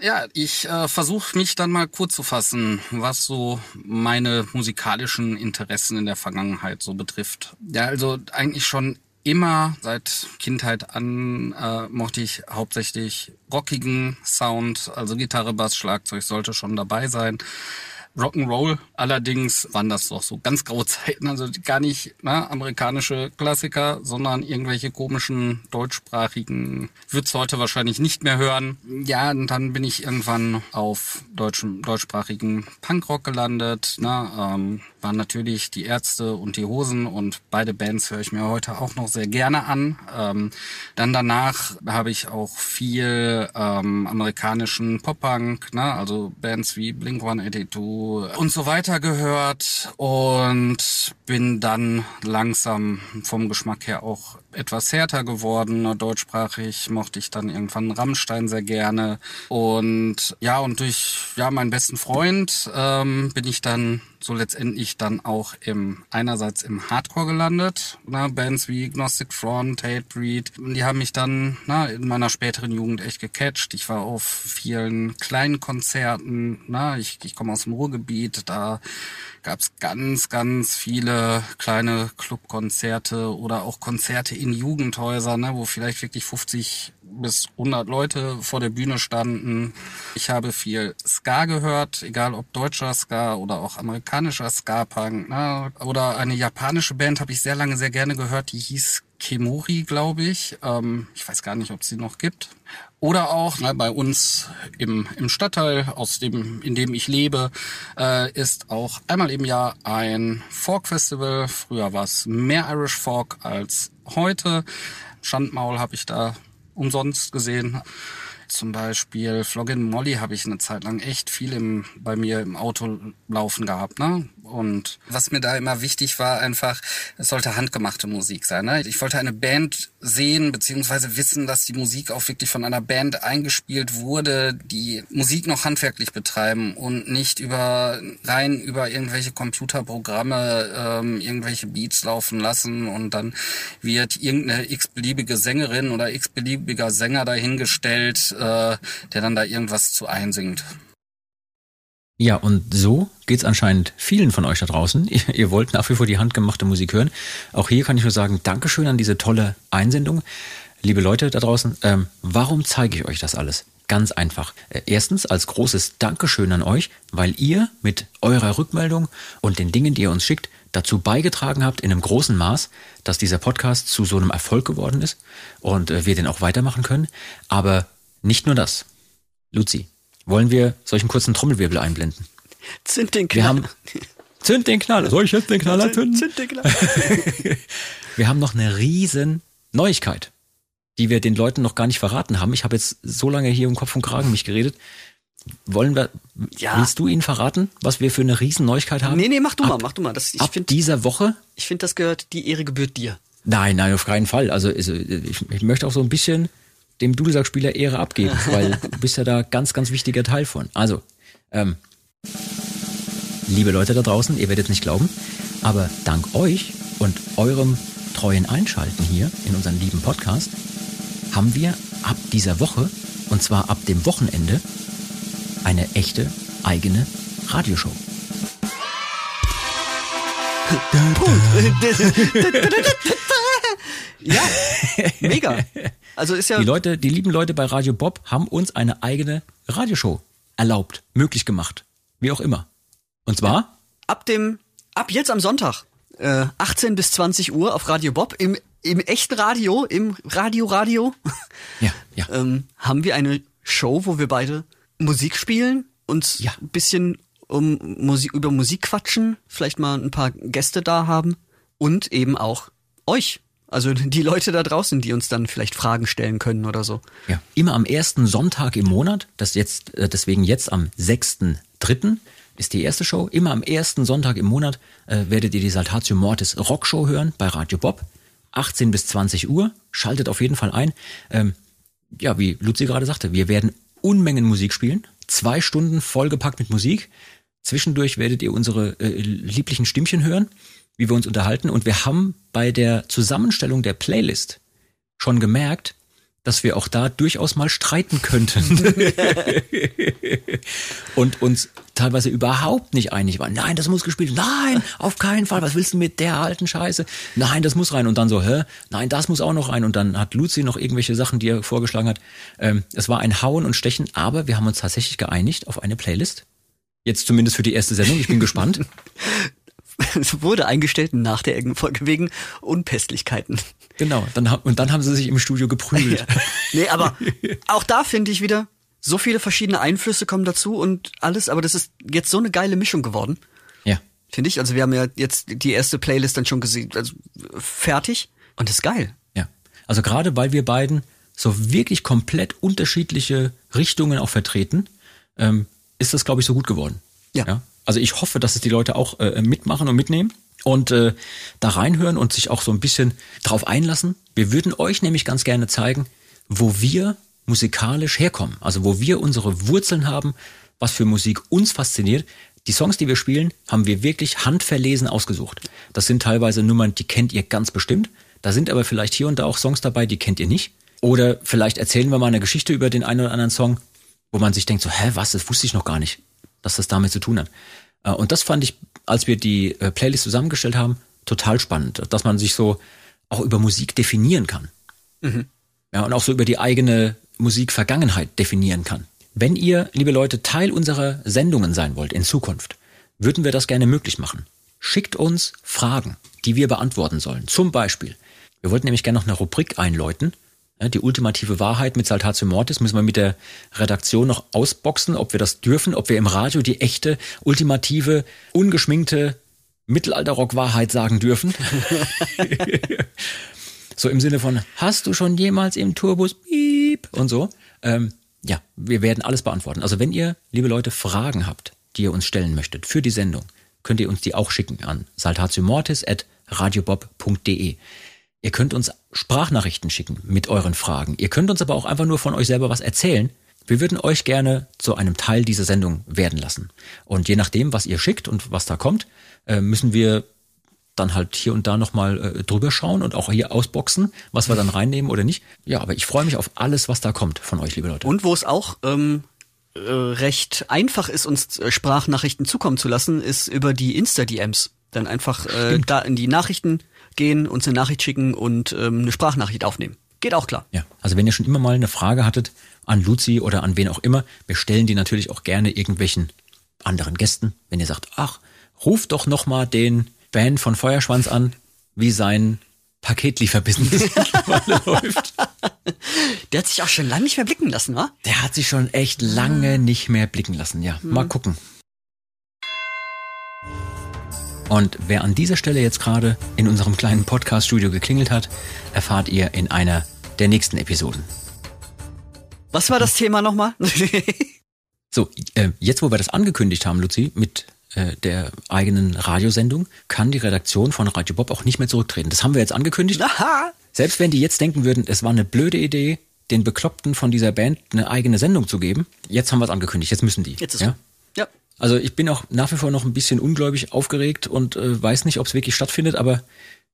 S6: Ja, ich äh, versuche mich dann mal kurz zu fassen, was so meine musikalischen Interessen in der Vergangenheit so betrifft. Ja, also eigentlich schon immer seit Kindheit an äh, mochte ich hauptsächlich rockigen Sound, also Gitarre, Bass, Schlagzeug sollte schon dabei sein. Rock'n'Roll. Allerdings waren das doch so ganz graue Zeiten, also gar nicht ne, amerikanische Klassiker, sondern irgendwelche komischen deutschsprachigen, wird's heute wahrscheinlich nicht mehr hören. Ja, und dann bin ich irgendwann auf deutschem, deutschsprachigen Punkrock gelandet. Ne, ähm, waren natürlich die Ärzte und die Hosen und beide Bands höre ich mir heute auch noch sehr gerne an. Ähm, dann danach habe ich auch viel ähm, amerikanischen Pop-Punk, ne? also Bands wie Blink-182 und so weiter gehört und bin dann langsam vom Geschmack her auch etwas härter geworden. Deutschsprachig mochte ich dann irgendwann Rammstein sehr gerne. Und ja, und durch ja meinen besten Freund ähm, bin ich dann so letztendlich dann auch im einerseits im Hardcore gelandet. Na, Bands wie Gnostic Front, Hatebreed, die haben mich dann na, in meiner späteren Jugend echt gecatcht. Ich war auf vielen kleinen Konzerten. Na, ich, ich komme aus dem Ruhrgebiet, da gab es ganz, ganz viele kleine Clubkonzerte oder auch Konzerte in Jugendhäusern, ne, wo vielleicht wirklich 50 bis 100 Leute vor der Bühne standen. Ich habe viel Ska gehört, egal ob deutscher Ska oder auch amerikanischer Ska-Punk. Ne? Oder eine japanische Band habe ich sehr lange sehr gerne gehört, die hieß Kemori, glaube ich. Ähm, ich weiß gar nicht, ob sie noch gibt. Oder auch ne, bei uns im, im Stadtteil, aus dem, in dem ich lebe, äh, ist auch einmal im Jahr ein Folk Festival. Früher war es mehr Irish Folk als heute. Schandmaul habe ich da umsonst gesehen. Zum Beispiel Floggin Molly habe ich eine Zeit lang echt viel im, bei mir im Auto laufen gehabt. Ne? Und was mir da immer wichtig war, einfach, es sollte handgemachte Musik sein. Ne? Ich wollte eine Band sehen, beziehungsweise wissen, dass die Musik auch wirklich von einer Band eingespielt wurde, die Musik noch handwerklich betreiben und nicht über rein über irgendwelche Computerprogramme ähm, irgendwelche Beats laufen lassen und dann wird irgendeine x-beliebige Sängerin oder x-beliebiger Sänger dahingestellt, äh, der dann da irgendwas zu einsingt.
S2: Ja, und so geht's anscheinend vielen von euch da draußen. [LAUGHS] Ihr, ihr, wollt nach wie vor die handgemachte Musik hören. Auch hier kann ich nur sagen, Dankeschön an diese tolle Einsendung. Liebe Leute da draußen, ähm, warum zeige ich euch das alles? Ganz einfach. Äh, Erstens als großes Dankeschön an euch, weil ihr mit eurer Rückmeldung und den Dingen, die ihr uns schickt, dazu beigetragen habt in einem großen Maß, dass dieser Podcast zu so einem Erfolg geworden ist und äh, wir den auch weitermachen können. Aber nicht nur das. Luzi, wollen wir solchen kurzen Trommelwirbel einblenden?
S3: Zünd den
S2: Wir
S3: Knall.
S2: haben Zünd den Knaller. Soll ich jetzt den Knaller zünden?
S3: Zünd den Knall. [LAUGHS]
S2: Wir haben noch eine riesen Neuigkeit, die wir den Leuten noch gar nicht verraten haben. Ich habe jetzt so lange hier um Kopf und Kragen mich geredet. Wollen wir,
S3: Ja.
S2: willst du ihnen verraten, was wir für eine riesen Neuigkeit haben?
S3: Nee, nee, mach du mal,
S2: Ab-
S3: mach du mal. Das, ich
S2: Ab
S3: finde,
S2: dieser Woche?
S3: ich find, das gehört, die Ehre gebührt dir.
S2: Nein, nein, auf keinen Fall. Also, also ich, ich möchte auch so ein bisschen dem Dudelsackspieler Ehre abgeben, [LAUGHS] weil du bist ja da ganz, ganz wichtiger Teil von. Also, ähm, liebe Leute da draußen, ihr werdet nicht glauben, aber dank euch und eurem treuen Einschalten hier in unseren lieben Podcast haben wir ab dieser Woche, und zwar ab dem Wochenende, eine echte eigene Radioshow. [LAUGHS]
S3: Ja, mega. [LAUGHS] Also ist ja
S2: Die Leute, die lieben Leute bei Radio Bob haben uns eine eigene Radioshow erlaubt, möglich gemacht. Wie auch immer. Und zwar,
S3: ab dem, ab jetzt am Sonntag, äh, 18 bis 20 Uhr auf Radio Bob, im, im echten Radio, im Radio Radio, [LAUGHS]
S2: ja, ja.
S3: ähm, haben wir eine Show, wo wir beide Musik spielen, uns
S2: Ja.
S3: ein bisschen um Musik, über Musik quatschen, vielleicht mal ein paar Gäste da haben und eben auch euch. Also [LAUGHS] die Leute da draußen, die uns dann vielleicht Fragen stellen können oder so.
S2: Ja, immer am ersten Sonntag im Monat, das jetzt, äh, deswegen jetzt am 6.3. ist die erste Show. Immer am ersten Sonntag im Monat äh, werdet ihr die Saltatio Mortis Rockshow hören bei Radio Bob. 18 bis 20 Uhr. Schaltet auf jeden Fall ein. Ähm, ja, wie Luzi gerade sagte, wir werden Unmengen Musik spielen. Zwei Stunden vollgepackt mit Musik. Zwischendurch werdet ihr unsere äh, lieblichen Stimmchen hören, wie wir uns unterhalten. Und wir haben bei der Zusammenstellung der Playlist schon gemerkt, dass wir auch da durchaus mal streiten könnten. [LAUGHS] und uns teilweise überhaupt nicht einig waren. Nein, das muss gespielt. Nein, auf keinen Fall. Was willst du mit der alten Scheiße? Nein, das muss rein. Und dann so, hä? Nein, das muss auch noch rein. Und dann hat Luzi noch irgendwelche Sachen, die er vorgeschlagen hat. Ähm, es war ein Hauen und Stechen, aber wir haben uns tatsächlich geeinigt auf eine Playlist. Jetzt zumindest für die erste Sendung. Ich bin gespannt. [LAUGHS]
S3: Es wurde eingestellt nach der Folge wegen Unpässlichkeiten.
S2: Genau. Dann, und dann haben sie sich im Studio geprügelt. [LAUGHS]
S3: Ja. Nee, aber auch da finde ich wieder, so viele verschiedene Einflüsse kommen dazu und alles, aber das ist jetzt so eine geile Mischung geworden,
S2: ja.
S3: finde ich. Also wir haben ja jetzt die erste Playlist dann schon gesehen, also fertig und das ist geil.
S2: Ja. Also gerade weil wir beiden so wirklich komplett unterschiedliche Richtungen auch vertreten, ähm, ist das, glaube ich, so gut geworden.
S3: Ja.
S2: Also ich hoffe, dass es die Leute auch äh, mitmachen und mitnehmen und äh, da reinhören und sich auch so ein bisschen drauf einlassen. Wir würden euch nämlich ganz gerne zeigen, wo wir musikalisch herkommen. Also wo wir unsere Wurzeln haben, was für Musik uns fasziniert. Die Songs, die wir spielen, haben wir wirklich handverlesen ausgesucht. Das sind teilweise Nummern, die kennt ihr ganz bestimmt. Da sind aber vielleicht hier und da auch Songs dabei, die kennt ihr nicht. Oder vielleicht erzählen wir mal eine Geschichte über den einen oder anderen Song, wo man sich denkt so, hä, was, das wusste ich noch gar nicht, dass das damit zu tun hat. Äh, Und das fand ich, als wir die äh, Playlist zusammengestellt haben, total spannend, dass man sich so auch über Musik definieren kann. Ja, und auch so über die eigene Musikvergangenheit definieren kann. Wenn ihr, liebe Leute, Teil unserer Sendungen sein wollt in Zukunft, würden wir das gerne möglich machen. Schickt uns Fragen, die wir beantworten sollen. Zum Beispiel, wir wollten nämlich gerne noch eine Rubrik einläuten. Die ultimative Wahrheit mit Saltatio Mortis müssen wir mit der Redaktion noch ausboxen, ob wir das dürfen, ob wir im Radio die echte, ultimative, ungeschminkte Mittelalter-Rock-Wahrheit sagen dürfen. [LAUGHS] So im Sinne von, hast du schon jemals im Tourbus Piep und so. Ähm, ja, wir werden alles beantworten. Also wenn ihr, liebe Leute, Fragen habt, die ihr uns stellen möchtet für die Sendung, könnt ihr uns die auch schicken an saltatiomortis.radiobob.de. Ihr könnt uns Sprachnachrichten schicken mit euren Fragen. Ihr könnt uns aber auch einfach nur von euch selber was erzählen. Wir würden euch gerne zu einem Teil dieser Sendung werden lassen. Und je nachdem, was ihr schickt und was da kommt, äh, müssen wir dann halt hier und da nochmal äh, drüber schauen und auch hier ausboxen, was wir dann reinnehmen oder nicht. Ja, aber ich freue mich auf alles, was da kommt von euch, liebe Leute.
S3: Und wo es auch ähm, äh, recht einfach ist, uns Sprachnachrichten zukommen zu lassen, ist über die Insta-DMs. Dann einfach äh, da in die Nachrichten gehen, uns eine Nachricht schicken und ähm, eine Sprachnachricht aufnehmen. Geht auch klar.
S2: Ja, also wenn ihr schon immer mal eine Frage hattet an Luzi oder an wen auch immer, wir stellen die natürlich auch gerne irgendwelchen anderen Gästen. Wenn ihr sagt, ach, ruft doch noch mal den Band von Feuerschwanz an, wie sein Paketlieferbusiness [LAUGHS] läuft.
S3: Der hat sich auch schon lange nicht mehr blicken lassen, wa?
S2: Der hat sich schon echt lange nicht mehr blicken lassen. Ja, mal gucken. Und wer an dieser Stelle jetzt gerade in unserem kleinen Podcast-Studio geklingelt hat, erfahrt ihr in einer der nächsten Episoden.
S3: Was war das Thema nochmal? [LAUGHS]
S2: So, äh, jetzt wo wir das angekündigt haben, Luzi, mit äh, der eigenen Radiosendung, kann die Redaktion von Radio Bob auch nicht mehr zurücktreten. Das haben wir jetzt angekündigt.
S3: Aha.
S2: Selbst wenn die jetzt denken würden, es war eine blöde Idee, den Bekloppten von dieser Band eine eigene Sendung zu geben, jetzt haben wir es angekündigt, jetzt müssen die.
S3: Jetzt ist
S2: ja? Also ich bin auch nach wie vor noch ein bisschen ungläubig aufgeregt und äh, weiß nicht, ob es wirklich stattfindet, aber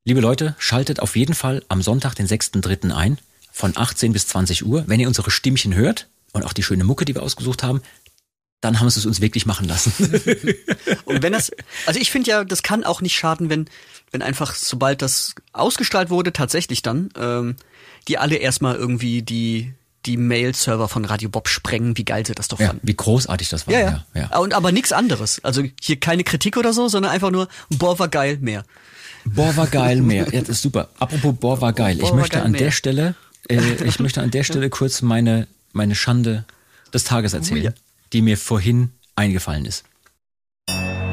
S2: liebe Leute, schaltet auf jeden Fall am Sonntag, den 6.3. ein, von 18 bis 20 Uhr. Wenn ihr unsere Stimmchen hört und auch die schöne Mucke, die wir ausgesucht haben, dann haben sie es uns wirklich machen lassen. [LAUGHS]
S3: Und wenn das, also ich finde ja, das kann auch nicht schaden, wenn, wenn einfach, sobald das ausgestrahlt wurde, tatsächlich dann, ähm, die alle erstmal irgendwie die, die Mail-Server von Radio Bob sprengen, wie geil sie das doch
S2: ja,
S3: fanden.
S2: wie großartig das war.
S3: Ja, ja.
S2: ja.
S3: Und aber nichts anderes. Also hier keine Kritik oder so, sondern einfach nur, boah, war geil, mehr.
S2: Boah, war geil mehr. Ja, das ist super. Apropos Boah, war geil.
S3: Boah,
S2: ich möchte
S3: geil
S2: an
S3: mehr.
S2: der Stelle, äh, [LAUGHS] ich möchte an der Stelle kurz meine, meine Schande des Tages erzählen,
S3: ja.
S2: die mir vorhin eingefallen ist.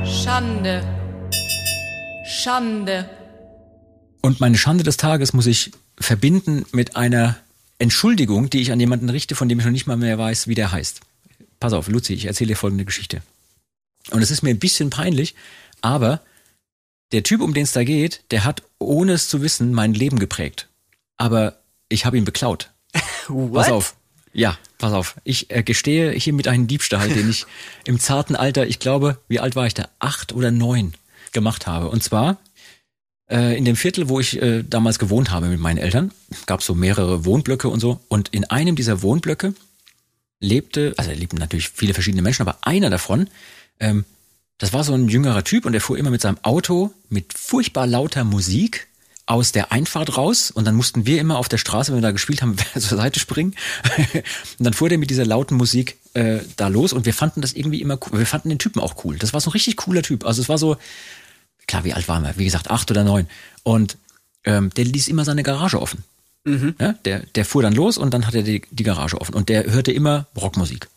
S7: Schande. Schande.
S2: Und meine Schande des Tages muss ich verbinden mit einer Entschuldigung, die ich an jemanden richte, von dem ich noch nicht mal mehr weiß, wie der heißt. Pass auf, Luzi, ich erzähle dir folgende Geschichte. Und es ist mir ein bisschen peinlich, aber der Typ, um den es da geht, der hat, ohne es zu wissen, mein Leben geprägt. Aber ich habe ihn beklaut. [LAUGHS] Pass auf. Ja, pass auf. Ich äh, gestehe hiermit einen Diebstahl, den ich [LAUGHS] im zarten Alter, ich glaube, wie alt war ich da? Acht oder neun gemacht habe. Und zwar in dem Viertel, wo ich äh, damals gewohnt habe mit meinen Eltern, gab es so mehrere Wohnblöcke und so. Und in einem dieser Wohnblöcke lebte, also lebten natürlich viele verschiedene Menschen, aber einer davon, ähm, das war so ein jüngerer Typ und der fuhr immer mit seinem Auto mit furchtbar lauter Musik aus der Einfahrt raus und dann mussten wir immer auf der Straße, wenn wir da gespielt haben, [LAUGHS] zur Seite springen. [LAUGHS] und dann fuhr der mit dieser lauten Musik äh, da los und wir fanden das irgendwie immer. Wir fanden den Typen auch cool. Das war so ein richtig cooler Typ. Also es war so, klar, wie alt waren wir? Wie gesagt, acht oder neun. Und ähm, der ließ immer seine Garage offen. Ja, der, der fuhr dann los und dann hat er die, die Garage offen. Und der hörte immer Rockmusik.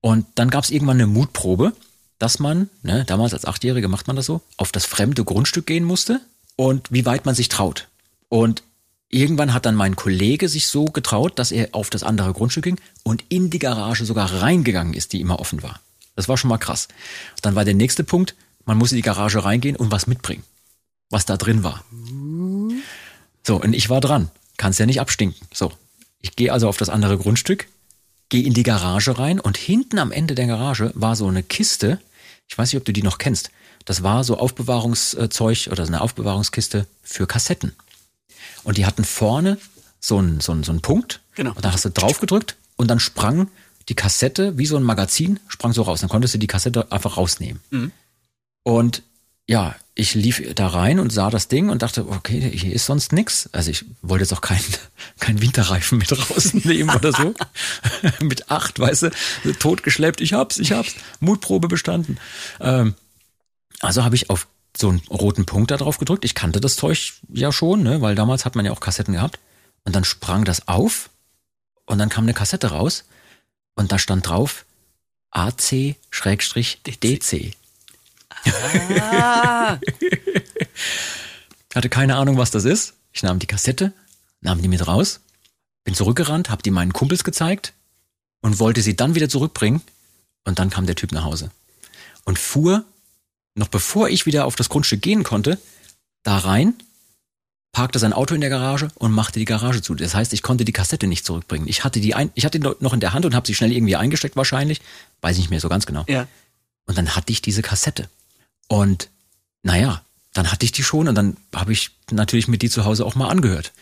S2: Und dann gab es irgendwann eine Mutprobe, dass man, ne, damals als Achtjährige macht man das so, auf das fremde Grundstück gehen musste und wie weit man sich traut. Und irgendwann hat dann mein Kollege sich so getraut, dass er auf das andere Grundstück ging und in die Garage sogar reingegangen ist, die immer offen war. Das war schon mal krass. Dann war der nächste Punkt, man musste in die Garage reingehen und was mitbringen, was da drin war. So, und ich war dran. Kannst ja nicht abstinken. So, ich gehe also auf das andere Grundstück, gehe in die Garage rein und hinten am Ende der Garage war so eine Kiste. Ich weiß nicht, ob du die noch kennst. Das war so Aufbewahrungszeug oder so eine Aufbewahrungskiste für Kassetten. Und die hatten vorne so einen, so einen, so einen Punkt.
S3: Genau.
S2: Und da hast du drauf gedrückt und dann sprang die Kassette, wie so ein Magazin, sprang so raus. Dann konntest du die Kassette einfach rausnehmen. Und ja, ich lief da rein und sah das Ding und dachte, okay, hier ist sonst nix. Also ich wollte jetzt auch keinen [LAUGHS] kein Winterreifen mit rausnehmen oder so. [LAUGHS] [LAUGHS] mit acht, weißt du, totgeschleppt, ich hab's, ich hab's. Mutprobe bestanden. Ähm, also habe ich auf so einen roten Punkt da drauf gedrückt. Ich kannte das Zeug ja schon, ne, weil damals hat man ja auch Kassetten gehabt. Und dann sprang das auf und dann kam eine Kassette raus und da stand drauf AC-DC.
S3: Ah,
S2: Hatte keine Ahnung, was das ist. Ich nahm die Kassette, nahm die mit raus, bin zurückgerannt, hab die meinen Kumpels gezeigt und wollte sie dann wieder zurückbringen. Und dann kam der Typ nach Hause und fuhr, noch bevor ich wieder auf das Grundstück gehen konnte, da rein, parkte sein Auto in der Garage und machte die Garage zu. Das heißt, ich konnte die Kassette nicht zurückbringen. Ich hatte die, ein, ich hatte die noch in der Hand und habe sie schnell irgendwie eingesteckt wahrscheinlich. Weiß ich nicht mehr so ganz genau.
S3: ja.
S2: Und dann hatte ich diese Kassette. Und naja, dann hatte ich die schon und dann habe ich natürlich mit die zu Hause auch mal angehört.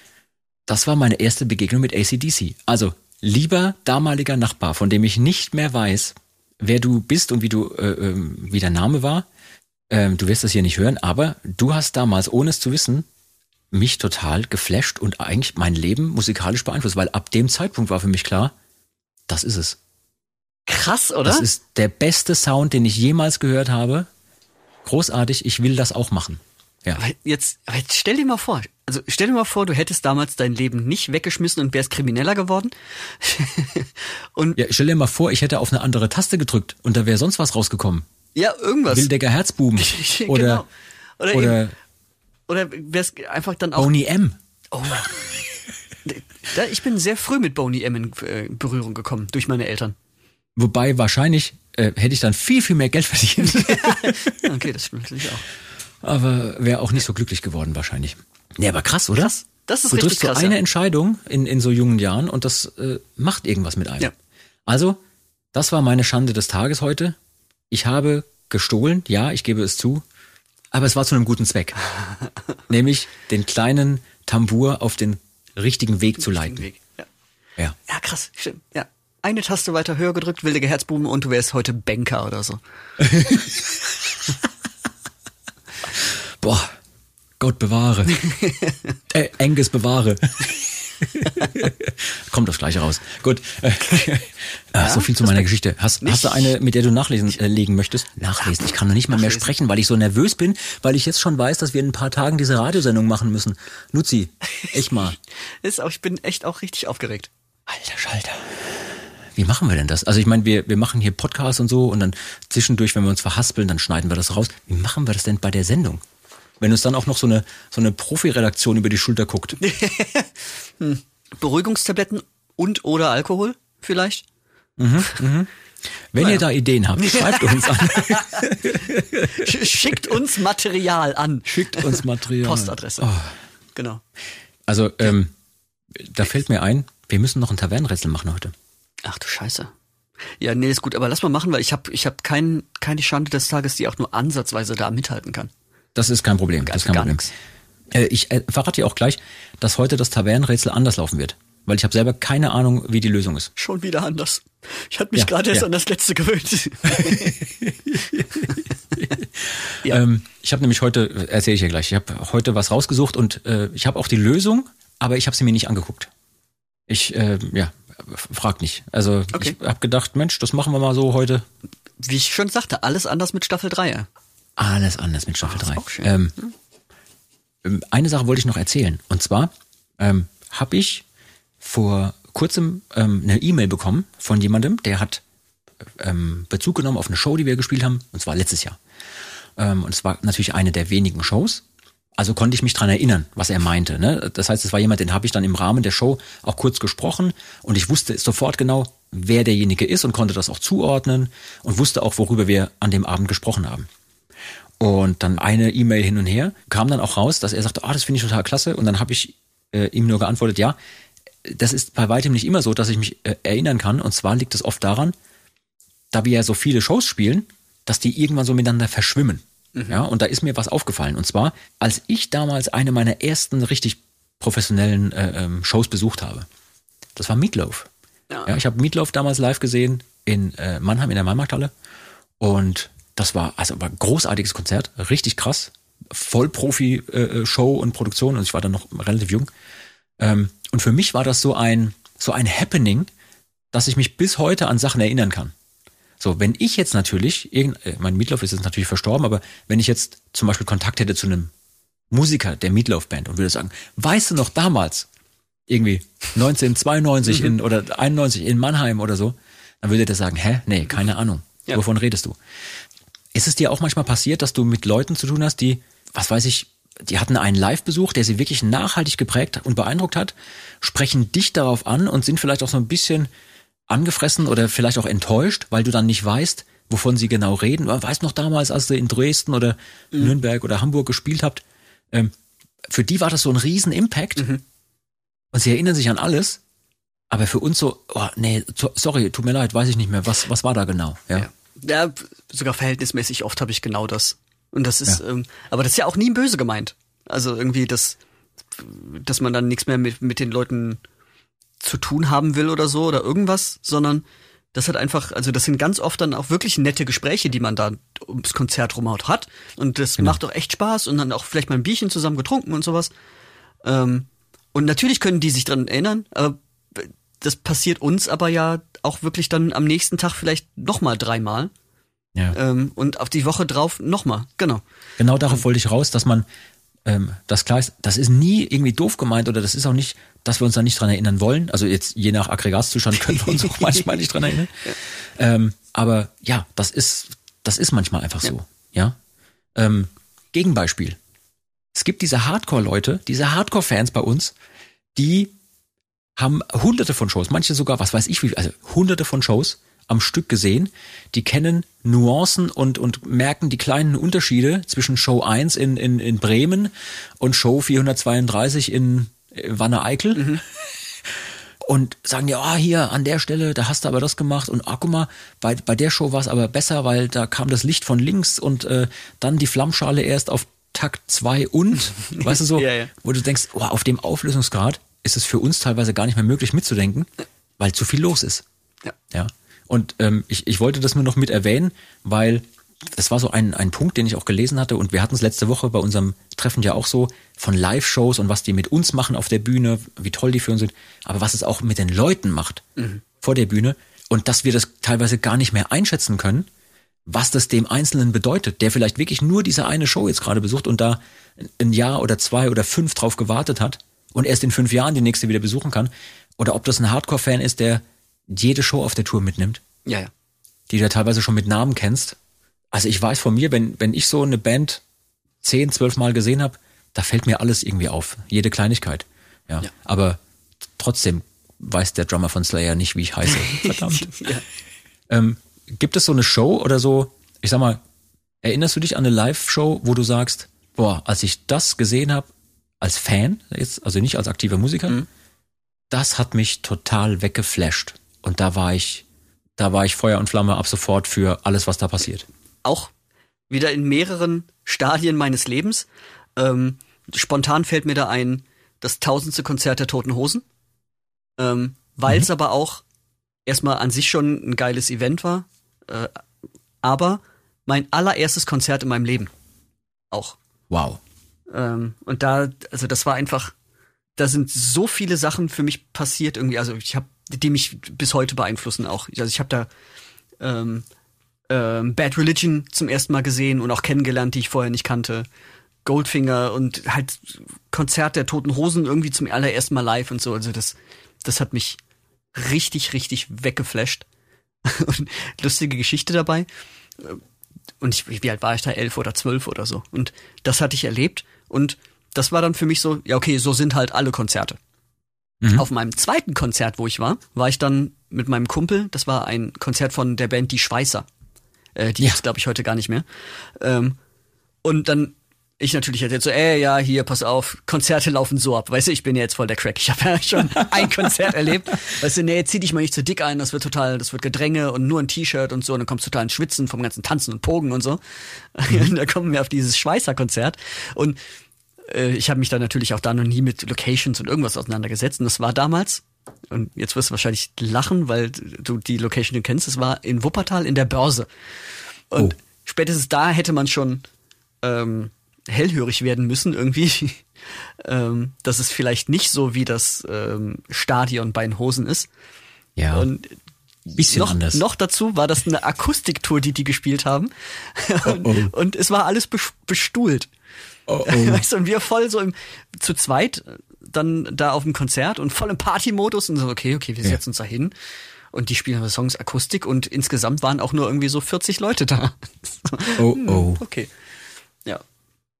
S2: Das war meine erste Begegnung mit ACDC. Also, lieber damaliger Nachbar, von dem ich nicht mehr weiß, wer du bist und wie du, äh, ähm, wie der Name war. Ähm, du wirst das hier nicht hören, aber du hast damals, ohne es zu wissen, mich total geflasht und eigentlich mein Leben musikalisch beeinflusst, weil ab dem Zeitpunkt war für mich klar, das ist es.
S3: Krass, oder?
S2: Das ist der beste Sound, den ich jemals gehört habe. Großartig, ich will das auch machen. Ja.
S3: Aber jetzt, aber jetzt stell dir mal vor, also stell dir mal vor, du hättest damals dein Leben nicht weggeschmissen und wärst krimineller geworden. [LAUGHS] und
S2: ja, stell dir mal vor, ich hätte auf eine andere Taste gedrückt und da wäre sonst was rausgekommen.
S3: ja, irgendwas.
S2: Wildecker Herzbuben [LAUGHS]
S3: Genau.
S2: oder,
S3: Oder,
S2: oder
S3: eben, oder wärst einfach dann auch.
S2: Boney M.
S3: Oh. Ich bin sehr früh mit Boney M in äh, Berührung gekommen durch meine Eltern.
S2: Wobei wahrscheinlich äh, hätte ich dann viel, viel mehr Geld verdient. [LAUGHS]
S3: Okay, das stimmt natürlich auch.
S2: aber wäre auch nicht so glücklich geworden wahrscheinlich. Nee, aber krass, oder?
S3: Krass. Das ist
S2: du
S3: richtig
S2: triffst so
S3: krass,
S2: eine
S3: ja.
S2: Entscheidung in, in so jungen Jahren und das äh, macht irgendwas mit einem.
S3: Ja.
S2: Also, das war meine Schande des Tages heute. Ich habe gestohlen, ja, ich gebe es zu, aber es war zu einem guten Zweck. [LAUGHS] Nämlich den kleinen Tambour auf den richtigen Weg zu leiten.
S3: Weg. Ja.
S2: Ja.
S3: ja, krass, stimmt. Ja. Eine Taste weiter höher gedrückt, wildige Herzbuben und du wärst heute Banker oder so. [LAUGHS]
S2: Boah, Gott bewahre. [LAUGHS] äh, Angus bewahre. [LAUGHS] Kommt das gleiche raus. Gut. Äh, so viel zu meiner Geschichte. Hast, hast du eine, mit der du nachlesen äh, legen möchtest? Nachlesen. Ich kann noch nicht mal mehr
S3: Nachlesen.
S2: sprechen, weil ich so nervös bin, weil ich jetzt schon weiß, dass wir in ein paar Tagen diese Radiosendung machen müssen. Luzi, echt mal.
S3: Ist auch, ich bin echt auch richtig aufgeregt.
S2: Alter Schalter. Wie machen wir denn das? Also ich meine, wir, wir machen hier Podcasts und so und dann zwischendurch, wenn wir uns verhaspeln, dann schneiden wir das raus. Wie machen wir das denn bei der Sendung? Wenn uns dann auch noch so eine, so eine Profi-Redaktion über die Schulter guckt. [LAUGHS]
S3: Beruhigungstabletten und oder Alkohol vielleicht?
S2: Wenn ihr da Ideen habt, [LAUGHS] schreibt uns an.
S3: Sch- Schickt uns Material an.
S2: Schickt uns Material.
S3: Postadresse.
S2: Oh.
S3: Genau.
S2: Also, ähm, da fällt mir ein, wir müssen noch ein Tavernenrätsel machen heute.
S3: Ach du Scheiße. Ja, nee, ist gut, aber lass mal machen, weil ich habe ich hab kein, keine Schande des Tages, die auch nur ansatzweise da mithalten kann.
S2: Das ist kein Problem. Das ist
S3: Also
S2: kein
S3: gar
S2: Problem.
S3: nix.
S2: Äh, ich äh, verrate dir auch gleich, dass heute das Tavernenrätsel anders laufen wird. Weil ich habe selber keine Ahnung, wie die Lösung ist.
S3: Schon wieder anders. Ich hatte mich
S2: Ja,
S3: gerade erst
S2: ja.
S3: an das letzte gewöhnt. [LAUGHS] Ja.
S2: Ähm, ich habe nämlich heute, erzähle ich dir gleich, ich habe heute was rausgesucht und äh, ich habe auch die Lösung, aber ich habe sie mir nicht angeguckt. Ich, äh, ja, frag nicht. Also
S3: Okay.
S2: ich habe gedacht, Mensch, das machen wir mal so heute.
S3: Wie ich schon sagte, alles anders mit Staffel 3. ja.
S2: Alles anders mit Staffel
S3: Ah, ist
S2: 3.
S3: auch schön.
S2: Ähm, ähm, eine Sache wollte ich noch erzählen. Und zwar ähm, habe ich vor kurzem ähm, eine E-Mail bekommen von jemandem, der hat ähm, Bezug genommen auf eine Show, die wir gespielt haben, und zwar letztes Jahr. Ähm, und es war natürlich eine der wenigen Shows. Also konnte ich mich dran erinnern, was er meinte. Ne? Das heißt, es war jemand, den habe ich dann im Rahmen der Show auch kurz gesprochen und ich wusste sofort genau, wer derjenige ist und konnte das auch zuordnen und wusste auch, worüber wir an dem Abend gesprochen haben. Und dann eine E-Mail hin und her, kam dann auch raus, dass er sagte, ah, das finde ich total klasse. Und dann habe ich äh, ihm nur geantwortet, ja, das ist bei weitem nicht immer so, dass ich mich äh, erinnern kann. Und zwar liegt es oft daran, da wir ja so viele Shows spielen, dass die irgendwann so miteinander verschwimmen. Ja, und da ist mir was aufgefallen. Und zwar, als ich damals eine meiner ersten richtig professionellen äh, ähm, Shows besucht habe. Das war Meatloaf.
S3: Ja.
S2: Ja, ich habe Meatloaf damals live gesehen in äh, Mannheim in der Maimarkthalle. Und das war also war ein großartiges Konzert, richtig krass. Vollprofi-Show und Produktion und ich war dann noch relativ jung. Ähm, und für mich war das so ein, so ein Happening, dass ich mich bis heute an Sachen erinnern kann. So, wenn ich jetzt natürlich, äh, mein Meatloaf ist jetzt natürlich verstorben, aber wenn ich jetzt zum Beispiel Kontakt hätte zu einem Musiker der Meatloaf Band und würde sagen, weißt du noch damals, irgendwie 1992 in, oder 91 in Mannheim oder so, dann würde der sagen, hä? Nee, keine Ahnung.
S3: Ja.
S2: Wovon redest du? Ist es dir auch manchmal passiert, dass du mit Leuten zu tun hast, die, was weiß ich, die hatten einen Live-Besuch, der sie wirklich nachhaltig geprägt und beeindruckt hat, sprechen dich darauf an und sind vielleicht auch so ein bisschen angefressen oder vielleicht auch enttäuscht, weil du dann nicht weißt, wovon sie genau reden. Weißt noch damals, als ihr in Dresden oder Nürnberg oder Hamburg gespielt habt, ähm, für die war das so ein riesen Impact und sie erinnern sich an alles, aber für uns so, oh, nee, so- sorry, tut mir leid, weiß ich nicht mehr, was, was war da genau? Ja.
S3: Ja. ja, sogar verhältnismäßig oft habe ich genau das. Und das ist,
S2: Ja.
S3: ähm, aber das ist ja auch nie böse gemeint. Also irgendwie das, dass man dann nichts mehr mit, mit den Leuten zu tun haben will oder so oder irgendwas, sondern das hat einfach, also das sind ganz oft dann auch wirklich nette Gespräche, die man da ums Konzert rum hat. Und das
S2: Genau.
S3: macht doch echt Spaß und dann auch vielleicht mal ein Bierchen zusammen getrunken und sowas. Ähm, und natürlich können die sich dran erinnern, aber das passiert uns aber ja auch wirklich dann am nächsten Tag vielleicht nochmal dreimal.
S2: Ja.
S3: Ähm, und auf die Woche drauf nochmal, genau.
S2: Genau darauf wollte ich raus, dass man ähm, das klar ist, das ist nie irgendwie doof gemeint oder das ist auch nicht, dass wir uns da nicht dran erinnern wollen. Also jetzt je nach Aggregatzustand können wir uns auch manchmal nicht dran erinnern. [LAUGHS] Ähm, aber ja, das ist, das ist manchmal einfach so. Ja. Ähm, Gegenbeispiel. Es gibt diese Hardcore-Leute, diese Hardcore-Fans bei uns, die haben hunderte von Shows, manche sogar, was weiß ich wie, also hunderte von Shows am Stück gesehen, die kennen Nuancen und, und merken die kleinen Unterschiede zwischen Show 1 in, in, in Bremen und Show 432 in äh, Wanne-Eickel. Und sagen ja, ah, hier an der Stelle, da hast du aber das gemacht und ah, guck mal, bei, bei der Show war es aber besser, weil da kam das Licht von links und äh, dann die Flammschale erst auf Takt 2 und, [LAUGHS] weißt du so,
S3: Ja, ja.
S2: wo du denkst, oh, auf dem Auflösungsgrad ist es für uns teilweise gar nicht mehr möglich mitzudenken, weil zu viel los ist.
S3: Ja.
S2: Ja. Und ähm, ich, ich wollte das nur noch mit erwähnen, weil das war so ein, ein Punkt, den ich auch gelesen hatte und wir hatten es letzte Woche bei unserem Treffen ja auch so von Live-Shows und was die mit uns machen auf der Bühne, wie toll die für uns sind, aber was es auch mit den Leuten macht vor der Bühne und dass wir das teilweise gar nicht mehr einschätzen können, was das dem Einzelnen bedeutet, der vielleicht wirklich nur diese eine Show jetzt gerade besucht und da ein Jahr oder zwei oder fünf drauf gewartet hat und erst in fünf Jahren die nächste wieder besuchen kann. Oder ob das ein Hardcore-Fan ist, der jede Show auf der Tour mitnimmt,
S3: Ja, ja.
S2: die du ja teilweise schon mit Namen kennst. Also ich weiß von mir, wenn, wenn ich so eine Band zehn, zwölf Mal gesehen habe, da fällt mir alles irgendwie auf. Jede Kleinigkeit. Ja.
S3: Ja.
S2: Aber trotzdem weiß der Drummer von Slayer nicht, wie ich heiße. [LAUGHS] Verdammt.
S3: Ja.
S2: Ähm, gibt es so eine Show oder so, ich sag mal, erinnerst du dich an eine Live-Show, wo du sagst, boah, als ich das gesehen habe, als Fan, jetzt, also nicht als aktiver Musiker, das hat mich total weggeflasht. Und da war ich, da war ich Feuer und Flamme ab sofort für alles, was da passiert.
S3: Auch wieder in mehreren Stadien meines Lebens. Ähm, spontan fällt mir da ein, das tausendste Konzert der Toten Hosen. Ähm, Weil es aber auch erstmal an sich schon ein geiles Event war. Äh, aber mein allererstes Konzert in meinem Leben. Auch.
S2: Wow.
S3: Ähm, und da, also das war einfach, da sind so viele Sachen für mich passiert irgendwie, also ich habe, die mich bis heute beeinflussen auch. Also ich habe da ähm, ähm, Bad Religion zum ersten Mal gesehen und auch kennengelernt, die ich vorher nicht kannte. Goldfinger und halt Konzert der Toten Hosen irgendwie zum allerersten Mal live und so. Also das, das hat mich richtig, richtig weggeflasht. [LAUGHS] Und lustige Geschichte dabei. Und ich, wie alt war ich da? Elf oder zwölf oder so. Und das hatte ich erlebt. Und das war dann für mich so, ja, okay, so sind halt alle Konzerte. Auf meinem zweiten Konzert, wo ich war, war ich dann mit meinem Kumpel. Das war ein Konzert von der Band Die Schweißer. Äh, die
S2: Ja.
S3: gibt's, glaube ich, heute gar nicht mehr. Ähm, und dann ich natürlich erzählt so, ey, ja, hier, pass auf, Konzerte laufen so ab. Weißt du, ich bin ja jetzt voll der Crack. Ich habe ja [LAUGHS] schon ein Konzert erlebt. Weißt du, nee, zieh dich mal nicht zu dick ein, das wird total, das wird Gedränge und nur ein T-Shirt und so. Und dann kommst du total ins Schwitzen vom ganzen Tanzen und Pogen und so. Und [LAUGHS] da kommen wir auf dieses Schweißer-Konzert. Und äh, ich habe mich da natürlich auch da noch nie mit Locations und irgendwas auseinandergesetzt. Und das war damals, und jetzt wirst du wahrscheinlich lachen, weil du die Location kennst, das war in Wuppertal in der Börse. Und
S2: Oh.
S3: spätestens da hätte man schon ähm, hellhörig werden müssen irgendwie. [LAUGHS] ähm, dass es vielleicht nicht so wie das ähm, Stadion bei den Hosen ist.
S2: Ja.
S3: Und
S2: Bisschen
S3: noch,
S2: anders.
S3: noch dazu war das eine Akustiktour, die die gespielt haben. [LAUGHS] und,
S2: oh.
S3: und es war alles bes- bestuhlt.
S2: oh, oh. [LAUGHS]
S3: Weißt du, und wir voll so im, zu zweit dann da auf dem Konzert und voll im Partymodus und so, okay, okay, wir
S2: Ja.
S3: setzen uns da hin. Und die spielen Songs Akustik und insgesamt waren auch nur irgendwie so 40 Leute da.
S2: Oh, oh. [LAUGHS]
S3: Okay. Ja.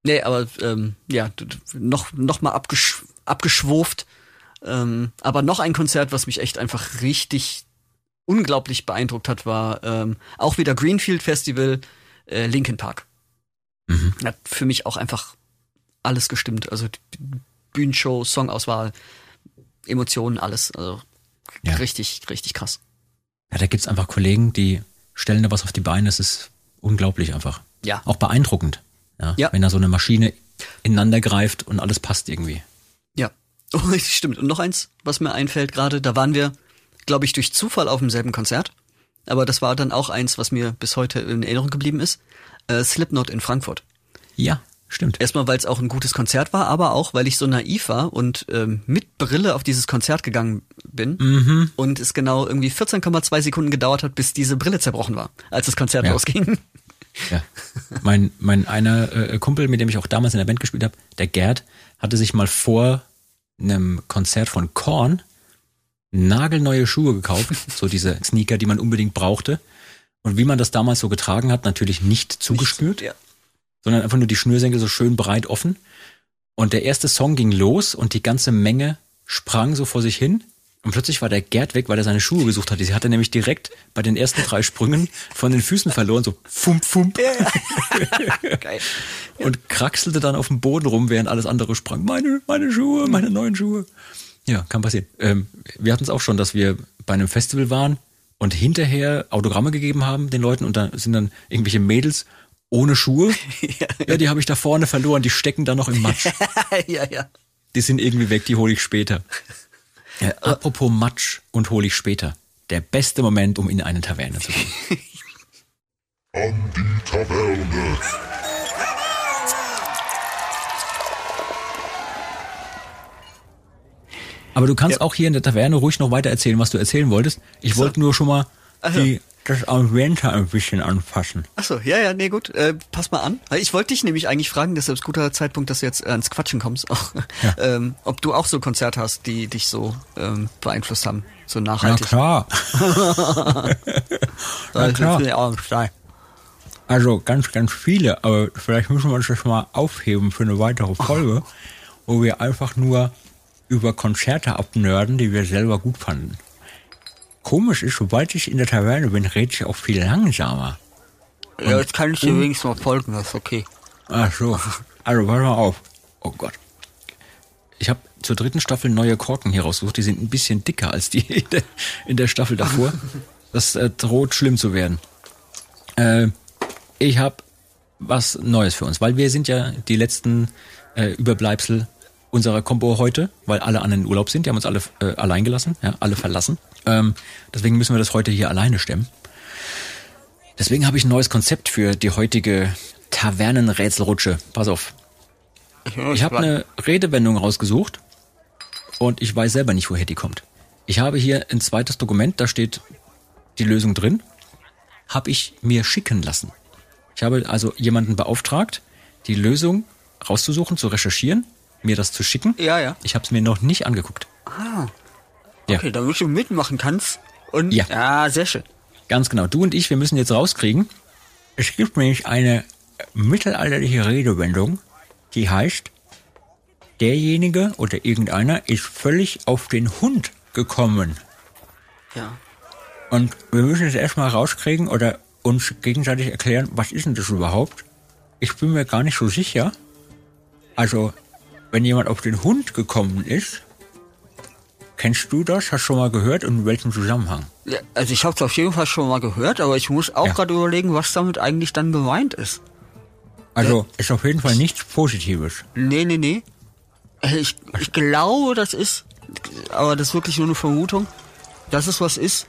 S3: Nee, aber ähm, ja, noch, noch mal abgesch abgeschwurft. Ähm, aber noch ein Konzert, was mich echt einfach richtig unglaublich beeindruckt hat, war ähm, auch wieder Greenfield Festival, äh, Linkin Park.
S2: Mhm.
S3: Hat für mich auch einfach alles gestimmt. Also die Bühnenshow, Songauswahl, Emotionen, alles. Also
S2: Ja.
S3: richtig, richtig krass.
S2: Ja, da gibt's einfach Kollegen, die stellen da was auf die Beine. Das ist unglaublich einfach.
S3: Ja.
S2: Auch beeindruckend. Ja,
S3: Ja.
S2: Wenn da so eine Maschine ineinander greift und alles passt irgendwie.
S3: Ja, [LAUGHS] oh, stimmt. Und noch eins, was mir einfällt gerade, da waren wir, glaube ich, durch Zufall auf demselben Konzert. Aber das war dann auch eins, was mir bis heute in Erinnerung geblieben ist. Äh, Slipknot in Frankfurt.
S2: Ja. Stimmt.
S3: Erstmal, weil es auch ein gutes Konzert war, aber auch, weil ich so naiv war und ähm, mit Brille auf dieses Konzert gegangen bin
S2: Mhm.
S3: und es genau irgendwie 14,2 Sekunden gedauert hat, bis diese Brille zerbrochen war, als das Konzert
S2: Ja.
S3: losging.
S2: Ja. [LAUGHS] Mein, mein einer äh, Kumpel, mit dem ich auch damals in der Band gespielt habe, der Gerd, hatte sich mal vor einem Konzert von Korn nagelneue Schuhe gekauft, [LAUGHS] so diese Sneaker, die man unbedingt brauchte. Und wie man das damals so getragen hat, natürlich nicht zugeschnürt,
S3: Ja.
S2: Sondern einfach nur die Schnürsenkel so schön breit offen. Und der erste Song ging los und die ganze Menge sprang so vor sich hin. Und plötzlich war der Gerd weg, weil er seine Schuhe gesucht hatte. Sie hatte nämlich direkt bei den ersten drei Sprüngen von den Füßen verloren, so fump, fump. [LAUGHS]
S3: Geil.
S2: Und kraxelte dann auf dem Boden rum, während alles andere sprang. Meine, meine Schuhe, meine neuen Schuhe. Ja, kann passieren. Ähm, wir hatten es auch schon, dass wir bei einem Festival waren und hinterher Autogramme gegeben haben den Leuten und da sind dann irgendwelche Mädels ohne Schuhe. [LAUGHS] Ja, die habe ich da vorne verloren, die stecken da noch im Matsch. [LAUGHS]
S3: ja, ja.
S2: Die sind irgendwie weg, die hole ich später. Äh, apropos Matsch und hole ich später. Der beste Moment, um in eine Taverne zu gehen. [LAUGHS]
S7: An die Taverne.
S2: Aber du kannst auch hier in der Taverne ruhig noch weiter erzählen, was du erzählen wolltest. Ich wollte nur schon mal
S3: Also.
S2: die, das Ambiente ein bisschen anfassen.
S3: Achso, ja, ja, nee, gut. Äh, pass mal an. Ich wollte dich nämlich eigentlich fragen, deshalb ist guter Zeitpunkt, dass du jetzt äh, ans Quatschen kommst, [LAUGHS] auch, ähm, ob du auch so Konzerte hast, die dich so ähm, beeinflusst haben, so
S2: Na
S3: nachhaltig.
S2: klar. Na klar. [LAUGHS]
S3: klar.
S2: Also ganz, ganz viele, aber vielleicht müssen wir uns das mal aufheben für eine weitere Folge, wo wir einfach nur über Konzerte abnörden, die wir selber gut fanden. Komisch ist, sobald ich in der Taverne bin, rede ich auch viel langsamer.
S3: Ja, jetzt kann ich dir wenigstens mal folgen, das ist okay.
S2: Ach so. Also pass mal auf. Oh Gott. Ich habe zur dritten Staffel neue Korken hier rausgesucht. Die sind ein bisschen dicker als die [LAUGHS] in der, in der Staffel davor. [LAUGHS] Das äh, droht schlimm zu werden. Äh, ich habe was Neues für uns, weil wir sind ja die letzten äh, Überbleibsel unserer Combo heute, weil alle anderen in Urlaub sind. Die haben uns alle äh, allein gelassen, ja, alle verlassen. Ähm, deswegen müssen wir das heute hier alleine stemmen. Deswegen habe ich ein neues Konzept für die heutige Tavernenrätselrutsche. Pass auf. Ich habe eine Redewendung rausgesucht und ich weiß selber nicht, woher die kommt. Ich habe hier ein zweites Dokument, da steht die Lösung drin. Habe ich mir schicken lassen. Ich habe also jemanden beauftragt, die Lösung rauszusuchen, zu recherchieren, mir das zu schicken.
S3: Ja, ja.
S2: Ich habe es mir noch nicht angeguckt. Ja.
S3: Okay, damit du mitmachen kannst. Und
S2: Ja.
S3: ja, sehr schön.
S2: Ganz genau. Du und ich, wir müssen jetzt rauskriegen. Es gibt nämlich eine mittelalterliche Redewendung, die heißt, derjenige oder irgendeiner ist völlig auf den Hund gekommen.
S3: Ja.
S2: Und wir müssen jetzt erstmal rauskriegen oder uns gegenseitig erklären, was ist denn das überhaupt? Ich bin mir gar nicht so sicher. Also, wenn jemand auf den Hund gekommen ist, kennst du das? Hast du schon mal gehört und in welchem Zusammenhang?
S3: Ja, Also ich habe es auf jeden Fall schon mal gehört, aber ich muss auch
S2: Ja.
S3: gerade überlegen, was damit eigentlich dann gemeint ist.
S2: Also, ist auf jeden Fall nichts Positives.
S3: Nee, nee, nee. Äh, Ich, ich glaube, das ist, aber das ist wirklich nur eine Vermutung, dass es was ist,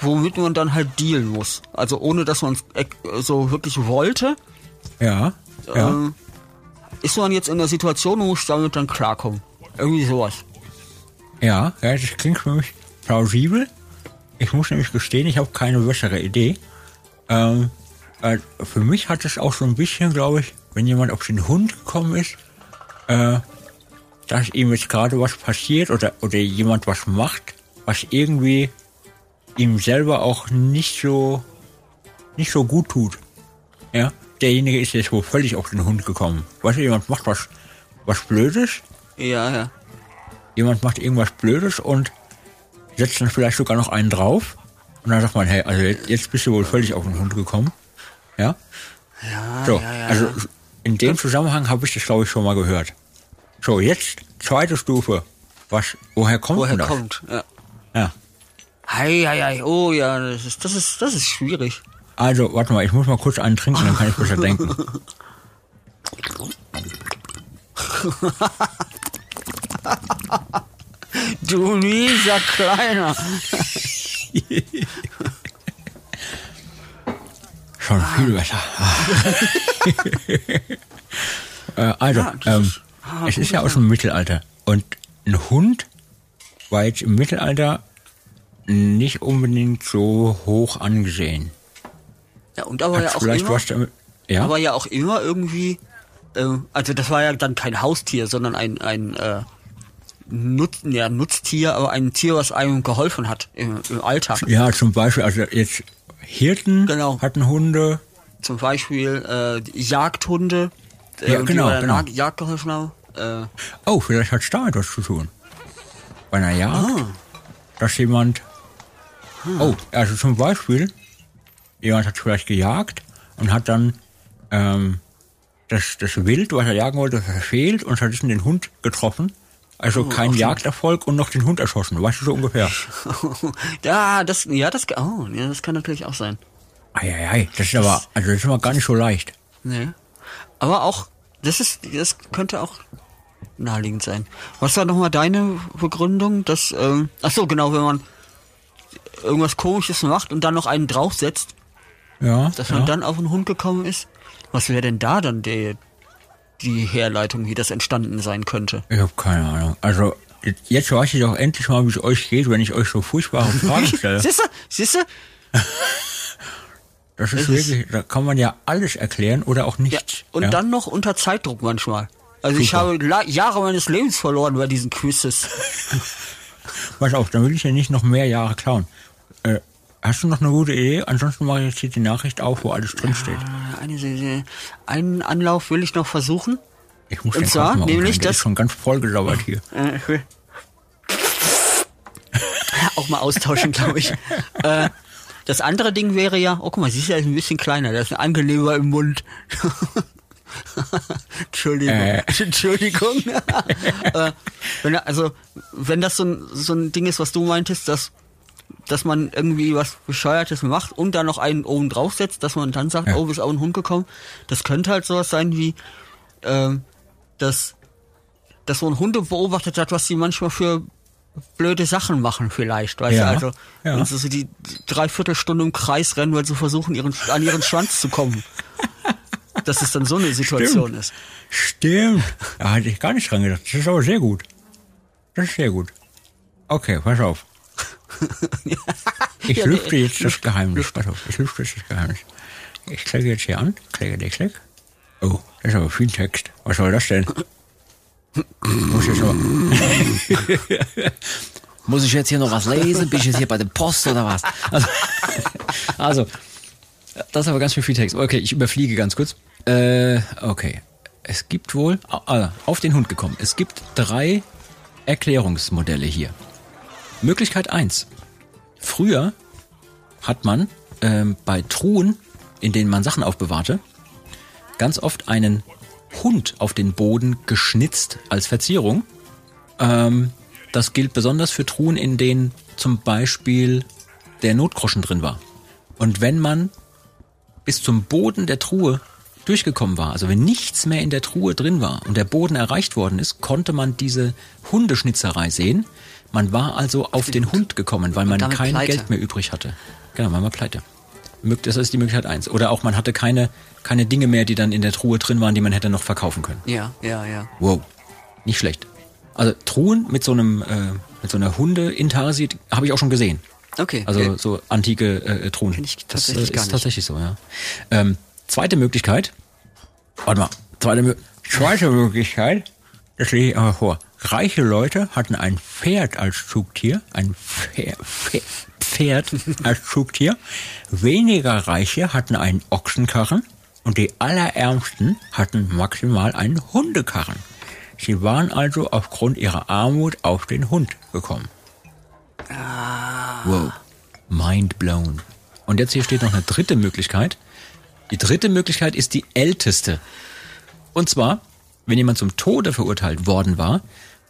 S3: womit man dann halt dealen muss. Also ohne, dass man es ex- so wirklich wollte,
S2: Ja, ja.
S3: ähm, ist man jetzt in der Situation und muss damit dann klarkommen. Irgendwie sowas.
S2: Ja, ja, das klingt für mich plausibel. Ich muss nämlich gestehen, ich habe keine bessere Idee. Ähm, äh, für mich hat es auch so ein bisschen, glaube ich, wenn jemand auf den Hund gekommen ist, äh, dass ihm jetzt gerade was passiert oder, oder jemand was macht, was irgendwie ihm selber auch nicht so, nicht so gut tut. Ja, derjenige ist jetzt wohl völlig auf den Hund gekommen. Weißt du, jemand macht was, was Blödes
S3: Ja, ja.
S2: jemand macht irgendwas Blödes und setzt dann vielleicht sogar noch einen drauf. Und dann sagt man, hey, also jetzt, jetzt bist du wohl völlig auf den Hund gekommen. Ja?
S3: Ja,
S2: So,
S3: ja, ja.
S2: also in dem Zusammenhang habe ich das, glaube ich, schon mal gehört. So, jetzt zweite Stufe. Was, woher kommt
S3: Woher
S2: denn das?
S3: kommt? Ja.
S2: Ja.
S3: Hei, hei, hei. Oh ja, das ist, das ist, das ist schwierig.
S2: Also, warte mal, ich muss mal kurz einen trinken, dann kann ich besser denken. [LAUGHS]
S3: Du mieser Kleiner. [LAUGHS]
S2: Schon viel besser. [LAUGHS] Äh, also,
S3: Ja,
S2: ähm,
S3: ist- ah,
S2: es ist ja aus dem Mittelalter. Und ein Hund war jetzt im Mittelalter nicht unbedingt so hoch angesehen.
S3: Ja, und aber ja auch immer,
S2: was damit. Ja?
S3: aber ja auch immer irgendwie, ähm, also das war ja dann kein Haustier, sondern ein, ein äh, Nutz, ja, Nutztier, aber ein Tier, was einem geholfen hat im, im Alltag.
S2: ja, zum Beispiel, also jetzt Hirten
S3: Genau.
S2: hatten Hunde.
S3: Zum Beispiel äh, Jagdhunde, äh,
S2: Ja, genau,
S3: die
S2: genau.
S3: Na- Jagd geholfen haben. Äh,
S2: Oh, vielleicht hat es da etwas zu tun. Bei einer Jagd,
S3: Ah.
S2: dass jemand. Oh, also zum Beispiel, jemand hat vielleicht gejagt und hat dann ähm, das, das Wild, was er jagen wollte, verfehlt und stattdessen den Hund getroffen. Also
S3: Oh,
S2: kein Jagderfolg und noch den Hund erschossen. Weißt du so ungefähr? [LAUGHS]
S3: ja, das, ja, das, oh, ja, das kann natürlich auch sein.
S2: Eieiei, das ist aber, also das ist aber gar nicht so leicht.
S3: Nee. Aber auch, das ist, das könnte auch naheliegend sein. Was war nochmal deine Begründung, dass, ähm, ach so, genau, wenn man irgendwas komisches macht und dann noch einen draufsetzt,
S2: Ja,
S3: dass
S2: ja.
S3: man dann auf einen Hund gekommen ist? Was wäre denn da dann die, die Herleitung, wie das entstanden sein könnte?
S2: Ich habe keine Ahnung. Also jetzt weiß ich doch endlich mal, wie es euch geht, wenn ich euch so furchtbare [LAUGHS] Fragen stelle.
S3: Siehste, siehste? [LAUGHS]
S2: Das ist
S3: Das ist-
S2: wirklich, da kann man ja alles erklären oder auch
S3: Ja,
S2: nicht.
S3: und
S2: ja?
S3: dann noch unter Zeitdruck manchmal. Also ich
S2: Super.
S3: habe la- Jahre meines Lebens verloren bei diesen Quizzes. [LAUGHS]
S2: Pass auf, dann will ich ja nicht noch mehr Jahre klauen. Äh, hast du noch eine gute Idee? Ansonsten mache ich jetzt hier die Nachricht auf, wo alles drinsteht.
S3: Eine, einen Anlauf will ich noch versuchen.
S2: Ich muss
S3: Und
S2: den
S3: zwar nämlich das-
S2: ist schon ganz vollgesauert hier. [LAUGHS]
S3: Äh, [LAUGHS] auch mal austauschen, glaube ich. äh, das andere Ding wäre ja, oh guck mal, sie ist ja ein bisschen kleiner, da ist ein Angenehmer im Mund. [LAUGHS] Entschuldigung.
S2: Äh.
S3: Entschuldigung. äh, wenn, also, wenn das so ein, so ein Ding ist, was du meintest, dass, dass man irgendwie was Bescheuertes macht und dann noch einen oben draufsetzt, dass man dann sagt,
S2: Ja.
S3: oh, ist auch ein Hund gekommen, das könnte halt sowas sein wie, ähm, dass dass so ein Hunde beobachtet hat, was die manchmal für blöde Sachen machen vielleicht, weißt
S2: Ja,
S3: du, also
S2: ja.
S3: wenn sie so die Dreiviertelstunde im Kreis rennen, weil sie versuchen, ihren, an ihren Schwanz zu kommen. Dass es dann so eine Situation ist.
S2: Stimmt. Da hatte ich gar nicht dran gedacht. Das ist aber sehr gut. Das ist sehr gut. Okay, pass auf. [LAUGHS] Ich
S3: Ja,
S2: lüfte jetzt das Geheimnis. Pass auf, ich lüfte jetzt das Geheimnis. Ich klicke jetzt hier an. Klicke, klick, klick. Oh, das ist aber viel Text. Was soll das denn? Muss ich. [LAUGHS] Muss ich jetzt hier noch was lesen? Bin ich jetzt hier bei der Post oder was? Also, [LAUGHS] also das ist aber ganz schön viel Text. Okay, ich überfliege ganz kurz. Äh, okay. Es gibt wohl, ah, auf den Hund gekommen. Es gibt drei Erklärungsmodelle hier. Möglichkeit eins: Früher hat man ähm, bei Truhen, in denen man Sachen aufbewahrte, ganz oft einen Hund auf den Boden geschnitzt als Verzierung. Ähm, das gilt besonders für Truhen, in denen zum Beispiel der Notgroschen drin war. Und wenn man bis zum Boden der Truhe durchgekommen war, also wenn nichts mehr in der Truhe drin war und der Boden erreicht worden ist, konnte man diese Hundeschnitzerei sehen. Man war also auf den Hund gekommen, weil man kein
S3: pleite.
S2: Geld mehr übrig hatte. Genau, man war pleite. Das ist die Möglichkeit eins. Oder auch man hatte keine, keine Dinge mehr, die dann in der Truhe drin waren, die man hätte noch verkaufen können.
S3: Ja, ja, ja.
S2: Wow, nicht schlecht. Also Truhen mit so einem äh, mit so einer Hunde-Intarsie habe ich auch schon gesehen.
S3: Okay.
S2: Also
S3: okay.
S2: so antike äh, Truhen.
S3: Kenn ich
S2: das
S3: tatsächlich
S2: äh,
S3: gar
S2: ist
S3: nicht.
S2: tatsächlich so, ja. Ähm, zweite Möglichkeit. Warte mal. Zweite, zweite Möglichkeit. Das lese ich aber vor. Reiche Leute hatten ein Pferd als Zugtier, ein Pferd, Pferd als Zugtier. Weniger Reiche hatten einen Ochsenkarren und die Allerärmsten hatten maximal einen Hundekarren. Sie waren also aufgrund ihrer Armut auf den Hund gekommen. Wow. Mind blown. Und jetzt hier steht noch eine dritte Möglichkeit. Die dritte Möglichkeit ist die älteste. Und zwar, wenn jemand zum Tode verurteilt worden war,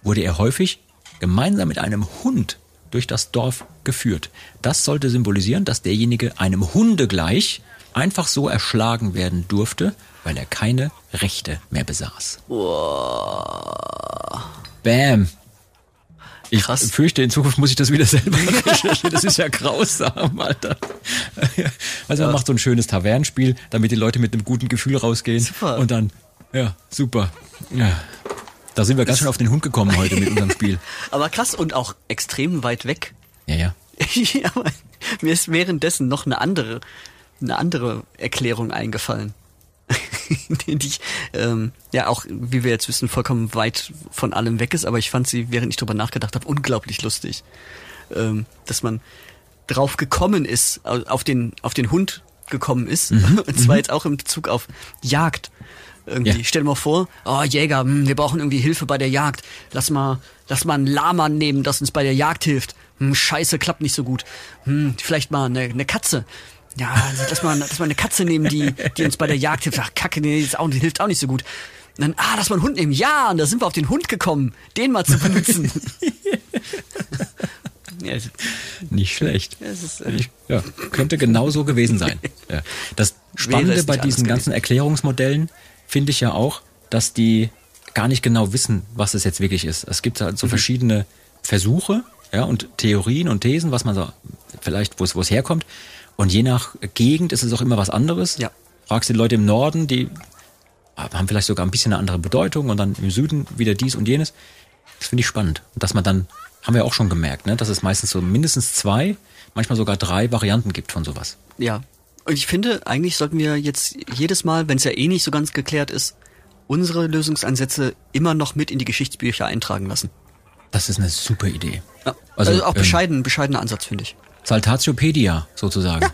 S2: wurde er häufig gemeinsam mit einem Hund durch das Dorf geführt. Das sollte symbolisieren, dass derjenige einem Hunde gleich einfach so erschlagen werden durfte, weil er keine Rechte mehr besaß. Bam. Ich
S3: Krass.
S2: fürchte, in Zukunft muss ich das wieder selber [LAUGHS] recherchieren. Das ist ja grausam, Alter. Also man macht so ein schönes Tavernenspiel, damit die Leute mit einem guten Gefühl rausgehen.
S3: Super.
S2: Und dann, Ja, super. Ja. Da sind wir ganz schön auf den Hund gekommen heute mit unserem Spiel. [LAUGHS]
S3: Aber krass und auch extrem weit weg.
S2: Ja, ja. [LAUGHS]
S3: ja, mir ist währenddessen noch eine andere, eine andere Erklärung eingefallen. [LAUGHS] die ich, ähm, ja auch, wie wir jetzt wissen, vollkommen weit von allem weg ist, aber ich fand sie, während ich drüber nachgedacht habe, unglaublich lustig. Ähm, dass man drauf gekommen ist, au- auf den, auf den Hund gekommen ist. Und zwar jetzt auch im Bezug auf Jagd. Irgendwie.
S2: Ja.
S3: Stell dir mal vor, oh Jäger, hm, wir brauchen irgendwie Hilfe bei der Jagd. Lass mal, lass mal ein Lama nehmen, das uns bei der Jagd hilft. Hm, scheiße, klappt nicht so gut. Hm, vielleicht mal eine, eine Katze. Ja, also lass mal, lass mal eine Katze nehmen, die, die uns bei der Jagd hilft. Ach, Kacke, nee, ist auch, die hilft auch nicht so gut. Und dann, ah, lass mal einen Hund nehmen. Ja, und da sind wir auf den Hund gekommen, den mal zu benutzen. [LAUGHS] ja,
S2: Nicht schlecht.
S3: es ist, äh,
S2: Ich, ja, könnte genauso gewesen sein. Ja. Das Spannende bei diesen ganzen
S3: gewesen.
S2: Erklärungsmodellen finde ich ja auch, dass die gar nicht genau wissen, was es jetzt wirklich ist. Es gibt halt
S3: Mhm.
S2: so verschiedene Versuche ja, und Theorien und Thesen, was man so vielleicht, wo es, wo es herkommt. Und je nach Gegend ist es auch immer was anderes.
S3: Ja.
S2: Fragst die Leute im Norden, die haben vielleicht sogar ein bisschen eine andere Bedeutung und dann im Süden wieder dies und jenes. Das finde ich spannend. Und dass man dann, haben wir auch schon gemerkt, ne, dass es meistens so mindestens zwei, manchmal sogar drei Varianten gibt von sowas.
S3: Ja. Und ich finde, eigentlich sollten wir jetzt jedes Mal, wenn es ja eh nicht so ganz geklärt ist, unsere Lösungsansätze immer noch mit in die Geschichtsbücher eintragen lassen.
S2: Das ist eine super Idee.
S3: Ja.
S2: Also,
S3: Also, auch
S2: ähm,
S3: bescheiden, bescheidener Ansatz, finde ich.
S2: Saltatiopedia sozusagen.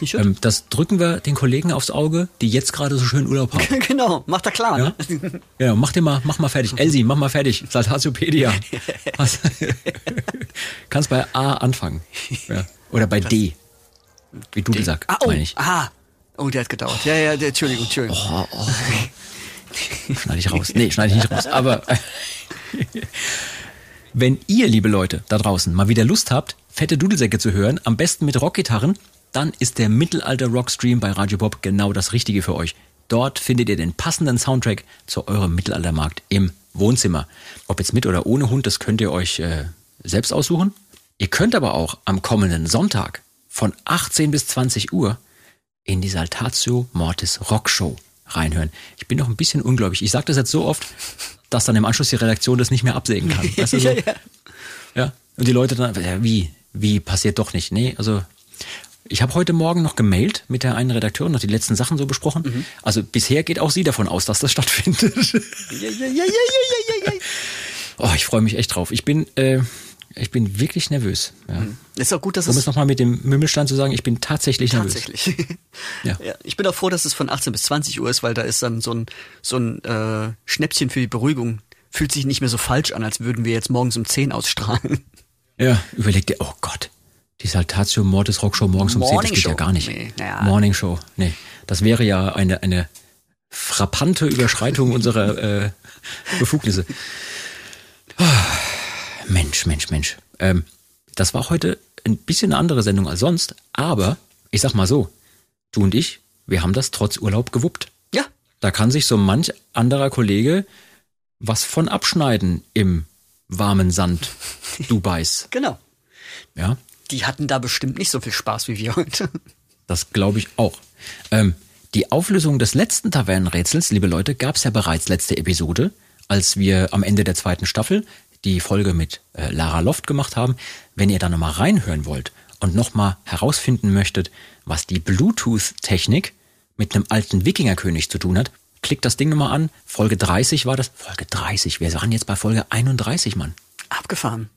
S3: Ich gut.
S2: Ähm, das drücken wir den Kollegen aufs Auge, die jetzt gerade so schön Urlaub haben. [LAUGHS]
S3: genau, macht er klar.
S2: Ja?
S3: Ne?
S2: Ja, mach dir mal, mach mal fertig. [LAUGHS] Elsie, mach mal fertig. Saltatiopedia. [LAUGHS] Kannst bei A anfangen. Ja. Oder bei D. Wie du gesagt,
S3: Ah, oh,
S2: meine ich.
S3: aha. Oh, der hat gedauert. Ja, ja, der, Entschuldigung, Entschuldigung. [LAUGHS]
S2: Schneide ich raus. Nee, schneide ich nicht raus. [LAUGHS] Aber wenn ihr, liebe Leute da draußen, mal wieder Lust habt, fette Dudelsäcke zu hören, am besten mit Rockgitarren, dann ist der Mittelalter-Rockstream bei Radio Bob genau das Richtige für euch. Dort findet ihr den passenden Soundtrack zu eurem Mittelaltermarkt im Wohnzimmer. Ob jetzt mit oder ohne Hund, das könnt ihr euch äh, selbst aussuchen. Ihr könnt aber auch am kommenden Sonntag von 18 bis 20 Uhr in die Saltatio Mortis Rockshow reinhören. Ich bin noch ein bisschen ungläubig. Ich sage das jetzt so oft, dass dann im Anschluss die Redaktion das nicht mehr absägen kann. [LAUGHS] Weißt du, so?
S3: ja, ja.
S2: Ja. Und die Leute dann, ja, wie, wie passiert doch nicht. Nee, also ich habe heute Morgen noch gemailt mit der einen Redakteurin, noch die letzten Sachen so besprochen.
S3: Mhm.
S2: Also bisher geht auch sie davon aus, dass das stattfindet. [LAUGHS] Oh, ich freue mich echt drauf. Ich bin, äh, ich bin wirklich nervös. Ja.
S3: Ist auch gut, dass
S2: Um es
S3: es
S2: nochmal mit dem Mümmelstein zu sagen, ich bin tatsächlich,
S3: tatsächlich. [LAUGHS]
S2: Ja.
S3: Ja, ich bin auch froh, dass es von 18 bis 20 Uhr ist, weil da ist dann so ein so ein äh, Schnäppchen für die Beruhigung. Fühlt sich nicht mehr so falsch an, als würden wir jetzt morgens um 10 ausstrahlen.
S2: nervös. Ja, überleg dir, oh Gott, die Saltatio Mortis Rockshow morgens um 10, das
S3: Morning
S2: geht ja
S3: Show.
S2: gar nicht.
S3: Nee, naja.
S2: Morning Show, nee. Das wäre ja eine, eine frappante Überschreitung unserer äh, Befugnisse. Mensch, Mensch, Mensch. Ähm, das war heute ein bisschen eine andere Sendung als sonst, aber ich sag mal so, du und ich, wir haben das trotz Urlaub gewuppt.
S3: Ja,
S2: Da kann sich so manch anderer Kollege was von abschneiden im warmen Sand Dubais. [LAUGHS]
S3: genau.
S2: Ja,
S3: Die hatten da bestimmt nicht so viel Spaß wie wir heute. [LAUGHS]
S2: das glaube ich auch. Ähm, die Auflösung des letzten Tavernenrätsels, liebe Leute, gab es ja bereits letzte Episode, als wir am Ende der zweiten Staffel die Folge mit äh, Lara Loft gemacht haben. Wenn ihr da nochmal reinhören wollt und nochmal herausfinden möchtet, was die Bluetooth-Technik mit einem alten Wikingerkönig zu tun hat, klickt das Ding nochmal an. Folge 30 war das. Folge 30. Wir waren jetzt bei Folge 31, Mann.
S3: Abgefahren.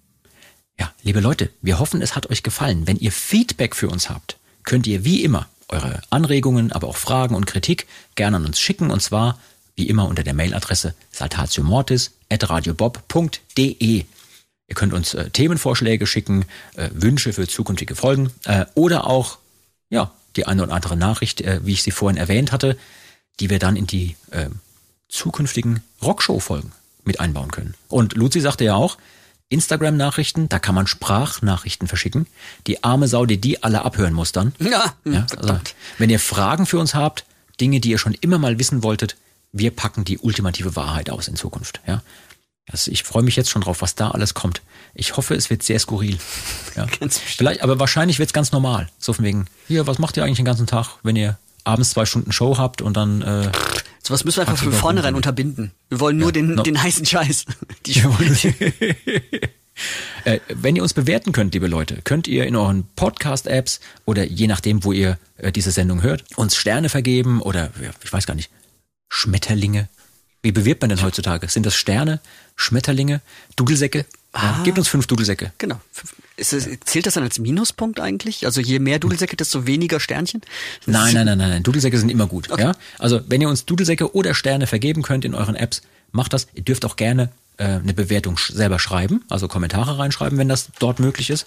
S2: Ja, liebe Leute, wir hoffen, es hat euch gefallen. Wenn ihr Feedback für uns habt, könnt ihr wie immer eure Anregungen, aber auch Fragen und Kritik gerne an uns schicken und zwar wie immer unter der Mailadresse saltatiomortis@radiobob.de. Ihr könnt uns äh, Themenvorschläge schicken, äh, Wünsche für zukünftige Folgen äh, oder auch ja die eine oder andere Nachricht, äh, wie ich sie vorhin erwähnt hatte, die wir dann in die äh, zukünftigen Rockshow-Folgen mit einbauen können. Und Luzi sagte ja auch, Instagram-Nachrichten, da kann man Sprachnachrichten verschicken. Die arme Sau, die die alle abhören muss dann.
S3: Ja,
S2: Ja, also, wenn ihr Fragen für uns habt, Dinge, die ihr schon immer mal wissen wolltet, wir packen die ultimative Wahrheit aus in Zukunft. Ja, also ich freue mich jetzt schon drauf, was da alles kommt. Ich hoffe, es wird sehr skurril. [LAUGHS] Ja. Vielleicht, aber wahrscheinlich wird's ganz normal. So von wegen, hier, was macht ihr eigentlich den ganzen Tag, wenn ihr abends zwei Stunden Show habt und dann äh,
S3: Sowas müssen wir einfach von vornherein unterbinden. Wir wollen nur
S2: Ja,
S3: den,
S2: no.
S3: den heißen Scheiß. [LAUGHS] Die [LAUGHS]
S2: Äh, wenn ihr uns bewerten könnt, liebe Leute, könnt ihr in euren Podcast-Apps oder je nachdem, wo ihr äh, diese Sendung hört, uns Sterne vergeben oder, ich weiß gar nicht, Schmetterlinge. Wie bewirbt man denn heutzutage? Sind das Sterne, Schmetterlinge, Dudelsäcke? Ja, gebt uns fünf Dudelsäcke.
S3: Genau. Ist zählt das dann als Minuspunkt eigentlich? Also je mehr Dudelsäcke, desto weniger Sternchen?
S2: Nein, nein, nein, nein, nein. Dudelsäcke sind immer gut. Ja? Also wenn ihr uns Dudelsäcke oder Sterne vergeben könnt in euren Apps, macht das. Ihr dürft auch gerne äh, eine Bewertung sch selber schreiben, also Kommentare reinschreiben, wenn das dort möglich ist.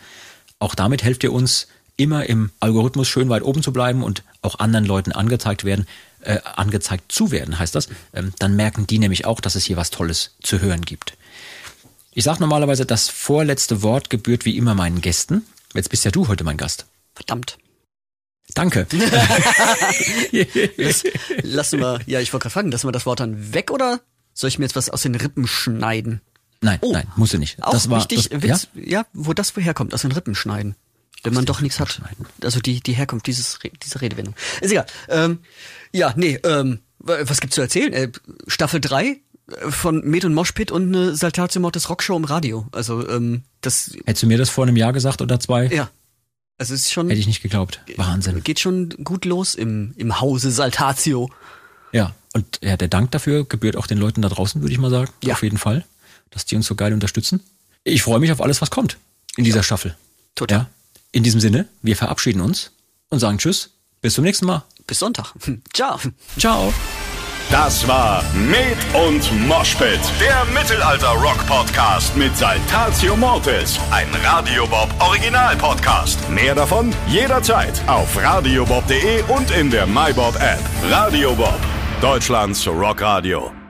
S2: Auch damit helft ihr uns immer im Algorithmus schön weit oben zu bleiben und auch anderen Leuten angezeigt werden, äh, angezeigt zu werden, heißt das. Ähm, dann merken die nämlich auch, dass es hier was Tolles zu hören gibt. Ich sage normalerweise, das vorletzte Wort gebührt wie immer meinen Gästen. Jetzt bist ja du heute mein Gast.
S3: Verdammt.
S2: Danke. [LAUGHS] [LAUGHS]
S3: Lass, lassen wir, ja, ich wollte gerade fragen, lassen wir das Wort dann weg oder soll ich mir jetzt was aus den Rippen schneiden?
S2: Nein,
S3: Oh.
S2: nein, musst du nicht.
S3: Auch
S2: das war,
S3: wichtig,
S2: das,
S3: Witz, ja? wo das woher kommt, aus den Rippen schneiden. Wenn man doch nichts hat. Also die, die Herkunft dieses, Re- diese Redewendung. Ist egal. Ähm, ja, nee, ähm, wa- was gibt's zu erzählen? Äh, Staffel 3 äh, von Med und Moshpit und eine Saltatio Mortis Rockshow im Radio. Also, ähm, das,
S2: Hättest du mir das vor einem Jahr gesagt oder zwei,
S3: ja. Also es ist schon,
S2: hätte ich nicht geglaubt. Wahnsinn.
S3: geht schon gut los im, im Hause Saltatio.
S2: Ja, und ja, der Dank dafür gebührt auch den Leuten da draußen, würde ich mal sagen.
S3: Ja.
S2: Auf jeden Fall, dass die uns so geil unterstützen. Ich freue mich auf alles, was kommt in dieser Staffel.
S3: Total.
S2: Ja. In diesem Sinne, wir verabschieden uns und sagen Tschüss. Bis zum nächsten Mal.
S3: Bis Sonntag. [LAUGHS] Ciao.
S2: Ciao.
S1: Das war Med und Moshpit, der Mittelalter-Rock-Podcast mit Saltatio Mortis. Ein Radio Bob Original-Podcast. Mehr davon jederzeit auf radiobob.de und in der MyBob-App. Radio Bob, Deutschlands Rockradio.